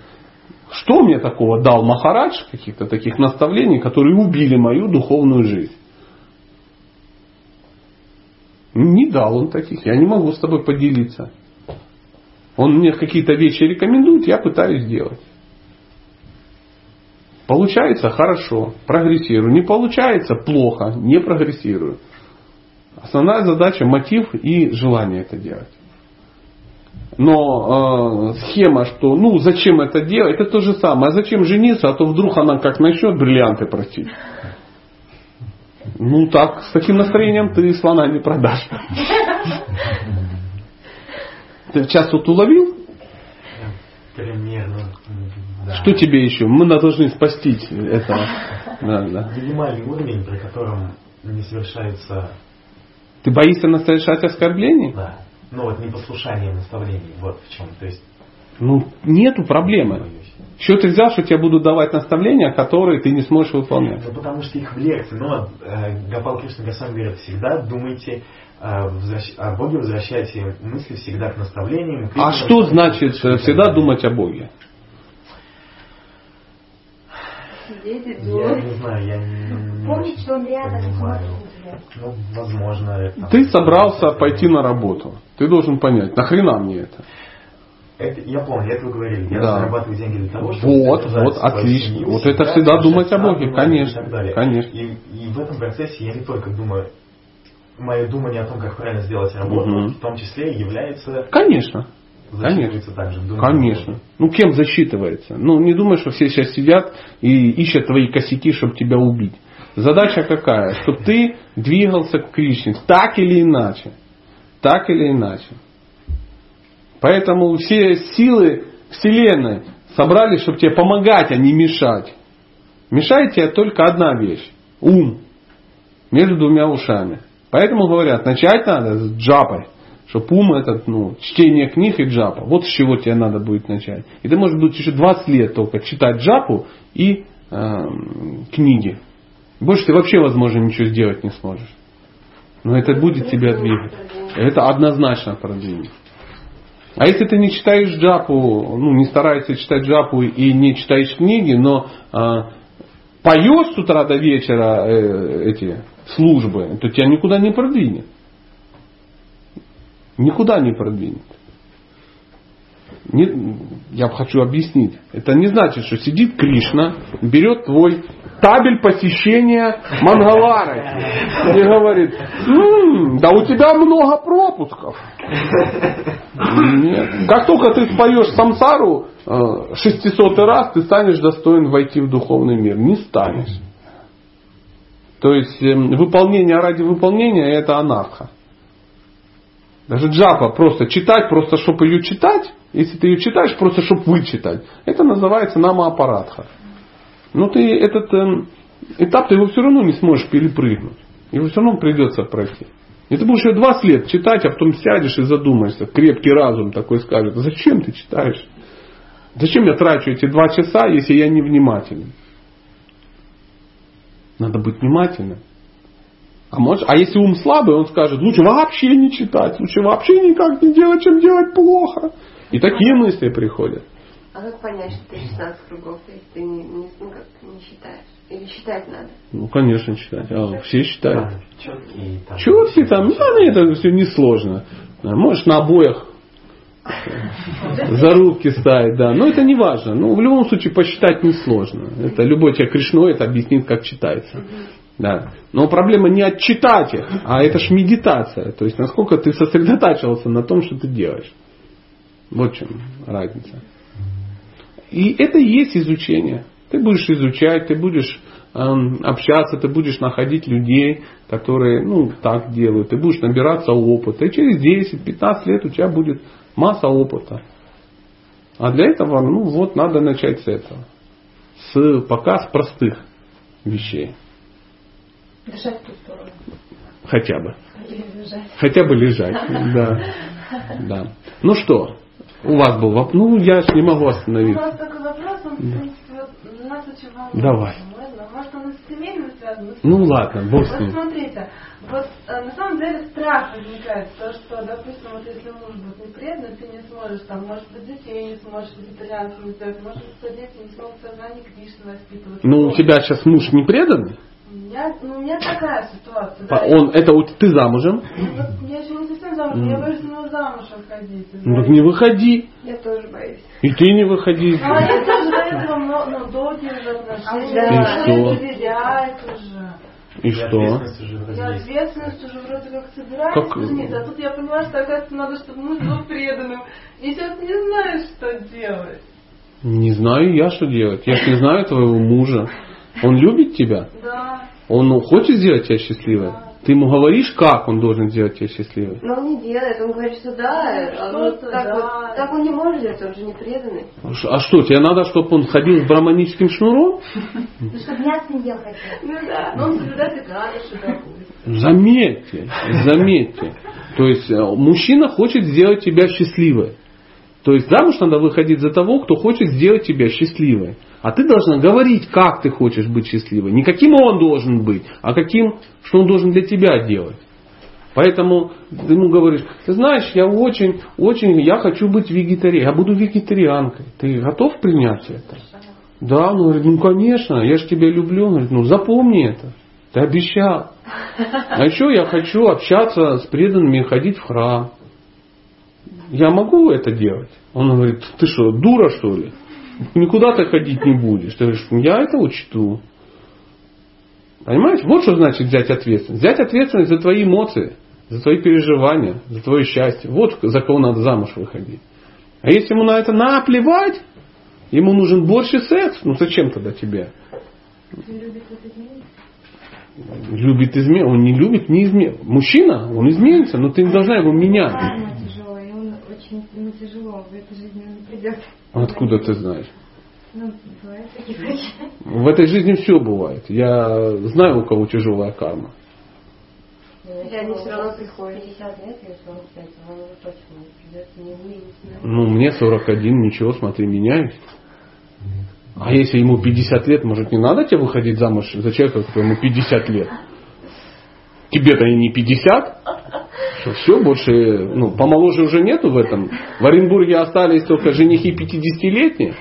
Что мне такого дал Махарадж, каких-то таких наставлений, которые убили мою духовную жизнь? Не дал он таких, я не могу с тобой поделиться. Он мне какие-то вещи рекомендует, я пытаюсь сделать. Получается хорошо, прогрессирую. Не получается плохо, не прогрессирую. Основная задача мотив и желание это делать. Но э, схема, что ну зачем это делать, это то же самое. А зачем жениться, а то вдруг она как начнет бриллианты просить. Ну так, с таким настроением ты слона не продашь. Ты сейчас вот уловил? Примерно. Да. Что тебе еще? Мы должны спасти этого. Да, да. Минимальный уровень, при котором не совершается... Ты боишься совершать оскорблений? Да. Ну вот непослушание наставлений, вот в чем. То есть... Ну, нету проблемы. Что ты взял, что тебе будут давать наставления, которые ты не сможешь выполнять? Ну, потому что их в лекции. Но э, Гапал Кришна Госвами говорит, всегда думайте возвращ... о Боге, возвращайте мысли всегда к наставлениям. а что значит всегда думать о Боге? Сидеть Я не знаю, я не, Помнить, что он рядом смотрит Ну, возможно, это... Ты собрался пойти на работу. Ты должен понять, нахрена мне это? Это, я помню, это вы говорили. Я да. зарабатываю деньги для того, чтобы... Вот, вот, отлично. Семью, вот это всегда думать о Боге, конечно. И конечно. И, и в этом процессе я не только думаю, мое думание о том, как правильно сделать работу, угу. в том числе является... Конечно. Конечно. Также, Конечно. Ну, кем засчитывается? Ну, не думай, что все сейчас сидят и ищут твои косяки, чтобы тебя убить. Задача какая? Чтобы ты двигался к Кришне. Так или иначе. Так или иначе. Поэтому все силы Вселенной собрались, чтобы тебе помогать, а не мешать. Мешает тебе только одна вещь. Ум. Между двумя ушами. Поэтому говорят, начать надо с джапой. Чтобы ум этот, ну, чтение книг и джапа. Вот с чего тебе надо будет начать. И ты, может быть, еще 20 лет только читать джапу и э, книги. Больше ты вообще, возможно, ничего сделать не сможешь. Но это будет тебя двигать. Это однозначно продвинет. А если ты не читаешь джапу, ну не стараешься читать джапу и не читаешь книги, но а, поешь с утра до вечера э, эти службы, то тебя никуда не продвинет. Никуда не продвинет. Не, я хочу объяснить. Это не значит, что сидит Кришна, берет твой табель посещения Мангалары и говорит, м-м, да у тебя много пропусков. Нет. Как только ты споешь самсару 600 э, раз, ты станешь достоин войти в духовный мир. Не станешь. То есть эм, выполнение ради выполнения это анарха. Даже джапа просто читать, просто чтобы ее читать, если ты ее читаешь, просто чтобы вычитать, это называется намаапаратха. Но ты этот э, этап ты его все равно не сможешь перепрыгнуть. Его все равно придется пройти. И ты будешь ее 20 лет читать, а потом сядешь и задумаешься. Крепкий разум такой скажет, зачем ты читаешь? Зачем я трачу эти два часа, если я не внимателен? Надо быть внимательным. А, может, а если ум слабый, он скажет, лучше вообще не читать, лучше вообще никак не делать, чем делать плохо. И такие мысли приходят. А как понять, что ты 16 кругов, если ты не, не, ну, как, не считаешь? Или считать надо? Ну, конечно, считать. А, все считают. Да, четкие там. Четкие там, ну, это все несложно. Можешь на обоях за руки да. Но это не важно. Ну, в любом случае, посчитать несложно. Это любой человек Кришной это объяснит, как читается. Да. Но проблема не отчитать их, а это ж медитация. То есть насколько ты сосредотачивался на том, что ты делаешь. Вот в чем разница. И это и есть изучение. Ты будешь изучать, ты будешь эм, общаться, ты будешь находить людей, которые ну, так делают, ты будешь набираться опыта. И через 10-15 лет у тебя будет масса опыта. А для этого, ну вот, надо начать с этого. С, пока с простых вещей. Лежать в ту сторону. Хотя бы. Или лежать. Хотя бы лежать. Да. да. Ну что, у вас был вопрос? Ну, я ж не могу остановиться. У нас такой вопрос, он, в принципе, вот, нас очень волнует. Давай. Можно? Может, он с семейностью связано с... Ну ладно, бог с Вот ним. смотрите, вот э, на самом деле страх возникает, то, что, допустим, вот если муж будет не предан, ты не сможешь, там, может быть, детей не сможешь вегетарианцами сделать, может быть, что дети не смогут сознание Кришны воспитывать. Ну, у тебя сейчас муж не преданный? У меня, ну, у меня такая ситуация. А да. Он, это вот ты замужем? Ну, вот я еще не совсем замуж, я боюсь ему замуж выходить. Ну так не выходи. Я тоже боюсь. И ты не выходи. Ну, а я тоже до этого много, ну, долгие уже отношения. И Мне что? доверяют уже. И что? ответственность уже вроде ответственность уже вроде как собираюсь Как- жениться, а тут я поняла, что оказывается надо, чтобы муж был преданным. И сейчас не знаю, что делать. Не знаю я, что делать. Я ж не знаю твоего мужа. Он любит тебя? Да. Он хочет сделать тебя счастливой? Ты ему говоришь, как он должен сделать тебя счастливой? Но он не делает, он говорит, что да, а вот Что-то так, да. вот, так он не может делать, он же не преданный. Ш- А что, тебе надо, чтобы он ходил с браманическим шнуром? Ну, чтобы мясо не ел хотел. Ну да, но он соблюдает и допустим. Заметьте, заметьте. То есть э, мужчина хочет сделать тебя счастливой. То есть замуж надо выходить за того, кто хочет сделать тебя счастливой. А ты должна говорить, как ты хочешь быть счастливой. Не каким он должен быть, а каким, что он должен для тебя делать. Поэтому ты ему говоришь, ты знаешь, я очень, очень, я хочу быть вегетарианкой, я буду вегетарианкой. Ты готов принять это? Да, он говорит, ну конечно, я же тебя люблю. Он говорит, ну запомни это, ты обещал. А еще я хочу общаться с преданными ходить в храм. Я могу это делать? Он говорит, ты что, дура что ли? Никуда ты ходить не будешь. Ты говоришь, я это учту. Понимаешь? Вот что значит взять ответственность. Взять ответственность за твои эмоции, за твои переживания, за твое счастье. Вот за кого надо замуж выходить. А если ему на это наплевать, ему нужен больше секс, ну зачем тогда тебе? Любит измен, он не любит не измен. Мужчина, он изменится, но ты не должна его менять. Тяжелая, и он очень ему тяжело в этой жизни он не придет. Откуда ты знаешь? Ну, такие. В этой жизни все бывает. Я знаю, у кого тяжелая карма. Хотя они все равно приходят. 50 лет, если он кстати, он уже точно не придет, не изменится. Ну, мне 41, ничего, смотри, меняюсь. А если ему 50 лет, может, не надо тебе выходить замуж за человека, которому 50 лет? Тебе-то и не 50. Что, все, больше, ну, помоложе уже нету в этом. В Оренбурге остались только женихи 50-летние.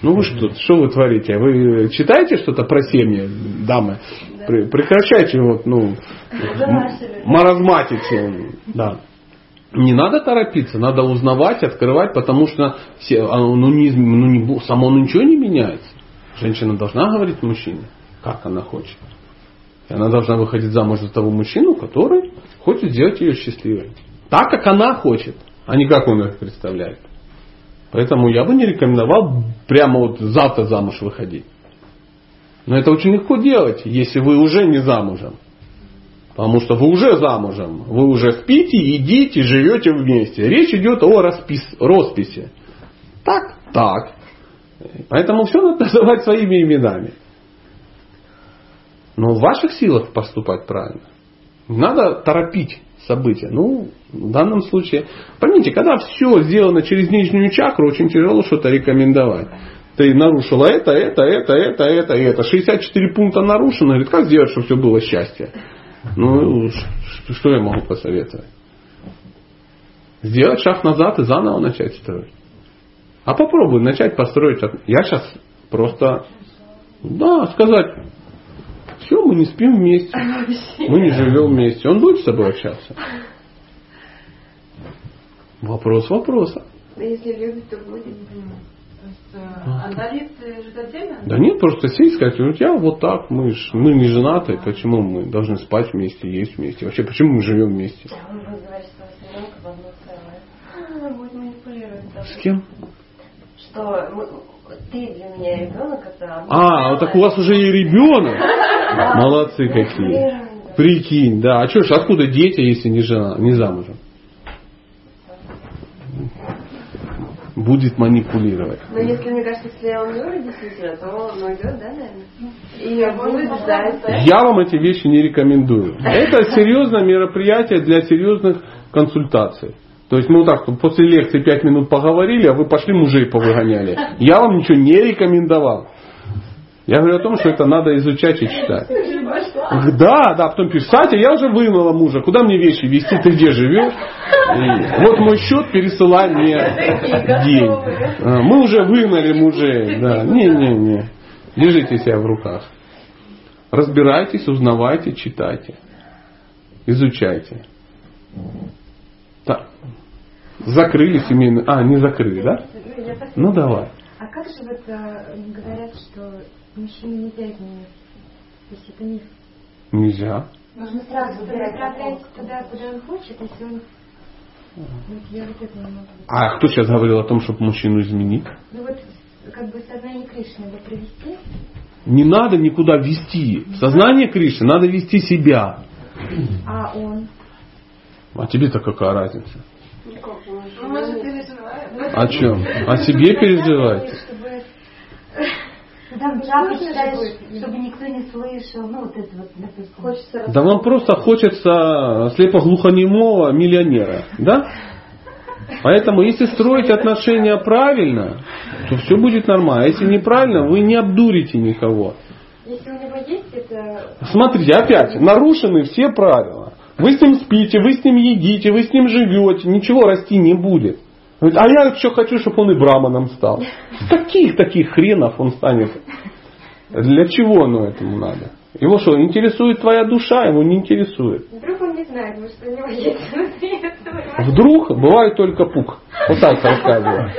Ну вы что, что вы творите? Вы читаете что-то про семьи, дамы? Пре- Прекращайте вот, ну, маразматить. Да. Не надо торопиться, надо узнавать, открывать, потому что все- оно, ну, не, ну, не само ничего не меняется. Женщина должна говорить мужчине, как она хочет. И она должна выходить замуж за того мужчину, который хочет сделать ее счастливой. Так, как она хочет, а не как он их представляет. Поэтому я бы не рекомендовал прямо вот завтра замуж выходить. Но это очень легко делать, если вы уже не замужем. Потому что вы уже замужем, вы уже спите, едите, живете вместе. Речь идет о распис, росписи. Так, так. Поэтому все надо называть своими именами. Но в ваших силах поступать правильно. Не надо торопить события. Ну, в данном случае, поймите, когда все сделано через нижнюю чакру, очень тяжело что-то рекомендовать. Ты нарушила это, это, это, это, это, это. 64 пункта нарушено. Говорит, как сделать, чтобы все было счастье? Ну, что я могу посоветовать? Сделать шаг назад и заново начать строить. А попробуй начать построить. Я сейчас просто, да, сказать, все, мы не спим вместе, мы не живем вместе. Он будет с тобой общаться? Вопрос вопроса. Да если любит, то будет. Э, а Давид э, отдельно? Да нет, просто сесть и сказать, вот я вот так, мы, ж- мы не женаты, почему мы должны спать вместе, есть вместе? Вообще, почему мы живем вместе? Он будет говорить, что с ребенком в одно целое. Она будет манипулировать. С кем? Что мы- ты для меня ребенок, это... А, вот так у вас уже и ребенок. Молодцы какие. Прикинь, да. А что ж, откуда дети, если не жена, не замужем? Будет манипулировать. Но если, мне кажется, если он любит действительно, то он уйдет, да, наверное? И будет ждать. Я вам эти вещи не рекомендую. Это серьезное мероприятие для серьезных консультаций. То есть мы вот так после лекции 5 минут поговорили, а вы пошли мужей повыгоняли. Я вам ничего не рекомендовал. Я говорю о том, что это надо изучать и читать. Да, да, потом пишет, Сатя, я уже выгнала мужа, куда мне вещи везти, ты где живешь? И вот мой счет, пересылай мне день. А, мы уже выгнали мужей. Да. Не-не-не. Держите себя в руках. Разбирайтесь, узнавайте, читайте. Изучайте. Так. Закрыли семейный... А, не закрыли, да? Ну давай. А как же вот э, говорят, что мужчине нельзя изменить? То есть это миф. Нельзя. Нужно сразу убирать Направлять туда, куда он хочет, если он... А кто сейчас говорил о том, чтобы мужчину изменить? Ну вот как бы сознание Кришны надо привести. Не надо никуда вести. Сознание Кришны надо вести себя. А он? А тебе-то какая разница? Ну, мы же переживаем. О чем? О себе переживать? Чтобы Ну, Там же читаешь, чтобы никто не слышал. Ну, вот это вот, допустим. Хочется Да вам просто хочется слепоглухонемого миллионера, да? Поэтому, если строить отношения правильно, то все будет нормально. А если неправильно, вы не обдурите никого. если у него есть это... Смотрите, опять, нарушены все правила. Вы с ним спите, вы с ним едите, вы с ним живете, ничего расти не будет. Говорит, а я еще хочу, чтобы он и браманом стал. Каких таких хренов он станет? Для чего оно этому надо? Его что, интересует твоя душа? Его не интересует. Вдруг он не знает, может, у него есть внутри. Вдруг бывает только пук. Вот так рассказываю.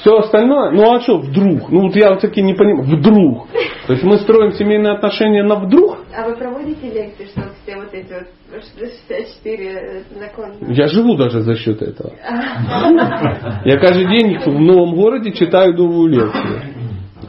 Все остальное, ну а что вдруг? Ну вот я вот таки не понимаю. Вдруг. То есть мы строим семейные отношения на вдруг? А вы проводите лекции, что все вот эти вот 64 наклоны? Я живу даже за счет этого. Я каждый день в новом городе читаю новую лекцию.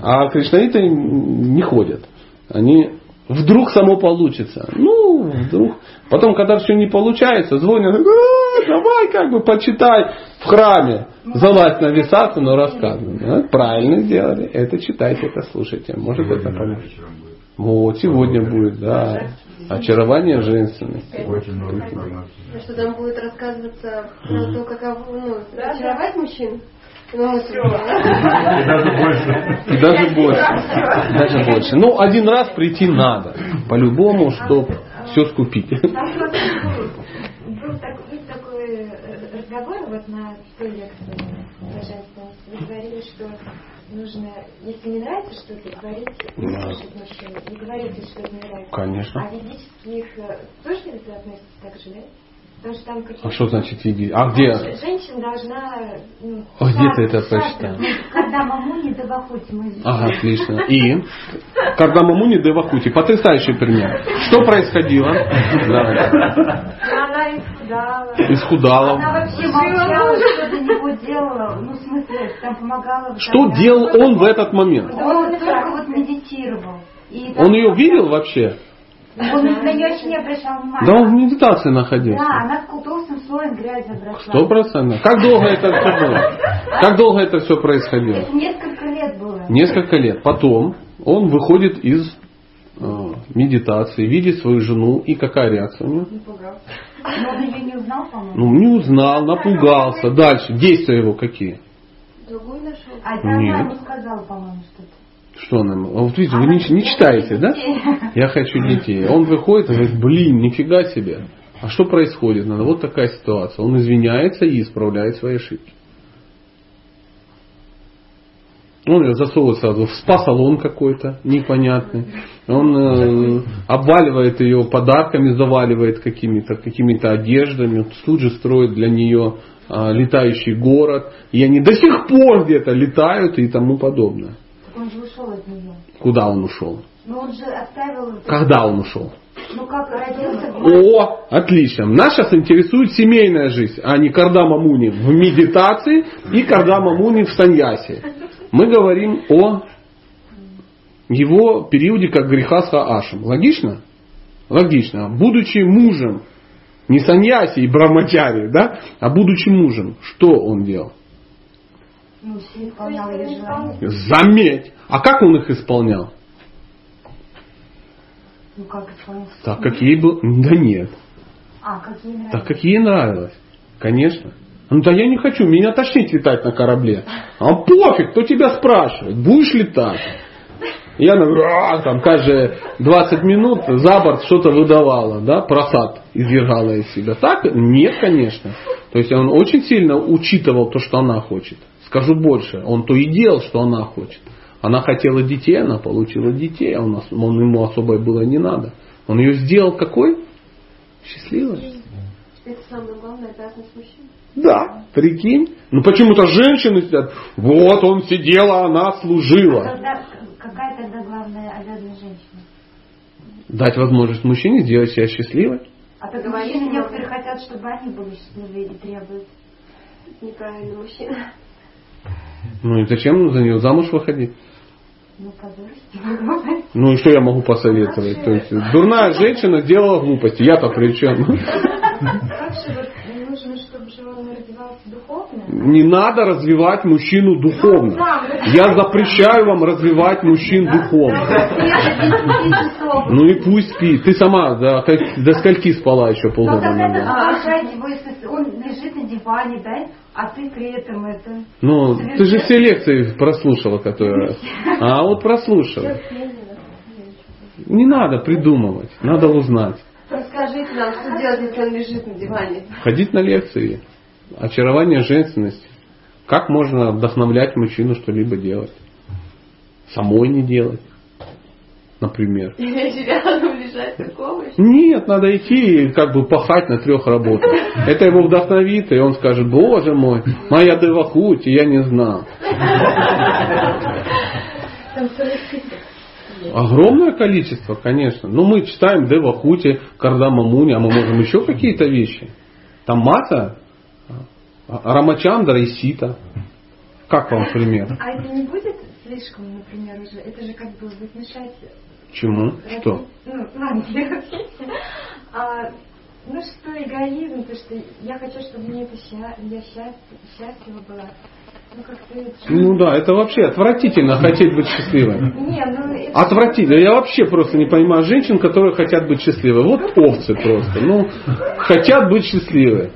А кришнаиты не ходят. Они вдруг само получится. Ну, вдруг. Потом, когда все не получается, звонят, «А, давай как бы почитай в храме. Залазь на висацию, но рассказывай. Ну, правильно сделали. Это читайте, это слушайте. Может это Сегодня поможет. вечером будет. Вот, сегодня будет, да. Очарование женственности. Что там будет рассказываться про то, каково, ну, очаровать мужчин? Ну, И даже больше. И даже больше. Даже больше. Ну, один раз прийти надо. По-любому, чтобы все скупить. Там просто был так- был такой э, разговор вот на той лекции божественности. Вы говорили, что нужно, если не нравится что-то, говорить, не Да. мужчину, не говорите, что это не нравится. Конечно. А ведических э, тоже это относится так же, да? Потому что там какие-то... А что значит видеть? А где? Женщина должна... Ну, А где ты это прочитал? Когда маму не добахуть, мы Ага, отлично. И? Когда мамуни девахути. Потрясающий пример. Что происходило? Она исхудала. Исхудала. Она вообще молчала, что за него делала. Ну, в смысле, там помогала. Что делал он в этот момент? Он только вот медитировал. Он ее видел вообще? Он на нее не обращал внимания. Да он в медитации находился. Да, она с толстым слоем грязи обросла. Сто процентов. Как долго это все было? Как долго это все происходило? Это несколько лет было. Несколько лет. Потом он выходит из э, медитации, видит свою жену, и какая реакция у него? Но он ее не узнал, по-моему. Ну, не узнал, напугался. Дальше. Действия его какие? Другую нашел. А это она Нет. ему сказала, по-моему, что-то. Что? А Вот видите, вы не, не читаете, да? Я хочу детей. Он выходит и говорит, блин, нифига себе. А что происходит? Надо вот такая ситуация. Он извиняется и исправляет свои ошибки. Он ее засовывает сразу в спа-салон какой-то непонятный. Он э, обваливает ее подарками, заваливает какими-то какими одеждами. Тут же строит для нее э, летающий город. И они до сих пор где-то летают и тому подобное. Ушел от нее. Куда он ушел? Но он же оставил... Когда он ушел? Ну как родился... О, отлично. Нас сейчас интересует семейная жизнь, а не Кардама Муни в медитации и Кардама Муни в саньясе. Мы говорим о его периоде как греха с Ашем. Логично? Логично. Будучи мужем, не саньяси и брамачари, да, а будучи мужем, что он делал? Ну, все исполнял ее желание. Заметь. А как он их исполнял? Ну как исполнял? Так, как ей было... Да нет. А, какие нравятся. Так как ей нравилось. Конечно. Ну да я не хочу, меня тошнить летать на корабле. А пофиг, кто тебя спрашивает, будешь летать. Я «А», там каждые 20 минут за борт что-то выдавала, да, просад извергала из себя. Так? Нет, конечно. То есть он очень сильно учитывал то, что она хочет. Скажу больше, он то и делал, что она хочет. Она хотела детей, она получила детей, а он, он ему особо было не надо. Он ее сделал какой? Счастливой. Это самое главное, обязанность мужчин. Да, прикинь. Ну почему-то женщины сидят, вот он сидел, а она служила. Какая тогда главная обязанность женщины? Дать возможность мужчине сделать себя счастливой. А тогда мужчины некоторые хотят, чтобы они были счастливы и требуют. Неправильный мужчина. Ну и зачем за нее замуж выходить? Ну, подожди. Ну и что я могу посоветовать? То есть дурная женщина сделала глупости. Я-то при чем? Как же вот нужно, чтобы же он развивался духовно? Не надо развивать мужчину духовно. Я запрещаю вам развивать мужчин духовно. Ну и пусть спит. Ты сама до, до скольки спала еще Но полгода назад? он лежит на диване, да, а ты при этом это... Ну, ты же все лекции прослушала, которые... А вот прослушала. Не надо придумывать, надо узнать. Расскажите нам, что делать, если он лежит на диване? Ходить на лекции. Очарование женственности. Как можно вдохновлять мужчину что-либо делать? Самой не делать. Например. Нет, надо идти и как бы пахать на трех работах. Это его вдохновит, и он скажет, боже мой, моя девахути, я не знал. Огромное количество, конечно. Ну, мы читаем Девахути, Кардама Муни, а мы можем еще какие-то вещи. Там масса Рамачандра и Сита. Как вам пример? А это не будет слишком, например, уже? Это же как бы будет мешать... Чему? Что? Ну, ладно, я а, Ну что, эгоизм, то что я хочу, чтобы мне это сча- я счастлива, была. Ну. Ну да, это вообще отвратительно хотеть быть счастливой. Не, ну это... Отвратительно. Я вообще просто не понимаю женщин, которые хотят быть счастливы. Вот овцы просто. Ну, хотят быть счастливы.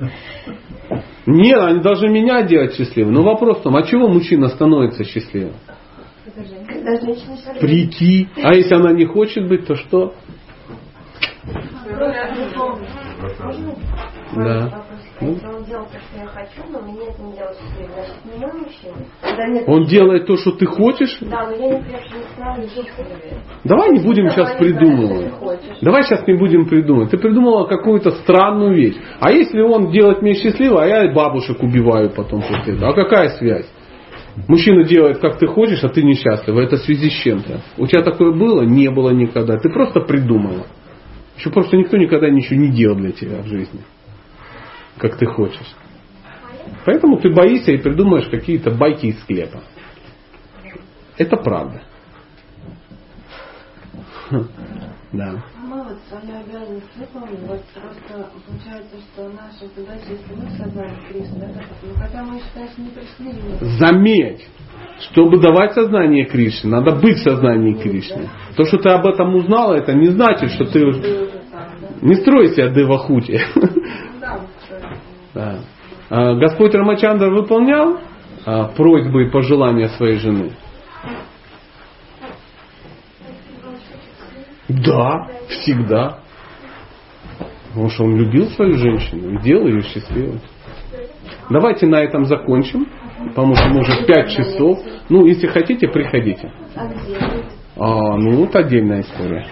Нет, они должны меня делать счастливым. Но вопрос в том, а чего мужчина становится счастливым? Когда женщина. Прики. А если она не хочет быть, то что? Да. Если он делал то, что я хочу, но мне это не делает счастливым, значит, не мой мужчина. Когда нет Он делает то, что ты хочешь. Да, но я не не становлюсь. Давай не будем сейчас придумывать. Давай сейчас не будем придумывать. Ты придумала какую-то странную вещь. А если он делает меня счастливой, а я бабушек убиваю потом после этого? А какая связь? Мужчина делает, как ты хочешь, а ты несчастлива. Это в связи с чем-то. У тебя такое было? Не было никогда. Ты просто придумала. Еще просто никто никогда ничего не делал для тебя в жизни. Как ты хочешь. Поэтому ты боишься и придумаешь какие-то байки из склепа. Это правда. Да. Мы вот с вами обязаны вот просто получается, что наша задача, если мы в сознании Кришны, ну, хотя мы считаем, что не пришли Заметь, чтобы давать сознание Кришны, надо быть в сознании Кришны. То, что ты об этом узнала, это не значит, что ты? Не строй себя девахути. Ну да, вот что это. Да. А, Господь Рамачандра выполнял а, просьбы и пожелания своей жены? Да, всегда. Потому что он любил свою женщину и делал ее счастливой. Давайте на этом закончим, потому что мы уже 5 часов. Ну, если хотите, приходите. А? А, ну, вот отдельная история.